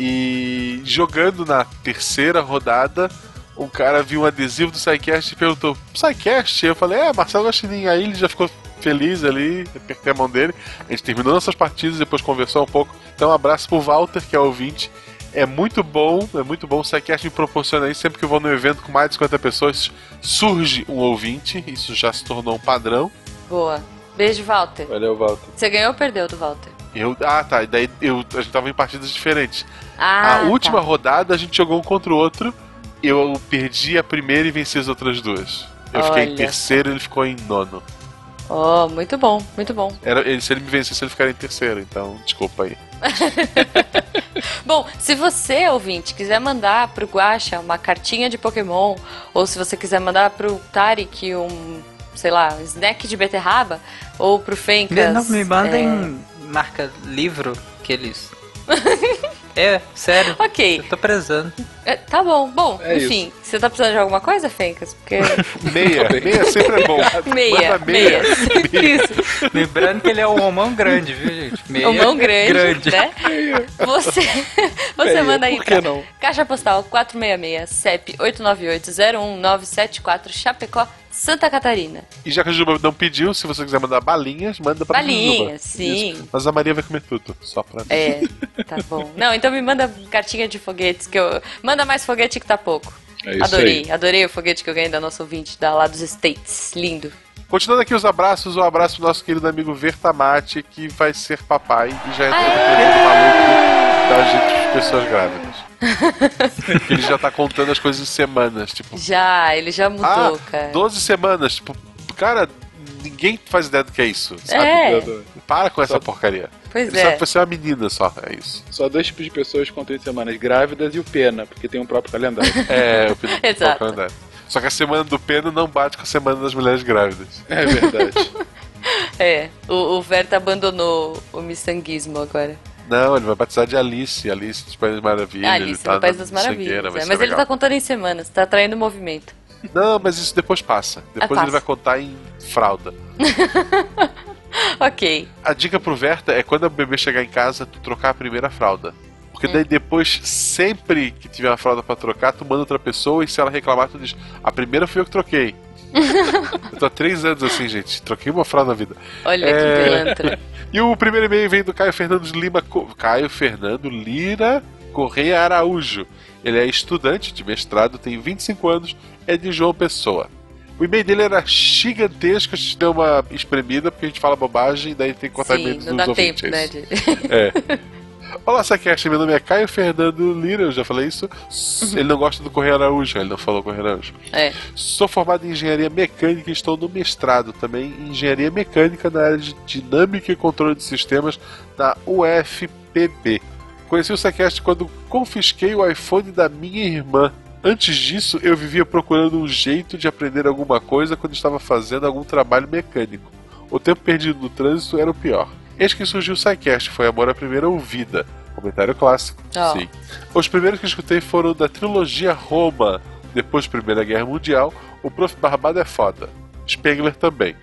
E jogando na terceira rodada, um cara viu um adesivo do SciCast e perguntou: SciCast? Eu falei: É, Marcelo Guaxinim. Aí ele já ficou feliz ali, apertei a mão dele. A gente terminou nossas partidas, depois conversou um pouco. Então, um abraço pro Walter, que é ouvinte. É muito bom, é muito bom. O SciCast me proporciona isso. Sempre que eu vou num evento com mais de 50 pessoas, surge um ouvinte. Isso já se tornou um padrão. Boa. Beijo, Walter. Valeu, Walter. Você ganhou ou perdeu do Walter? Eu, ah, tá. E daí eu, a gente tava em partidas diferentes. Ah, a última tá. rodada a gente jogou um contra o outro. Eu perdi a primeira e venci as outras duas. Eu fiquei em Olha terceiro e ele ficou em nono. Oh, muito bom, muito bom. Era, ele, se ele me vencesse, ele ficaria em terceiro, então desculpa aí. (laughs) Bom, se você, ouvinte, quiser mandar pro Guaxa uma cartinha de Pokémon, ou se você quiser mandar pro Tarek um, sei lá, um snack de beterraba, ou pro Fencas... Não me mandem é, marca livro que eles. (laughs) é, sério. Ok, Eu tô prezando. é, tá bom. Bom, É enfim, você tá precisando de alguma coisa, Fencas? Porque... (laughs) Meia, meia sempre é bom. (laughs) meia, meia. meia. (laughs) Isso. Lembrando que ele é um homão grande, viu, gente? Meia O mão grande, grande. né? Você, você Meia, manda aí por que pra não? Caixa Postal 466, CEP 898-01974, Chapecó, Santa Catarina. E já que a Juba não pediu, se você quiser mandar balinhas, manda pra Balinhas, Juba. sim. Isso. Mas a Maria vai comer tudo, só pra mim. É, (laughs) tá bom. Não, então me manda cartinha de foguetes, que eu... Manda mais foguete que tá pouco. É isso adorei, aí. adorei o foguete que eu ganhei da nossa ouvinte, da lá dos States. Lindo. Continuando aqui os abraços, um abraço pro nosso querido amigo Vertamate, que vai ser papai e já entrou no período maluco gente de pessoas grávidas. (laughs) Ele já tá contando as coisas em semanas, tipo, Já, ele já mudou, ah, cara. 12 semanas, tipo, cara, ninguém faz ideia do que é isso, sabe? É, Para com essa Só- porcaria. pois Ele sabe é. que você é uma menina só, é isso. Só dois tipos de pessoas com 30 semanas, grávidas e o Pena, porque tem um próprio calendário. (laughs) É, o pedido Exato. calendário. Só que a semana do pena não bate com a semana das mulheres grávidas. É verdade. (laughs) É, o, o Verta abandonou o miçanguismo agora. Não, ele vai batizar de Alice, Alice dos País das Maravilhas. Ah, ele Alice tá no País das Maravilhas. é, mas ele legal. tá contando em semanas, tá atraindo movimento. Não, mas isso depois passa. Depois Ah, ele vai contar em fralda. (laughs) Ok. A dica pro Verta é quando o bebê chegar em casa, tu trocar a primeira fralda. Porque Hum. daí depois, sempre que tiver uma fralda pra trocar, tu manda outra pessoa e se ela reclamar, tu diz: A primeira fui eu que troquei. Eu tô há três anos assim, gente. Troquei uma fralda na vida. Olha É. que pilantra. (laughs) E o primeiro e-mail vem do Caio Fernando Lima. Caio Fernando Lira Correia Araújo. Ele é estudante de mestrado, tem 25 anos, é de João Pessoa. O e-mail dele era gigantesco, a gente deu uma espremida, porque a gente fala bobagem, e daí tem que e-mails não dos dá ouvintes. tempo, né? É. (laughs) Olá, Saquest, meu nome é Caio Fernando Lira, eu já falei isso. Ele não gosta do Correio Araújo, ele não falou Correio Araújo. É. Sou formado em engenharia mecânica e estou no mestrado também em engenharia mecânica na área de dinâmica e controle de sistemas da UFPB. Conheci o Sequest quando confisquei o iPhone da minha irmã. Antes disso, eu vivia procurando um jeito de aprender alguma coisa quando estava fazendo algum trabalho mecânico. O tempo perdido no trânsito era o pior. Eis que surgiu o SciCast, foi amor à primeira ouvida. Comentário clássico. Ó. Sim. Os primeiros que escutei foram da trilogia Roma. Depois da Primeira Guerra Mundial, o Prof. Barbado é foda. Spengler também.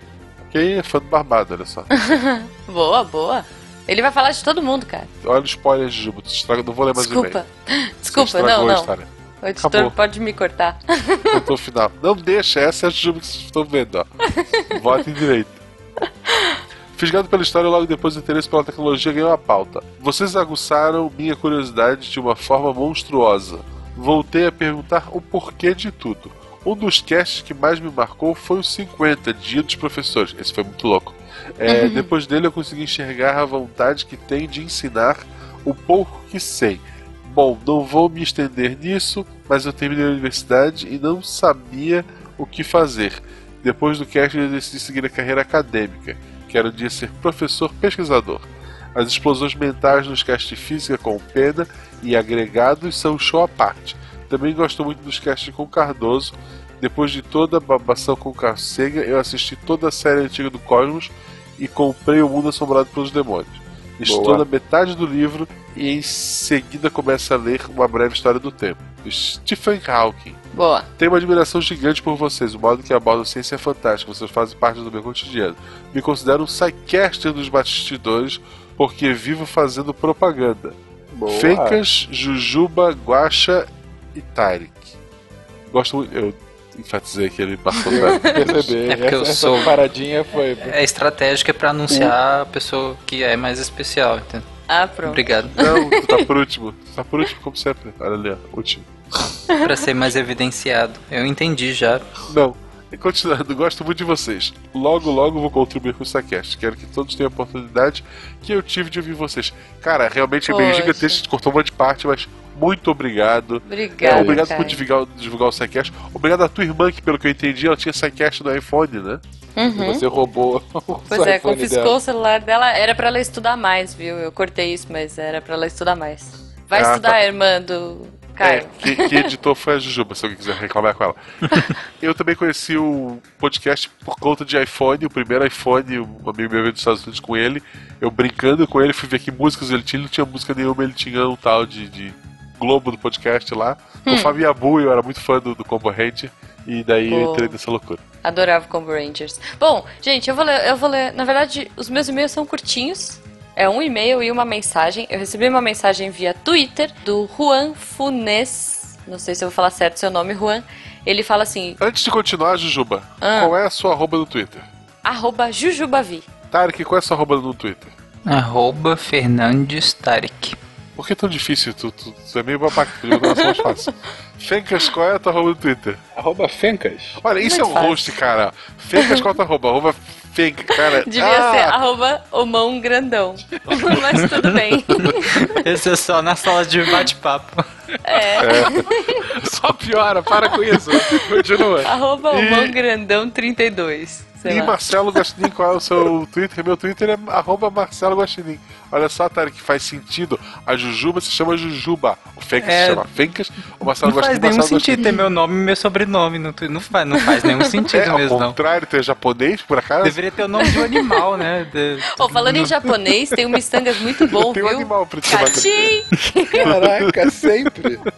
Quem é fã do Barbado, olha só. (laughs) Boa, boa. Ele vai falar de todo mundo, cara. Olha o spoiler de tu estraga, não vou ler mais o e-mail. (laughs) Desculpa. Desculpa, não, não. história. O editor Acabou. pode me cortar. (laughs) Contou o final. Não deixa, essa é a Juba que vocês estão vendo, ó. Votem direito. Fisgado pela história, logo depois o interesse pela tecnologia ganhou a pauta. Vocês aguçaram minha curiosidade de uma forma monstruosa. voltei a perguntar o porquê de tudo. Um dos casts que mais me marcou foi o 50, Dia dos Professores. Esse foi muito louco. É, Uhum. Depois dele eu consegui enxergar a vontade que tem de ensinar o pouco que sei. Bom, não vou me estender nisso, mas eu terminei a universidade e não sabia o que fazer. Depois do cast eu decidi seguir a carreira acadêmica. Quero dia ser professor pesquisador. As explosões mentais nos casts de física com pena e agregados são um show à parte. Também gosto muito dos casts com Cardoso. Depois de toda a babação com Carcega, eu assisti toda a série antiga do Cosmos e comprei O Mundo Assombrado pelos Demônios. Estou Boa. na metade do livro e em seguida começo a ler Uma Breve História do Tempo. Stephen Hawking. Boa. Tenho uma admiração gigante por vocês. O modo que abordam ciência é fantástico. Vocês fazem parte do meu cotidiano. Me considero um sidecaster dos bastidores porque vivo fazendo propaganda. Boa. Fencas, Jujuba, Guaxa e Tyrick. Gosto muito. Eu enfatizei que ele passou (laughs) Eu percebi. É porque eu essa, sou- essa paradinha foi. É estratégica pra anunciar a pessoa que é mais especial, entendeu? Ah, pronto. Obrigado. Não, tu tá por último. Tu tá por último, como sempre. Olha ali, ó. Último. pra ser mais evidenciado. Eu entendi já. Não. E (laughs) continuando, gosto muito de vocês. Logo, logo vou contribuir com o Sacast. Quero que todos tenham a oportunidade que eu tive de ouvir vocês. Cara, realmente é meio Poxa. gigantesco, a gente cortou uma de parte, mas muito obrigado. Obrigada, É, obrigado cara. por divulgar, divulgar o Sacast. Obrigado à tua irmã, que pelo que eu entendi, ela tinha Sacast no iPhone, né? Uhum. Você roubou (laughs) o Pois é, confiscou dela. o celular dela. Era pra ela estudar mais, viu? Eu cortei isso, mas era pra ela estudar mais. Vai Ah, estudar, tá. irmã do Caio. É, que, que editou foi a Jujuba, se alguém quiser reclamar com ela. (laughs) eu também conheci o podcast por conta de iPhone, o primeiro iPhone, um amigo meu veio dos Estados Unidos com ele. Eu brincando com ele, fui ver que músicas ele tinha, ele não tinha música nenhuma, ele tinha um tal de, de Globo do podcast lá. Hum. o Fábio Abu, eu era muito fã do, do Combo Ranger, e daí eu Pô. entrei nessa loucura. Adorava Combo Rangers. Bom, gente, eu vou ler, eu vou ler. Na verdade, os meus e-mails são curtinhos. É um e-mail e uma mensagem. Eu recebi uma mensagem via Twitter do Juan Funes. Não sei se eu vou falar certo seu nome, Juan. Ele fala assim: Antes de continuar, Jujuba, Ah. qual é a sua arroba no Twitter? arroba Jujubavi. Tarek, qual é a sua arroba no Twitter? Arroba Fernandes Tarek. Por que é tão difícil? Tu, tu, tu é meio babaca, tu mais fácil. (laughs) Fencas, qual é a tua arroba no Twitter? Arroba Fencas. Olha, isso é um Muito fácil. host, cara. Fencas, qual é a tua arroba? Arroba Fenca, cara. (laughs) Devia ah, ser arroba o mão grandão. (laughs) Mas tudo bem. (laughs) Esse é só na sala de bate-papo. É. Só piora, para com isso. Continua. Arroba o E- mão grandão 32. Sei E lá. Marcelo Guaxinim, qual é o seu Twitter? Meu Twitter é arroba Marcelo Guaxinim. Olha só, Tarek, faz sentido. A Jujuba se chama Jujuba. O Fencas É. se chama Fencas. O Marcelo Não faz nenhum Marcelo sentido ter meu nome e meu sobrenome. Não, não, faz, não faz nenhum (laughs) sentido É, ao mesmo, não. contrário, tu é japonês, por acaso? Deveria ter o nome de um animal, né? De- Ô, falando em japonês, tem um mistangas muito bom, Tem um viu? animal pra te chamar. Cachim! Caraca, sempre. (laughs)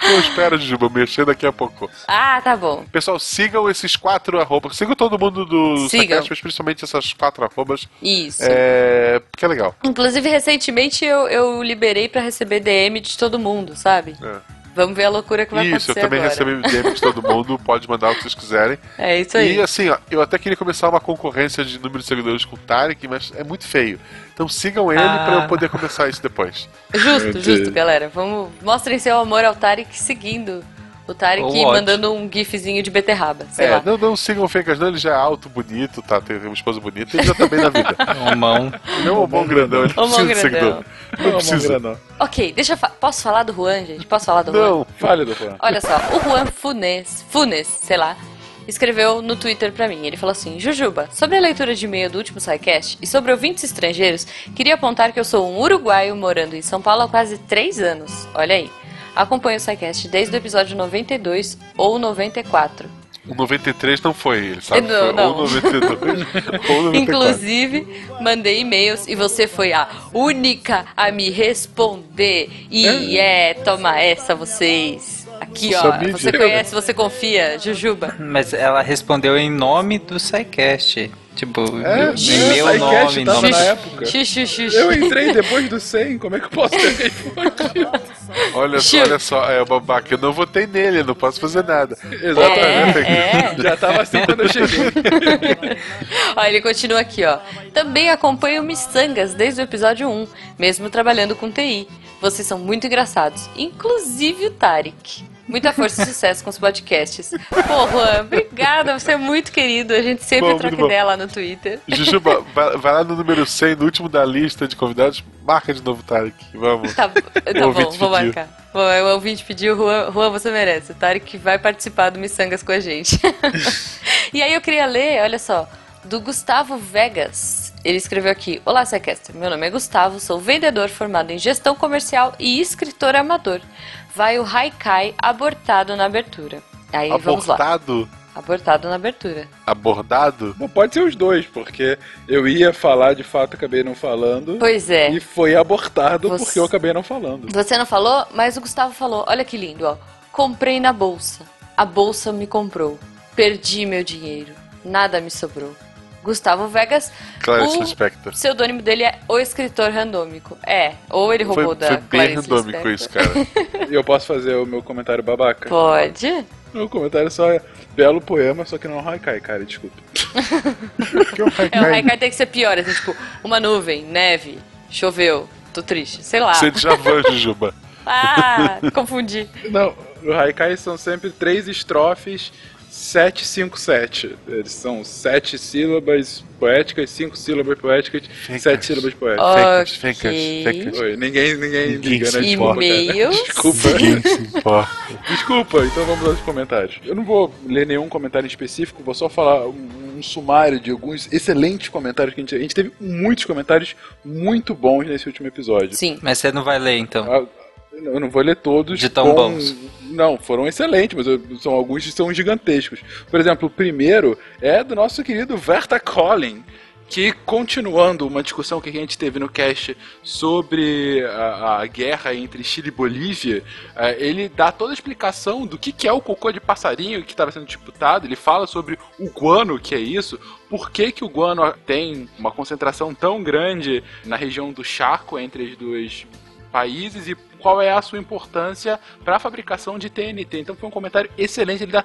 Não, espera, Jujuba, mexer daqui a pouco. Ah, tá bom. Pessoal, sigam esses quatro arrobas. Sigam todo mundo do Sigam. Sacast, mas principalmente essas quatro arrobas. Isso. É. Porque é legal. Inclusive, recentemente eu, eu liberei pra receber DM de todo mundo, sabe? É. Vamos ver a loucura que vai Isso, eu acontecer também agora. recebi DM de todo mundo, (laughs) pode mandar o que vocês quiserem. É isso aí. E assim, ó, eu até queria começar uma concorrência de número de seguidores com o Tarek, mas é muito feio. Então sigam ele Ah. pra eu poder começar isso depois. Justo, justo, galera. Vamos, mostrem seu amor ao Tarek seguindo. O Tarek ódio. mandando um gifzinho de beterraba, sei é, lá. não, não sigam o Fencas, não, ele já é alto, bonito, tá? Tem uma esposa bonita, ele já tá bem na vida. (laughs) Um mão. Ele é um bom grandão, ele Ô, precisa mão de seguidor. grandão. Não precisa. Ok, deixa eu fa Posso falar do Juan, gente? Posso falar do Juan? Não, Fale, doutor. Olha só, o Juan Funes, Funes, sei lá, escreveu no Twitter pra mim. Ele falou assim: Jujuba, sobre a leitura de e-mail do último SciCast e sobre ouvintes estrangeiros, queria apontar que eu sou um uruguaio morando em São Paulo há quase 3 anos. Olha aí. Acompanho o SciCast desde o episódio 92 ou 94. o 93 não foi ele, sabe? Não, foi não. ou 92 (laughs) ou 94. Inclusive, mandei e-mails e você foi a única a me responder. E é, toma essa vocês. Aqui, ó. Você conhece, você confia, Jujuba. Mas ela respondeu em nome do SciCast. Tipo, É, em meu nome, nome na época. Xixi, xixi. Eu entrei depois do 100, como é que eu posso ter respondido? Olha, só, olha só, é o babaca, eu não votei nele, eu não posso fazer nada. Exatamente. É, é. Já tava assim quando eu cheguei. (laughs) Ó, ele continua aqui, ó. Também acompanho Missangas desde o episódio 1, mesmo trabalhando com TI. Vocês são muito engraçados, inclusive o Tarek. Muita força e sucesso com os podcasts. Pô, Juan, obrigada, você é muito querido. A gente sempre Bom, troca ideia lá no Twitter. Jujuba, vai, lá no número 100, no último da lista de convidados, marca de novo o Tarek. Vamos. Tá, tá bom, vou pediu. marcar. Bom, o ouvinte pediu, Juan, Juan, você merece. O Tarek vai participar do Missangas com a gente. (laughs) e aí eu queria ler, olha só, do Gustavo Vegas. Ele escreveu aqui: Olá, Sequester. Meu nome é Gustavo, sou vendedor formado em gestão comercial e escritor amador. Vai o Haikai abortado na abertura. Aí vamos lá. Abortado? Abortado na abertura. Abordado? Bom, pode ser os dois, porque eu ia falar, de fato, acabei não falando. Pois é. E foi abortado Você- porque eu acabei não falando. Você não falou, mas o Gustavo falou. Olha que lindo, ó. Comprei na bolsa. A bolsa me comprou. Perdi meu dinheiro. Nada me sobrou. Gustavo Vegas. Clarice o Lispector. pseudônimo dele é O Escritor Randômico. É, ou ele roubou Foi, da foi bem Clarice randômico isso, cara. (laughs) E eu posso fazer o meu comentário babaca? Pode. Meu comentário só é belo poema, só que não é um haikai, cara, desculpa. (laughs) É, o Haikai tem que ser pior, assim, tipo, uma nuvem, neve, choveu, tô triste, sei lá. Você já vai, Jujuba. Ah, confundi. Não, o haikai são sempre três estrofes, 7, 5, 7. Eles são sete sílabas poéticas, cinco sílabas poéticas, sete sílabas poéticas. Ok. Fencas, fencas. Oi, ninguém, ninguém Ninguém liga, se né? importa. E-mails. Desculpa. Ninguém se importa. Desculpa, então vamos aos comentários. Eu não vou ler nenhum comentário específico, vou só falar um, um sumário de alguns excelentes comentários que a gente, a gente teve muitos comentários muito bons nesse último episódio. Sim. Mas você não vai ler então. Ah, Eu não vou ler todos. De tão bons. Não, foram excelentes, mas eu- são alguns que são gigantescos. Por exemplo, o primeiro é do nosso querido Verta Collin, que continuando uma discussão que a gente teve no cast sobre a, a guerra entre Chile e Bolívia, eh, ele dá toda a explicação do que, que é o cocô de passarinho que estava sendo disputado. Ele fala sobre o guano, que é isso, por que, que o guano tem uma concentração tão grande na região do Chaco entre as duas países e qual é a sua importância para a fabricação de TNT. Então foi um comentário excelente, ele dá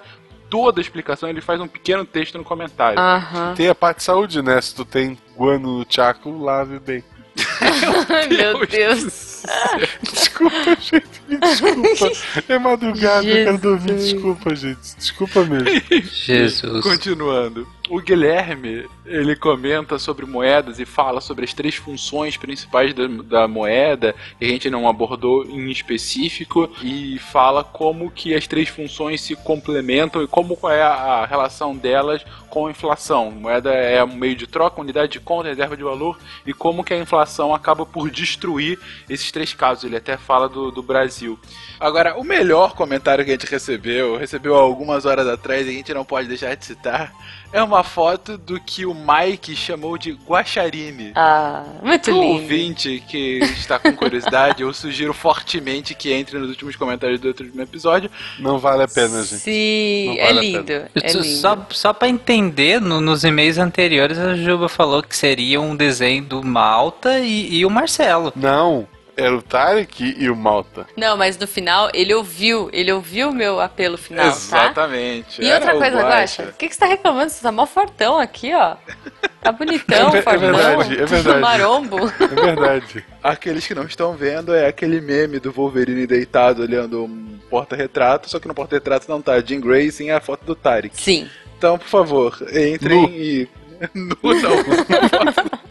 toda a explicação, ele faz um pequeno texto no comentário. Aham. Tem a parte de saúde, né? Se tu tem guano no Chaco, lave bem. (laughs) (laughs) Ai, meu Deus. Desculpa, (laughs) gente. me Desculpa. É madrugada, eu quero dormir. Jesus. Desculpa, gente. Desculpa mesmo. Jesus. Continuando. O Guilherme, ele comenta sobre moedas e fala sobre as três funções principais da, da moeda, que a gente não abordou em específico, e fala como que as três funções se complementam e como é a, a relação delas com a inflação. Moeda é um meio de troca, unidade de conta, reserva de valor, e como que a inflação acaba por destruir esses três casos. Ele até fala do, do Brasil. Agora, o melhor comentário que a gente recebeu, recebeu algumas horas atrás e a gente não pode deixar de citar, é uma foto do que o Mike chamou de guaxarine. Ah, muito O lindo. ouvinte que está com curiosidade, eu sugiro fortemente que entre nos últimos comentários do outro episódio. Não vale a pena, gente. Sim, é vale a lindo. É lindo. Só, só pra entender, no- nos e-mails anteriores a Juba falou que seria um desenho do Malta e, e o Marcelo. Não, era o Tarek e o Malta. Não, mas no final ele ouviu, ele ouviu o meu apelo final, tá? Exatamente. E Era outra o coisa. Guaxa, o que, que você tá reclamando? Você tá mó fortão aqui, ó. Tá bonitão, (laughs) É ver- é verdade, é verdade. Marombo. (laughs) É verdade. Aqueles que não estão vendo é aquele meme do Wolverine deitado olhando um porta-retrato, só que no porta-retrato não tá a Jean Grey, sim a foto do Tarek. Sim. Então, por favor, entrem Nu. e. (laughs) Nu não.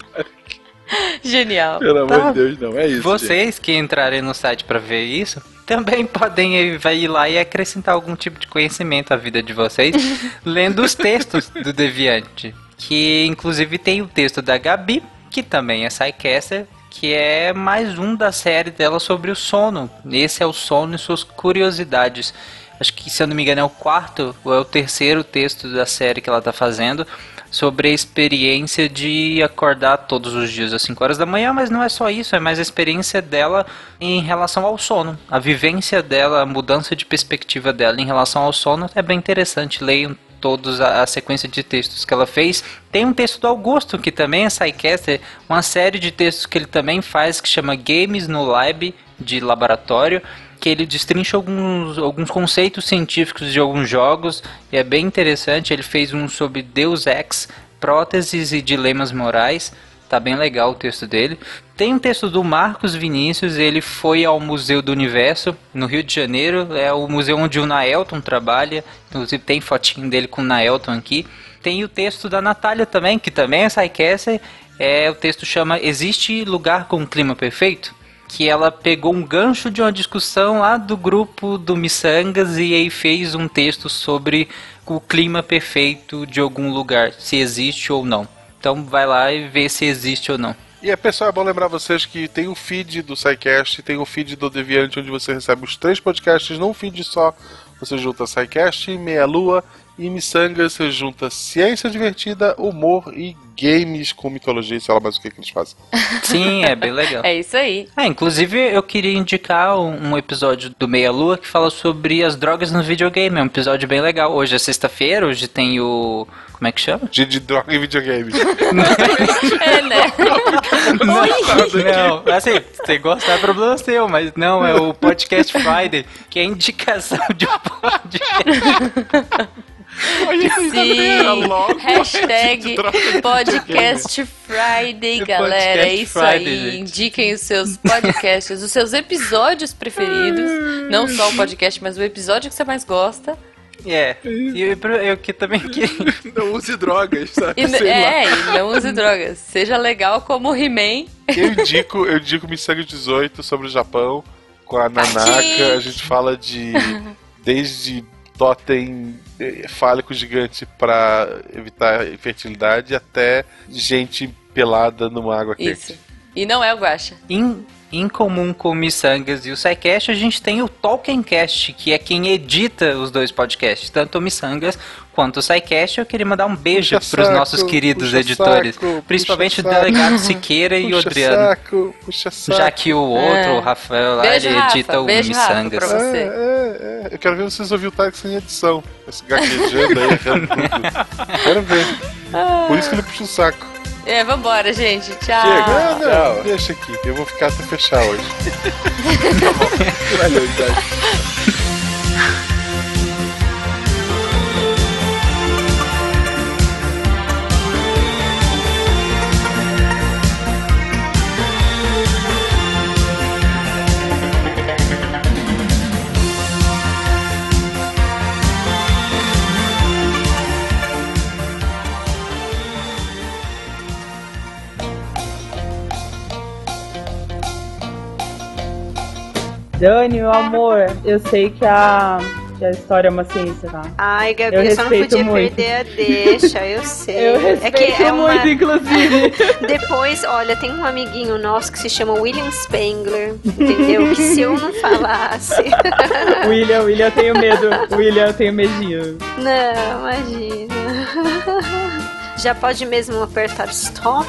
(laughs) Genial. Pelo amor Tá. de Deus, não. É isso. gente. Vocês que entrarem no site pra ver isso, também (laughs) podem ir, lá e acrescentar algum tipo de conhecimento à vida de vocês, (laughs) lendo os textos do Deviante. Que inclusive tem o texto da Gabi, que também é Psycaster, que é mais um da série dela sobre o sono. Esse é o sono e suas curiosidades. Acho que, se eu não me engano, é o quarto ou é o terceiro texto da série que ela tá fazendo sobre a experiência de acordar todos os dias às 5 horas da manhã, mas não é só isso, é mais a experiência dela em relação ao sono. A vivência dela, a mudança de perspectiva dela em relação ao sono é bem interessante. Leiam todos a, a sequência de textos que ela fez. Tem um texto do Augusto, que também é Psycaster, uma série de textos que ele também faz que chama Games no Lab de laboratório, que ele destrincha alguns, alguns conceitos científicos de alguns jogos e é bem interessante. Ele fez um sobre Deus Ex, próteses e dilemas morais. Tá bem legal o texto dele. Tem um texto do Marcos Vinícius, ele foi ao Museu do Universo, no Rio de Janeiro. É o museu onde o Naelton trabalha. Inclusive tem fotinho dele com o Naelton aqui. Tem o texto da Natália também, que também é Psycaster. É, o texto chama Existe Lugar com Clima Perfeito? Que ela pegou um gancho de uma discussão lá do grupo do Missangas e aí fez um texto sobre o clima perfeito de algum lugar, se existe ou não. Então vai lá e vê se existe ou não. E é, pessoal, é bom lembrar vocês que tem o feed do SciCast, tem o feed do Deviante, onde você recebe os três podcasts num feed só. Você junta SciCast, Meia Lua e Missangas, junta ciência divertida, humor e games com mitologia, sei lá mais o que, que eles fazem. (laughs) Sim, é bem legal. É isso aí. É, inclusive eu queria indicar um, um episódio do Meia Lua que fala sobre as drogas no videogame. É um episódio bem legal. Hoje é sexta-feira, hoje tem o. Como é que chama? Dia de droga em videogame. (laughs) É, né? (laughs) Não, assim, você gostar é problema seu, mas não, é o Podcast Friday, que é a indicação de um podcast. Sim. Hashtag (laughs) Podcast Friday, galera. é isso Friday, aí. gente. Indiquem os seus podcasts, os seus episódios preferidos. Não só o podcast, mas o episódio que você mais gosta. É, e eu, eu que também queria. (laughs) Não use drogas, sabe? E, é, não use drogas. Seja legal como o He-Man. Eu indico, eu indico Missangas 18 sobre o Japão, com a Nanaka. A gente fala de. desde totem fálico gigante pra evitar infertilidade até gente pelada numa água quente. Isso. E não é o Guaxa. Em, em comum com o Missangas e o SciCast, a gente tem o Tolkiencast, que é quem edita os dois podcasts, tanto o Missangas quanto o SciCast. Eu queria mandar um beijo para os nossos queridos editores, saco, puxa o delegado Siqueira e o Puxa Adriano. saco, puxa saco. Já que o outro, É. o Rafael, lá, Beijo, ele Rafa. edita o Beijo, Rafa, Missangas. pra você. É, é, é. Eu quero ver vocês ouvir o Tarek sem edição. Esse gaguejando aí. (laughs) Quero ver. Por isso que ele puxa o saco. É, vambora, gente. Tchau. Chega, não, não, tchau. deixa aqui. Eu vou ficar até fechar hoje. (laughs) Valeu, idade. (laughs) Dani, meu amor, eu sei que a, que a história é uma ciência, tá? Ai, Gabi, Eu só não respeito podia muito. perder a deixa, eu sei. (laughs) Eu respeito é que é uma... muito, inclusive. (laughs) Depois, olha, tem um amiguinho nosso que se chama William Spengler, entendeu? Que se eu não falasse. (laughs) William, William, eu tenho medo. William, eu tenho medinho. Não, imagina. Já pode mesmo apertar stop?